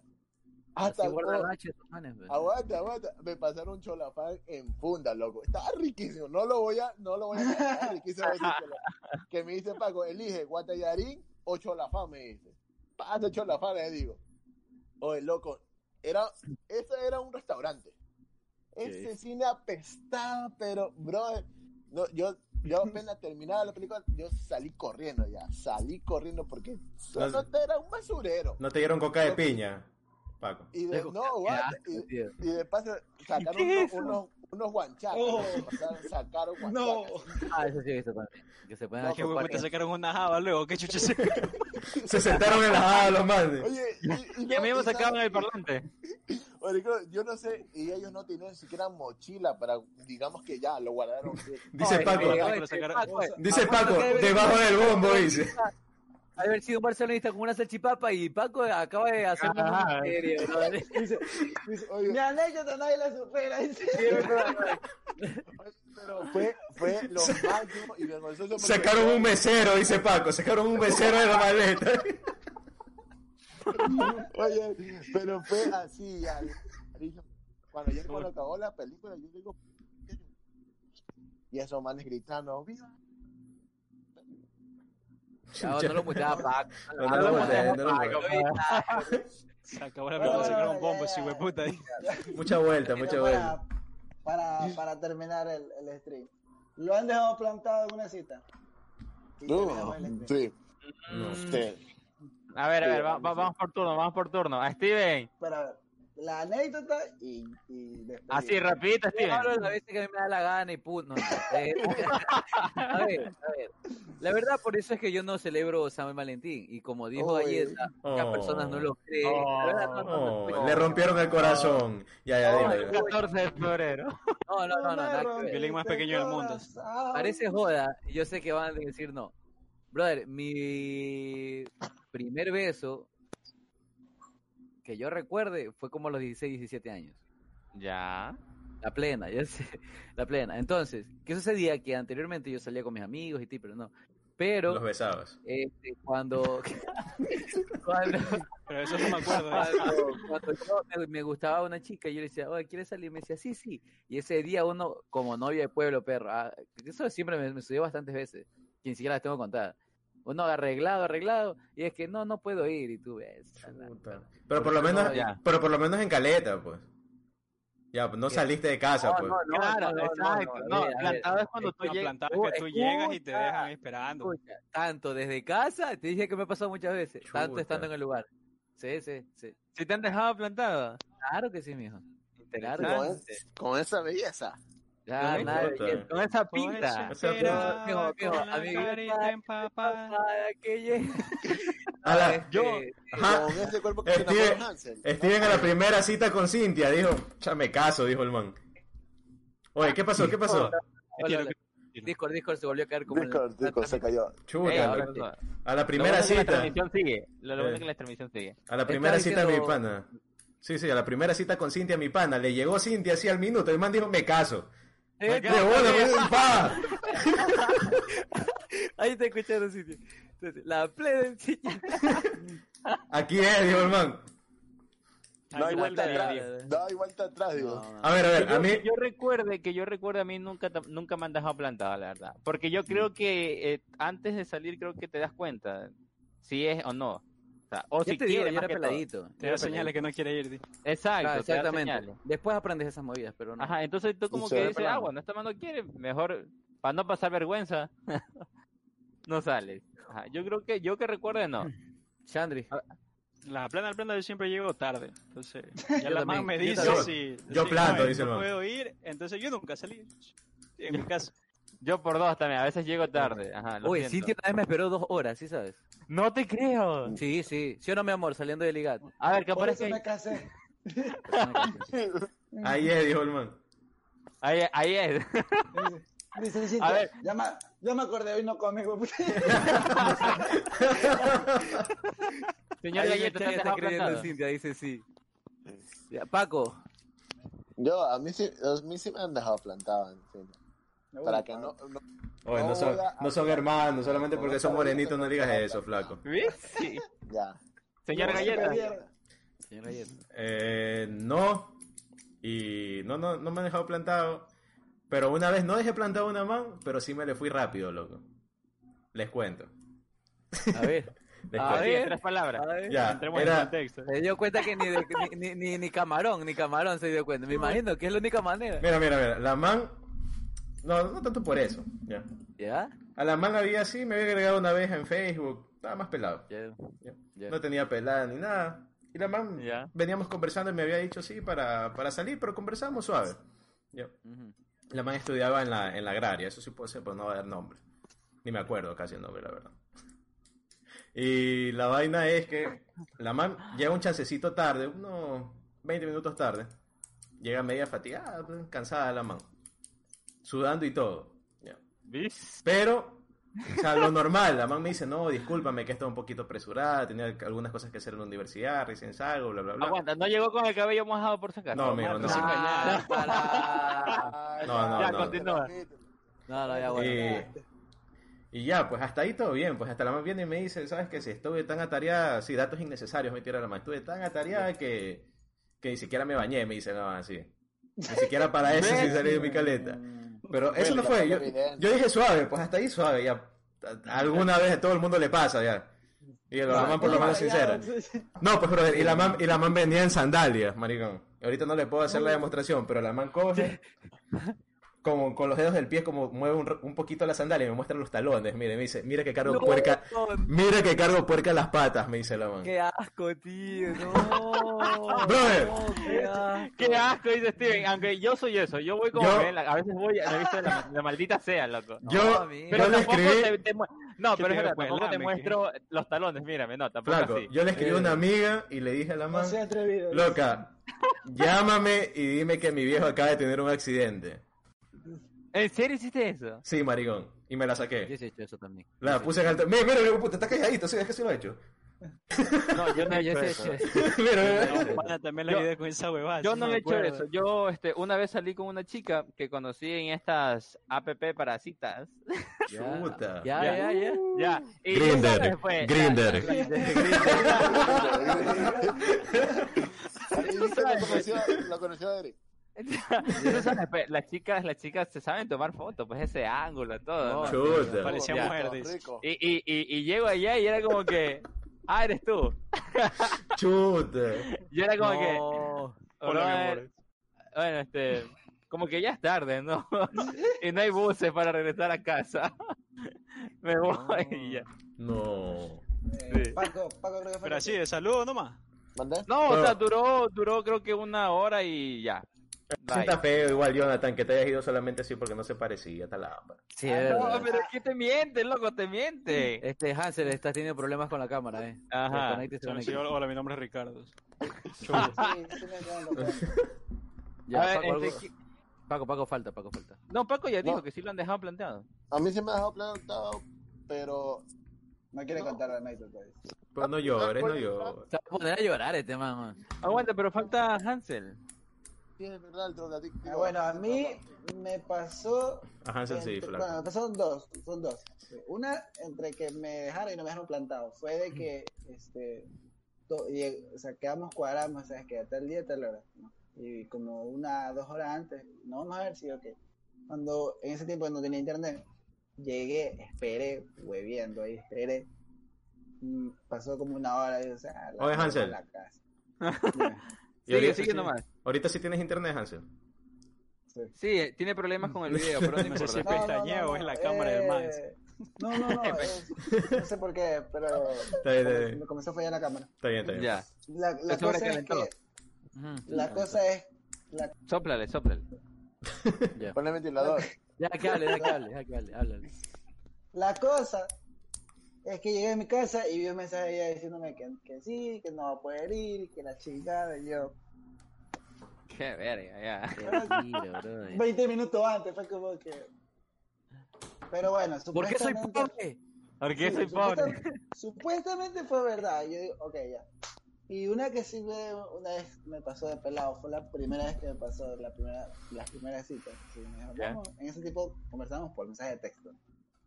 [SPEAKER 2] Hasta
[SPEAKER 3] manes, pues.
[SPEAKER 2] Aguanta, aguanta. Me pasaron cholafán en funda, loco. Estaba riquísimo. No lo voy a, no lo voy a. Estaba riquísimo. Que me dice Paco, elige guatallarín o cholafán, me dice. Pasa cholafán, le digo. Oye, loco, era, ese era un restaurante. Ese cine apestaba, pero, bro, no, yo, yo apenas terminaba la película, yo salí corriendo ya. Salí corriendo porque solo era un basurero.
[SPEAKER 4] No te dieron coca de piña, Paco.
[SPEAKER 2] Y de, no, y, y de paso sacaron
[SPEAKER 5] ¿Qué
[SPEAKER 2] unos, unos, unos guanchacos.
[SPEAKER 1] Oh.
[SPEAKER 2] Sacaron, sacaron guanchacos.
[SPEAKER 1] No.
[SPEAKER 3] Ah, eso sí he visto también. Que se pueden
[SPEAKER 2] No,
[SPEAKER 6] ¿Qué
[SPEAKER 3] chupar.
[SPEAKER 6] huevo te sacaron una java luego? ¿Qué chucha se
[SPEAKER 4] Se sentaron en la jada los manes.
[SPEAKER 2] Oye, y, y
[SPEAKER 5] Y a mí
[SPEAKER 2] no,
[SPEAKER 5] me
[SPEAKER 2] y
[SPEAKER 5] sacaban el parlante.
[SPEAKER 2] Marico, yo no sé, y ellos no tenían ni siquiera mochila para, digamos que ya, lo guardaron.
[SPEAKER 4] Dice Paco, dice
[SPEAKER 3] Paco,
[SPEAKER 4] debajo del bombo, dice.
[SPEAKER 3] Haber sido un barcelonista con una salchipapa y Paco acaba de hacer una
[SPEAKER 5] Ajá.
[SPEAKER 3] serie, brother.
[SPEAKER 2] Dice, dice,
[SPEAKER 1] Mi anécdota nadie la supera. dice.
[SPEAKER 2] pero fue, fue lo máximo y vergonzoso.
[SPEAKER 4] Sacaron un mesero, dice Paco. Sacaron un mesero de la maleta.
[SPEAKER 2] Oye, pero fue así, ya. Cuando ya cuando acabó la película, yo digo, y esos manes gritando, ¡viva!
[SPEAKER 3] No, no lo muteaba Paco.
[SPEAKER 4] No, no lo muteé, no lo muteé.
[SPEAKER 6] Se acabó la película, sacaron bombos, hijo de puta.
[SPEAKER 4] Mucha vuelta, mucha vuelta.
[SPEAKER 1] Para, para, terminar el, el stream. ¿Lo han dejado plantado en una cita? Stream.
[SPEAKER 2] Sí,
[SPEAKER 4] No.
[SPEAKER 2] usted.
[SPEAKER 5] A ver, a ver, va-
[SPEAKER 2] vamos,
[SPEAKER 5] va- vamos por turno, vamos por turno. A Steven,
[SPEAKER 1] Pero a ver, la anécdota y, y
[SPEAKER 5] así rapidito,
[SPEAKER 3] Yo
[SPEAKER 5] Steven.
[SPEAKER 3] hablo las veces que a mí me da la gana y put, no, no. Eh, a ver, a ver. La verdad, por eso es que yo no celebro San Valentín. Y como dijo. Galleta, muchas
[SPEAKER 4] Oh.
[SPEAKER 3] personas no lo creen. La verdad, no, no, no,
[SPEAKER 4] Oh,
[SPEAKER 3] no.
[SPEAKER 4] le rompieron el corazón. Ya, ya,
[SPEAKER 3] No,
[SPEAKER 4] dile.
[SPEAKER 5] 14 de febrero.
[SPEAKER 3] No, no, no, no.
[SPEAKER 6] Violín más pequeño del mundo.
[SPEAKER 3] Parece joda, y yo sé que van a decir no. Brother, mi primer beso que yo recuerde fue como a los 16, 17 años.
[SPEAKER 5] Ya.
[SPEAKER 3] La plena, ya sé, la plena. Entonces, ¿qué sucedía? Que anteriormente yo salía con mis amigos y ti, pero no. Pero
[SPEAKER 4] Los besabas.
[SPEAKER 3] este, cuando, cuando,
[SPEAKER 6] Pero eso no me acuerdo. ¿eh?
[SPEAKER 3] cuando, cuando yo me, me gustaba una chica, yo le decía, oye, ¿quieres salir? Me decía, sí, sí. Y ese día uno, como novia de pueblo, perro, ah, eso siempre me, me sucedió bastantes veces, que ni siquiera las tengo contadas. Uno arreglado, arreglado, y es que no, no puedo ir, y tú ves.
[SPEAKER 4] Pero por lo menos,
[SPEAKER 3] No, ya.
[SPEAKER 4] pero por lo menos en caleta, pues. Ya, no saliste de casa,
[SPEAKER 3] No,
[SPEAKER 4] pues.
[SPEAKER 3] no, no,
[SPEAKER 5] Claro,
[SPEAKER 3] no,
[SPEAKER 5] exacto.
[SPEAKER 3] no,
[SPEAKER 5] plantado es cuando tú llegas.
[SPEAKER 6] plantado es que tú llegas y te dejan esperando.
[SPEAKER 3] Escucha, tanto desde casa, te dije que me ha pasado muchas veces, tanto
[SPEAKER 4] Chuta.
[SPEAKER 3] estando en el lugar. Sí, sí, sí.
[SPEAKER 5] Si te han dejado plantado.
[SPEAKER 3] Claro que sí, mijo. Claro,
[SPEAKER 2] Con,
[SPEAKER 5] Interesante.
[SPEAKER 2] con esa belleza.
[SPEAKER 3] Ya,
[SPEAKER 5] Con
[SPEAKER 3] nada,
[SPEAKER 4] Puta.
[SPEAKER 3] que-
[SPEAKER 5] Con esa pinta.
[SPEAKER 4] O sea. A la-
[SPEAKER 3] Este,
[SPEAKER 5] yo-
[SPEAKER 4] Ajá.
[SPEAKER 2] Con ese cuerpo que se enamoró
[SPEAKER 4] Steven-
[SPEAKER 2] Hansel.
[SPEAKER 4] Steven a la primera cita con Cintia dijo, ya me caso, dijo el man. Oye, ¿qué pasó? ¿Qué pasó?
[SPEAKER 3] Hola, hola. Discord, Discord se volvió a caer como la-
[SPEAKER 2] Discord, Discord se cayó.
[SPEAKER 4] Chuta,
[SPEAKER 5] Ey,
[SPEAKER 4] a
[SPEAKER 5] ahora
[SPEAKER 4] la-
[SPEAKER 5] sí.
[SPEAKER 4] a la primera
[SPEAKER 5] que La
[SPEAKER 4] cita.
[SPEAKER 5] transmisión sigue. Lo, lo bueno es que la transmisión sigue.
[SPEAKER 4] A la primera cita mi pana. Sí, sí, a la primera cita con Cintia mi pana. Le llegó Cintia así al minuto. El man dijo, me caso.
[SPEAKER 3] Eh,
[SPEAKER 4] pa.
[SPEAKER 3] Ahí te escucharon, sitio. Entonces, La plebe
[SPEAKER 4] Aquí es, dijo el man.
[SPEAKER 2] No hay
[SPEAKER 3] la
[SPEAKER 2] vuelta atrás.
[SPEAKER 3] digo.
[SPEAKER 2] No hay vuelta atrás, digo.
[SPEAKER 4] A ver, a ver,
[SPEAKER 5] yo,
[SPEAKER 4] a mí...
[SPEAKER 5] que yo recuerde, que yo recuerde, a mí nunca, nunca me han dejado plantado, la verdad. Porque yo creo que eh, antes de salir, creo que te das cuenta si es o no. O, sea, o
[SPEAKER 3] Ya
[SPEAKER 5] si
[SPEAKER 3] te digo,
[SPEAKER 5] quiere,
[SPEAKER 3] yo
[SPEAKER 5] más
[SPEAKER 3] era
[SPEAKER 5] todo.
[SPEAKER 3] peladito.
[SPEAKER 6] Te da señales que no quiere ir.
[SPEAKER 5] Exacto,
[SPEAKER 3] exactamente. Después aprendes esas movidas, pero no.
[SPEAKER 5] Ajá, entonces tú como que dices, ah, bueno, esta mano quiere, mejor, para no pasar vergüenza, no sales. Ajá, yo creo que, yo que recuerde, no.
[SPEAKER 3] Chandri.
[SPEAKER 6] La plena al plena yo siempre llego tarde. Entonces, ya
[SPEAKER 3] Yo
[SPEAKER 6] la
[SPEAKER 3] también,
[SPEAKER 6] man me dice si.
[SPEAKER 4] Yo
[SPEAKER 6] si, no,
[SPEAKER 4] dice
[SPEAKER 6] no puedo ir, entonces yo nunca salí. En mi caso.
[SPEAKER 5] Yo por dos también, a veces llego tarde. Ajá, lo
[SPEAKER 3] Oye,
[SPEAKER 5] siento.
[SPEAKER 3] Cintia una vez me esperó dos horas, ¿sí sabes?
[SPEAKER 5] No te creo.
[SPEAKER 3] Sí, sí. ¿Sí o no, mi amor? Saliendo de ligar.
[SPEAKER 5] A ver, que
[SPEAKER 1] Por eso
[SPEAKER 5] aparezca ahí.
[SPEAKER 1] me casé.
[SPEAKER 4] Ahí es, dijo el man.
[SPEAKER 5] Ahí, ahí es.
[SPEAKER 1] Dice Cintia,
[SPEAKER 5] A ver.
[SPEAKER 1] ya, me, ya me acordé, hoy no güey.
[SPEAKER 5] Señor Galleta, ¿te
[SPEAKER 3] está creyendo
[SPEAKER 5] plantado?
[SPEAKER 3] Cintia, dice sí. Ya, Paco.
[SPEAKER 2] Yo, a mí sí, a mí sí me han dejado plantado. en Para que no, no-
[SPEAKER 4] Oye, no son, no son hermanos, solamente porque son morenitos no digas eso, flaco.
[SPEAKER 5] ¿Ves? Sí.
[SPEAKER 2] ya.
[SPEAKER 5] Señor Galleta.
[SPEAKER 3] Señor Galleta.
[SPEAKER 4] Eh, no. Y no, no, no me han dejado plantado. Pero una vez no dejé plantado una man, pero sí me le fui rápido, loco. Les cuento.
[SPEAKER 3] A ver.
[SPEAKER 4] Les
[SPEAKER 3] A
[SPEAKER 5] en
[SPEAKER 3] ver.
[SPEAKER 5] tres palabras.
[SPEAKER 3] A ver.
[SPEAKER 4] Ya,
[SPEAKER 6] Entremos en
[SPEAKER 4] era,
[SPEAKER 6] contexto.
[SPEAKER 3] Se dio cuenta que ni, de- ni, ni, ni, ni camarón, ni camarón se dio cuenta. Me imagino que es la única manera.
[SPEAKER 4] mira, mira, mira, la man, no, no tanto por eso, ya.
[SPEAKER 3] ¿Ya?
[SPEAKER 4] A la man había así, me había agregado una vez en Facebook, estaba más pelado.
[SPEAKER 3] Ya.
[SPEAKER 4] no tenía pelada ni nada. Y la man, veníamos conversando y me había dicho sí para, para salir, pero conversamos suave. La man estudiaba en la, en la agraria, eso sí puede ser, pero no va a dar nombre. Ni me acuerdo casi el nombre, la verdad. Y la vaina es que la man llega un chancecito tarde, unos 20 minutos tarde. Llega media fatigada, pues, cansada la man. Sudando y todo. Pero, o sea, lo normal, la man me dice, no, discúlpame que estaba un poquito apresurada, tenía algunas cosas que hacer en la universidad, recién salgo, bla, bla, bla.
[SPEAKER 5] Aguanta, no llegó con el cabello mojado por sacar.
[SPEAKER 4] No, amigo, no.
[SPEAKER 3] Ah, para.
[SPEAKER 4] No, no,
[SPEAKER 5] Ya,
[SPEAKER 4] no.
[SPEAKER 5] continúa.
[SPEAKER 3] No, no, ya, bueno.
[SPEAKER 4] Y, y ya, pues hasta ahí todo bien. Pues hasta la mamá viene y me dice, ¿sabes qué? Si estuve tan atareada, sí, datos innecesarios me tira la mamá. Estuve tan atareada que, que ni siquiera me bañé, me dice la mamá así. Ni siquiera para eso sí salí de mi caleta. Pero eso no fue. Yo, yo dije suave, pues hasta ahí suave, ya. Alguna vez a todo el mundo le pasa, ya. Y la mamá por lo menos sincera. No, pues brother, y la man, y la man venía en sandalias, maricón. Y ahorita no le puedo hacer la demostración, pero la man coge como con los dedos del pie como mueve un, un poquito la sandalia y me muestra los talones, mire, me dice, mira que cargo
[SPEAKER 3] No,
[SPEAKER 4] puerca,
[SPEAKER 3] no,
[SPEAKER 4] mira que cargo puerca las patas, me dice la man.
[SPEAKER 3] Qué asco, tío. No.
[SPEAKER 4] Brother.
[SPEAKER 3] No, qué asco.
[SPEAKER 5] Qué asco, dice Steven. Aunque yo soy eso. Yo voy como
[SPEAKER 4] Yo-
[SPEAKER 5] a veces voy, visto la, la maldita sea, loco.
[SPEAKER 4] Yo.
[SPEAKER 5] Pero
[SPEAKER 4] yo le escribí,
[SPEAKER 5] te, te mu- No,
[SPEAKER 6] ¿Qué
[SPEAKER 5] pero
[SPEAKER 6] fue,
[SPEAKER 5] tampoco te muestro los talones, mírame, no, tampoco
[SPEAKER 4] flaco,
[SPEAKER 5] así.
[SPEAKER 4] yo le escribí a
[SPEAKER 1] Eh.
[SPEAKER 4] una amiga y le dije a la
[SPEAKER 1] No
[SPEAKER 4] man,
[SPEAKER 1] sea atrevido.
[SPEAKER 4] loca, llámame y dime que mi viejo acaba de tener un accidente.
[SPEAKER 5] ¿En serio hiciste eso?
[SPEAKER 4] Sí, maricón. Y me la
[SPEAKER 3] Yo
[SPEAKER 4] saqué.
[SPEAKER 3] sí he hecho eso también.
[SPEAKER 4] La puse en alto. Mira, mira, mira, puta, está calladito, sí, es que sí lo he hecho.
[SPEAKER 5] No, yo no he
[SPEAKER 3] Yo
[SPEAKER 5] hecho
[SPEAKER 3] sí he
[SPEAKER 5] eso.
[SPEAKER 3] hecho eso.
[SPEAKER 4] mira, mira,
[SPEAKER 6] No,
[SPEAKER 4] mira.
[SPEAKER 6] pana, también la
[SPEAKER 5] Yo-
[SPEAKER 6] con esa huevada.
[SPEAKER 5] Yo no he hecho eso. Yo, este, una vez salí con una chica que conocí en estas app para citas.
[SPEAKER 3] Ya,
[SPEAKER 4] Chuta.
[SPEAKER 3] ya, ya, ya.
[SPEAKER 5] Ya.
[SPEAKER 2] Lo conoció, lo
[SPEAKER 5] después, las chicas, las chicas se saben tomar fotos, pues ese ángulo, todo. ¿no?
[SPEAKER 4] Chuta.
[SPEAKER 6] Parecía
[SPEAKER 5] Ya.
[SPEAKER 6] mujer.
[SPEAKER 5] Y, y, y, y llego allá y era como que, ah, eres tú.
[SPEAKER 4] Chuta.
[SPEAKER 5] Yo era como que.
[SPEAKER 6] Hola, mi amor.
[SPEAKER 5] bueno, este, como que ya es tarde, ¿no? y no hay buses para regresar a casa. Me voy y ya.
[SPEAKER 4] No.
[SPEAKER 1] Eh,
[SPEAKER 5] Sí.
[SPEAKER 1] Paco, Paco creo que fue
[SPEAKER 6] Pero así, de saludo nomás.
[SPEAKER 2] ¿Mandé?
[SPEAKER 5] No, o sea, duró, duró creo que una hora y ya.
[SPEAKER 4] Sienta feo igual, Jonathan, que te hayas ido solamente así porque no se parecía esta lámpara.
[SPEAKER 3] Sí,
[SPEAKER 1] Ah,
[SPEAKER 3] es
[SPEAKER 1] no,
[SPEAKER 5] pero es que te miente, loco, te miente.
[SPEAKER 3] Este Hansel está teniendo problemas con la cámara, eh.
[SPEAKER 5] Ajá.
[SPEAKER 6] Sí, hola, mi nombre es Ricardo.
[SPEAKER 3] Ya,
[SPEAKER 5] A ver,
[SPEAKER 3] Paco,
[SPEAKER 5] este,
[SPEAKER 3] Paco, Paco, falta, Paco, falta.
[SPEAKER 5] No, Paco ya dijo
[SPEAKER 2] No.
[SPEAKER 5] que sí lo han dejado planteado.
[SPEAKER 2] A mí se me ha dejado plantado, pero
[SPEAKER 1] No quiere
[SPEAKER 2] No.
[SPEAKER 1] contar la anécdota.
[SPEAKER 4] Pero no llores, no llores.
[SPEAKER 3] Se va a poner a llorar este man.
[SPEAKER 5] Aguanta, pero falta Hansel.
[SPEAKER 2] Sí es verdad el drogadicto.
[SPEAKER 1] Ah, bueno, a mí me pasó.
[SPEAKER 4] A Hansel sí, flaco.
[SPEAKER 1] Bueno, me pasaron dos, son dos. Una entre que me dejaron y no me dejaron plantado. Fue de que, este, to- y, o sea, quedamos cuadramos, ¿sabes? Que a tal día, tal hora. ¿no? Y como una, dos horas antes, no vamos a ver si, ok. Cuando en ese tiempo no tenía internet, llegué, esperé, hueviendo ahí, esperé. Mm, Pasó como una hora y, o sea, la
[SPEAKER 4] Oye, Hansel.
[SPEAKER 1] la casa.
[SPEAKER 4] Y
[SPEAKER 5] Sigue,
[SPEAKER 4] ahorita
[SPEAKER 5] sigue
[SPEAKER 4] sí-
[SPEAKER 5] nomás.
[SPEAKER 4] Ahorita sí tienes internet, Hansel.
[SPEAKER 5] Sí, eh, tiene problemas con el video, pero no
[SPEAKER 6] No sé si es pestañeo o es la cámara del man.
[SPEAKER 1] eh, No, no, no, es- no sé por qué, pero
[SPEAKER 4] Está bien, está bien.
[SPEAKER 1] me comenzó a fallar la cámara.
[SPEAKER 4] Está bien, está bien.
[SPEAKER 5] Ya,
[SPEAKER 1] La, la cosa es que,
[SPEAKER 3] Ujú.
[SPEAKER 1] la cosa es, la,
[SPEAKER 5] sóplale, sóplale.
[SPEAKER 3] Ya.
[SPEAKER 2] Ponle ventilador.
[SPEAKER 3] Ya que hable, ya que hable, ya que hable, háblale.
[SPEAKER 1] la cosa es que llegué a mi casa y vi un mensaje de ella diciéndome que, que sí, que no va a poder ir, que la chingada, y yo,
[SPEAKER 5] Qué verga, ya.
[SPEAKER 3] Qué tiro, brother.
[SPEAKER 1] 20 minutos antes, fue como que... Pero bueno,
[SPEAKER 3] ¿Por qué soy
[SPEAKER 1] supuestamente-
[SPEAKER 3] pobre?
[SPEAKER 5] Porque
[SPEAKER 1] Sí,
[SPEAKER 5] soy pobre.
[SPEAKER 1] supuestamente- Supuestamente fue verdad. Yo digo, ok, ya. Y una que sí me, una vez me pasó de pelado, fue la primera vez que me pasó, la primera, las primeras citas. Sí, en ese tipo conversamos por mensaje de texto.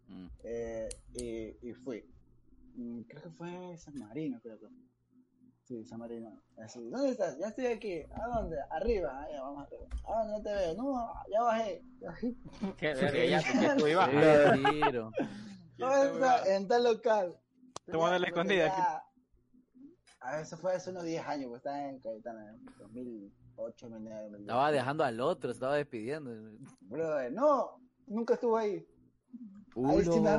[SPEAKER 3] Mm.
[SPEAKER 1] Eh, y, y fui. Mm, Creo que fue San Marino, creo que. Sí, San Marino. Así, ¿dónde estás? Ya estoy aquí. ¿A dónde? Arriba. Ah, vamos arriba. Ah, no te veo. No, ya bajé. Ya bajé.
[SPEAKER 5] Qué verga, ya, porque tú ibas.
[SPEAKER 3] Qué tiro.
[SPEAKER 1] ¿Dónde está? En tal local.
[SPEAKER 6] Tomando la
[SPEAKER 1] Ya,
[SPEAKER 6] escondida
[SPEAKER 1] ya- A ver, eso fue hace unos 10 años, pues estaba en Cayetana, en 2008, 2009.
[SPEAKER 3] Estaba dejando al otro, estaba despidiendo.
[SPEAKER 1] Brother, no, nunca estuvo ahí.
[SPEAKER 3] Uy,
[SPEAKER 1] ahí sí me
[SPEAKER 3] no.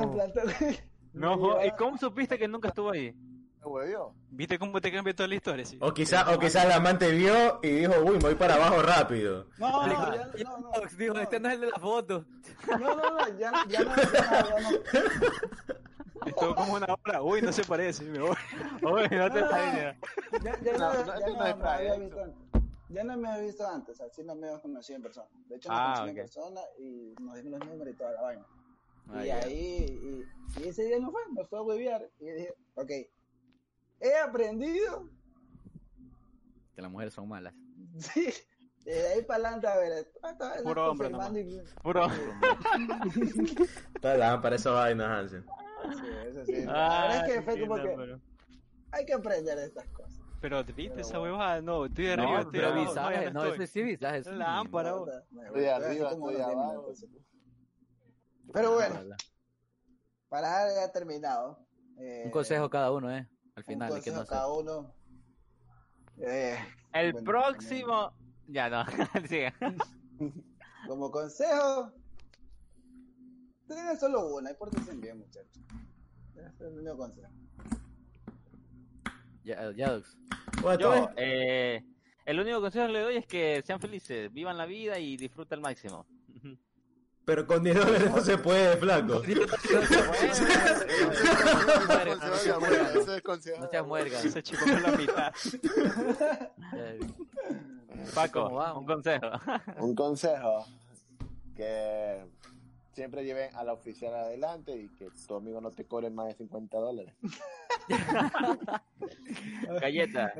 [SPEAKER 5] No,
[SPEAKER 1] Me
[SPEAKER 5] jo- ¿y cómo supiste que nunca estuvo ahí?
[SPEAKER 6] ¿Viste cómo te cambia toda la historia? Sí.
[SPEAKER 4] O quizás o quizá la amante vio y dijo, uy, me voy para abajo rápido.
[SPEAKER 1] No, no, ya, no, no.
[SPEAKER 3] Dijo,
[SPEAKER 1] no.
[SPEAKER 3] este no es el de la foto.
[SPEAKER 1] No, no, no, ya, ya no, ya no, ya no.
[SPEAKER 6] Estuvo como una hora. Uy, no se parece. Me voy.
[SPEAKER 5] Oye, no te
[SPEAKER 1] No, no,
[SPEAKER 5] sabía.
[SPEAKER 1] Ya, ya
[SPEAKER 2] No,
[SPEAKER 1] no,
[SPEAKER 2] no,
[SPEAKER 1] ya
[SPEAKER 2] no
[SPEAKER 1] no me había visto antes. Ya no me había visto antes, así no me había conocido en persona. De hecho, me
[SPEAKER 5] Ah,
[SPEAKER 1] conocí
[SPEAKER 5] ok.
[SPEAKER 1] en persona y nos dimos los números y toda la vaina.
[SPEAKER 3] Ah,
[SPEAKER 1] y ahí, y, y ese día no fue, me fue a huevear. Y dije, ok, he aprendido,
[SPEAKER 3] Que las mujeres son malas.
[SPEAKER 1] sí, de ahí para adelante, a ver, vez
[SPEAKER 6] Puro
[SPEAKER 1] es
[SPEAKER 6] hombre
[SPEAKER 1] confirmando y-
[SPEAKER 5] Puro.
[SPEAKER 4] Está lámpara esa vaina, Hansel.
[SPEAKER 1] Sí, eso sí. La
[SPEAKER 5] Ah,
[SPEAKER 1] verdad es que fue como
[SPEAKER 5] no,
[SPEAKER 1] que
[SPEAKER 5] pero-
[SPEAKER 1] hay que aprender de estas cosas.
[SPEAKER 6] Pero viste
[SPEAKER 1] Pero
[SPEAKER 6] esa huevada. No, estoy de arriba,
[SPEAKER 3] No,
[SPEAKER 6] estoy
[SPEAKER 3] pero
[SPEAKER 6] abajo.
[SPEAKER 3] visaje,
[SPEAKER 6] ya
[SPEAKER 3] no,
[SPEAKER 6] estoy.
[SPEAKER 3] eso sí visaje. eso
[SPEAKER 6] La.
[SPEAKER 1] No, no, no,
[SPEAKER 2] Estoy
[SPEAKER 1] no,
[SPEAKER 2] arriba, estoy abajo.
[SPEAKER 1] Pero bueno, para ya terminado. eh,
[SPEAKER 3] Un consejo cada uno, ¿eh? Al
[SPEAKER 1] un
[SPEAKER 3] final, de no
[SPEAKER 1] cada uno. Eh,
[SPEAKER 5] El
[SPEAKER 1] bueno,
[SPEAKER 5] próximo. Ya no, sigue.
[SPEAKER 1] Como consejo, tengan solo una y pórtense bien, muchachos. Es el único consejo.
[SPEAKER 3] Ya,
[SPEAKER 5] Yo,
[SPEAKER 4] todo-
[SPEAKER 5] eh, el único consejo que le doy es que sean felices, vivan la vida y disfruten al máximo.
[SPEAKER 4] Pero con 10 dólares no se puede, flaco.
[SPEAKER 3] No seas muerga.
[SPEAKER 6] Ese chico con la mitad.
[SPEAKER 5] Paco, un consejo.
[SPEAKER 2] Un consejo que siempre lleven a la oficial adelante y que tu amigo no te cobre más de 50 dólares.
[SPEAKER 5] Galleta.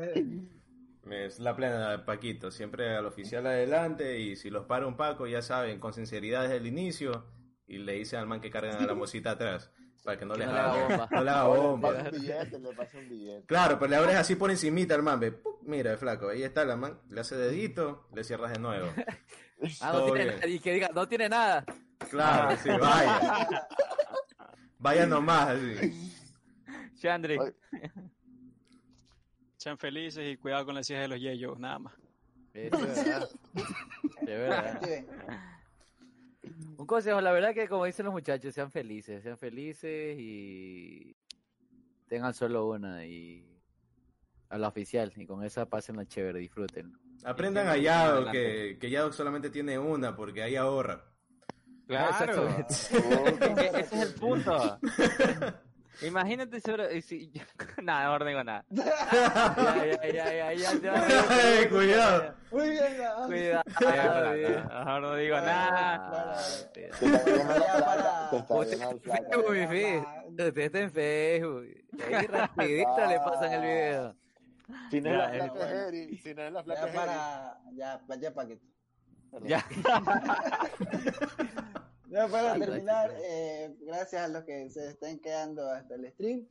[SPEAKER 4] Es la plena, Paquito. Siempre al oficial adelante y si los para un Paco, ya saben, con sinceridad desde el inicio y le dicen al man que cargan a la mosita atrás para que no
[SPEAKER 3] Que
[SPEAKER 4] les
[SPEAKER 3] no le haga bomba.
[SPEAKER 4] no le haga
[SPEAKER 2] Le
[SPEAKER 4] bomba.
[SPEAKER 2] pasa un billete, le pasa un billete.
[SPEAKER 4] Claro, pero le abres así por encimita al man, ve, mira, flaco, ahí está la man, le hace dedito, le cierras de nuevo.
[SPEAKER 3] Ah, no tiene nada, y que diga, no tiene nada.
[SPEAKER 4] Claro, sí, vaya. Vaya nomás, así.
[SPEAKER 5] Chandri.
[SPEAKER 6] Sean felices y cuidado con las hijas de los yeyos, nada más.
[SPEAKER 3] Eso es verdad. De verdad. Un consejo, la verdad que como dicen los muchachos, sean felices, sean felices y tengan solo una y a la oficial y con esa pasen la chévere, disfruten.
[SPEAKER 4] Aprendan a. Yadok que, que Yadok solamente tiene una porque ahí ahorra.
[SPEAKER 5] Claro. Es que ese es el punto. Imagínate sobre... Si... Nada, mejor no digo nada.
[SPEAKER 3] Ya, ya, ya, ya, ya, ya.
[SPEAKER 4] Eh, cuidado.
[SPEAKER 1] Muy bien,
[SPEAKER 3] Cuidado.
[SPEAKER 5] Mejor no digo nada.
[SPEAKER 2] Está.
[SPEAKER 3] Facebook, mi fe. Usted está en Facebook. Ahí rapidito le pasan el video.
[SPEAKER 2] Si no es la
[SPEAKER 5] Ya,
[SPEAKER 2] flaca
[SPEAKER 1] bueno.
[SPEAKER 2] es Eri, si no es la flaca
[SPEAKER 1] Ya
[SPEAKER 2] es Eri.
[SPEAKER 1] para, ya. Ya.
[SPEAKER 5] Ya
[SPEAKER 1] para
[SPEAKER 3] Ay,
[SPEAKER 1] terminar, eh, gracias a los que se estén quedando hasta el stream.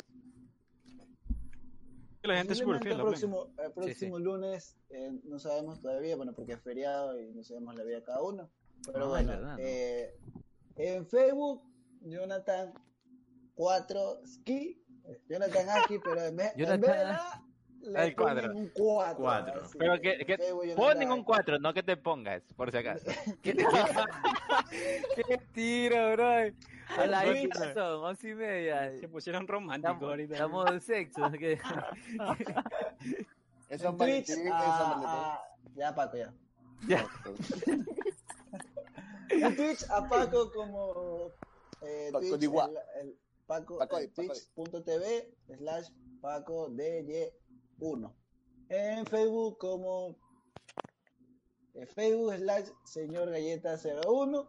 [SPEAKER 6] La gente es súper
[SPEAKER 1] Posiblemente
[SPEAKER 6] fiel.
[SPEAKER 1] el próximo, el próximo lunes, eh, no sabemos todavía, bueno, porque es feriado y no sabemos la vida de cada uno. Pero bueno,
[SPEAKER 3] verdad, ¿no?
[SPEAKER 1] eh, en Facebook, Jonathan 4 Ski, Jonathan aquí, pero en vez, en vez de la, le
[SPEAKER 5] El cuadro.
[SPEAKER 1] ponen un 4.
[SPEAKER 4] Cuatro.
[SPEAKER 5] Pero que, que ponen un 4, no que te pongas, por si acaso.
[SPEAKER 3] ¿Qué, qué, qué tiro, bro? A la hija son once y media.
[SPEAKER 6] Se pusieron románticos
[SPEAKER 3] Estamos,
[SPEAKER 6] ahorita.
[SPEAKER 3] estamos de sexo.
[SPEAKER 2] Es
[SPEAKER 1] Twitch,
[SPEAKER 2] Valentín, es
[SPEAKER 1] ah, ah, ya Paco, ya.
[SPEAKER 5] Ya.
[SPEAKER 1] En Twitch a Paco como eh,
[SPEAKER 2] Paco
[SPEAKER 1] Twitch, el, el Paco,
[SPEAKER 2] Paco
[SPEAKER 1] eh,
[SPEAKER 2] Di, Paco
[SPEAKER 1] twitch.tv slash Paco DJ1. En Facebook como Facebook slash Señor Galleta 01.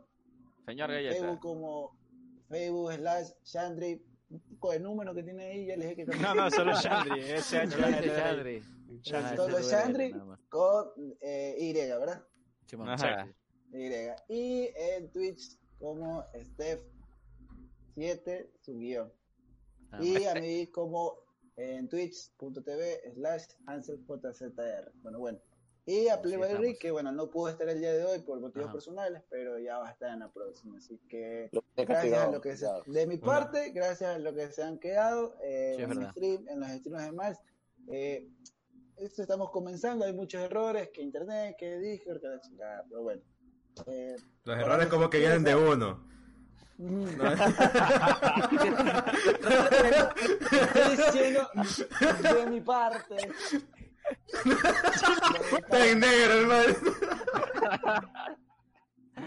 [SPEAKER 5] Señor
[SPEAKER 1] En
[SPEAKER 5] Galleta.
[SPEAKER 1] Facebook como Facebook slash Chandri. Un poco de número que tiene ahí, ya les dije que
[SPEAKER 6] No, no, solo Chandri. Ese
[SPEAKER 3] Solo. Chandri.
[SPEAKER 1] Solo con eh, Y, ¿verdad?
[SPEAKER 5] Ajá.
[SPEAKER 1] Y. Y en Twitch como Steph7 su guion.
[SPEAKER 3] Ah,
[SPEAKER 1] Y a mí como en twitch.tv slash AnselJZR. Bueno, bueno. Y a Playboy que bueno, no pudo estar el día de hoy por motivos
[SPEAKER 3] Ajá.
[SPEAKER 1] personales, pero ya va a estar en la próxima. Así que gracias a lo que se, de mi parte, gracias a lo que se han quedado eh,
[SPEAKER 3] Sí,
[SPEAKER 1] en, el stream, en los streams de más. Eh, esto estamos comenzando, hay muchos errores, que internet, que Discord, que la chingada, pero bueno. Eh,
[SPEAKER 4] Los errores como que vienen de uno.
[SPEAKER 1] Mm, estoy diciendo de mi parte. De mi
[SPEAKER 4] Está en negro, hermano.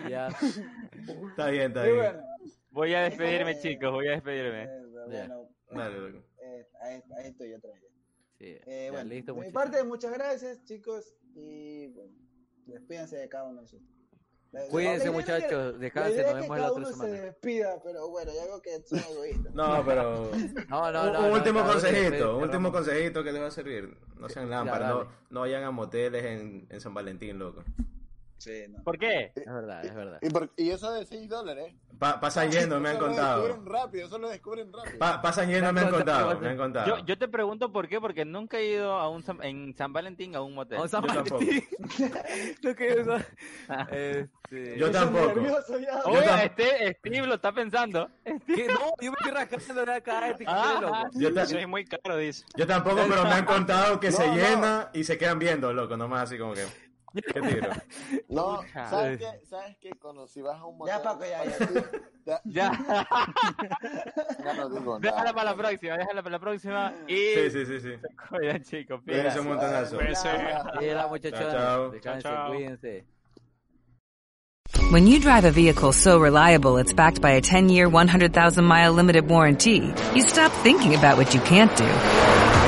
[SPEAKER 3] Ya.
[SPEAKER 4] Está bien, está bien.
[SPEAKER 1] bueno,
[SPEAKER 5] Voy a despedirme,
[SPEAKER 1] Eh,
[SPEAKER 5] chicos, voy a despedirme.
[SPEAKER 1] eh, bueno,
[SPEAKER 4] Dale, loco.
[SPEAKER 1] eh, ahí, ahí estoy otra vez.
[SPEAKER 3] Sí,
[SPEAKER 1] Eh, bueno,
[SPEAKER 3] listo,
[SPEAKER 1] de mi parte, muchas gracias, chicos. Y bueno, despídense de cada uno de nosotros. La- la-
[SPEAKER 3] Cuídense,
[SPEAKER 1] la
[SPEAKER 3] muchachos.
[SPEAKER 1] la
[SPEAKER 3] Descansen, nos vemos la
[SPEAKER 1] cada
[SPEAKER 3] otra semana.
[SPEAKER 1] se despida, pero bueno, ya veo que son egoístas.
[SPEAKER 4] No, pero.
[SPEAKER 3] No, no, no.
[SPEAKER 4] un
[SPEAKER 3] no,
[SPEAKER 4] último
[SPEAKER 3] uno
[SPEAKER 4] consejito, un último consejito que les va a servir. No sean lámparas, no, no vayan a moteles en, en San Valentín, loco.
[SPEAKER 1] Sí, no.
[SPEAKER 5] ¿Por qué?
[SPEAKER 3] Es verdad, es verdad.
[SPEAKER 2] Y, por- y eso de 6 dólares.
[SPEAKER 4] Pa- pasan yendo, me han
[SPEAKER 2] Eso lo
[SPEAKER 4] contado.
[SPEAKER 2] descubren rápido, eso lo descubren rápido.
[SPEAKER 4] Pa- pasan yendo, me han contado, me han contado.
[SPEAKER 5] Yo, yo te pregunto por qué, porque nunca he ido a un San- en San Valentín a un motel.
[SPEAKER 3] A
[SPEAKER 4] Yo tampoco.
[SPEAKER 3] Lo que eso. Este...
[SPEAKER 4] Yo tampoco.
[SPEAKER 1] nervioso ya.
[SPEAKER 5] Oye,
[SPEAKER 4] tam-
[SPEAKER 5] este Steve lo está pensando.
[SPEAKER 3] ¿Qué? No, yo me estoy rascando de acá, este
[SPEAKER 5] Ah, ah,
[SPEAKER 4] Yo,
[SPEAKER 6] es muy caro, dice.
[SPEAKER 4] yo tampoco, pero me han contado que
[SPEAKER 2] No,
[SPEAKER 4] se
[SPEAKER 2] no.
[SPEAKER 4] llena y se quedan viendo, loco, nomás así como que. ¿Qué tiro?
[SPEAKER 2] No, ¿sabes qué? ¿Sabes qué? Cuando si vas a un motel...
[SPEAKER 1] Ya, Paco, ya, ya.
[SPEAKER 2] ya.
[SPEAKER 5] Ya,
[SPEAKER 2] Ya no digo
[SPEAKER 5] déjala para la próxima, déjala para la próxima. Y
[SPEAKER 4] Sí, sí, sí, sí.
[SPEAKER 5] cuidan, chicos.
[SPEAKER 4] Cuídense un montonazo.
[SPEAKER 6] Cuídense.
[SPEAKER 3] Mira, muchachos.
[SPEAKER 4] chao.
[SPEAKER 3] Descansen,
[SPEAKER 6] Chao, chao.
[SPEAKER 3] cuídense.
[SPEAKER 7] When you drive a vehicle so reliable it's backed by a 10-year, 100,000-mile limited warranty, you stop thinking about what you can't do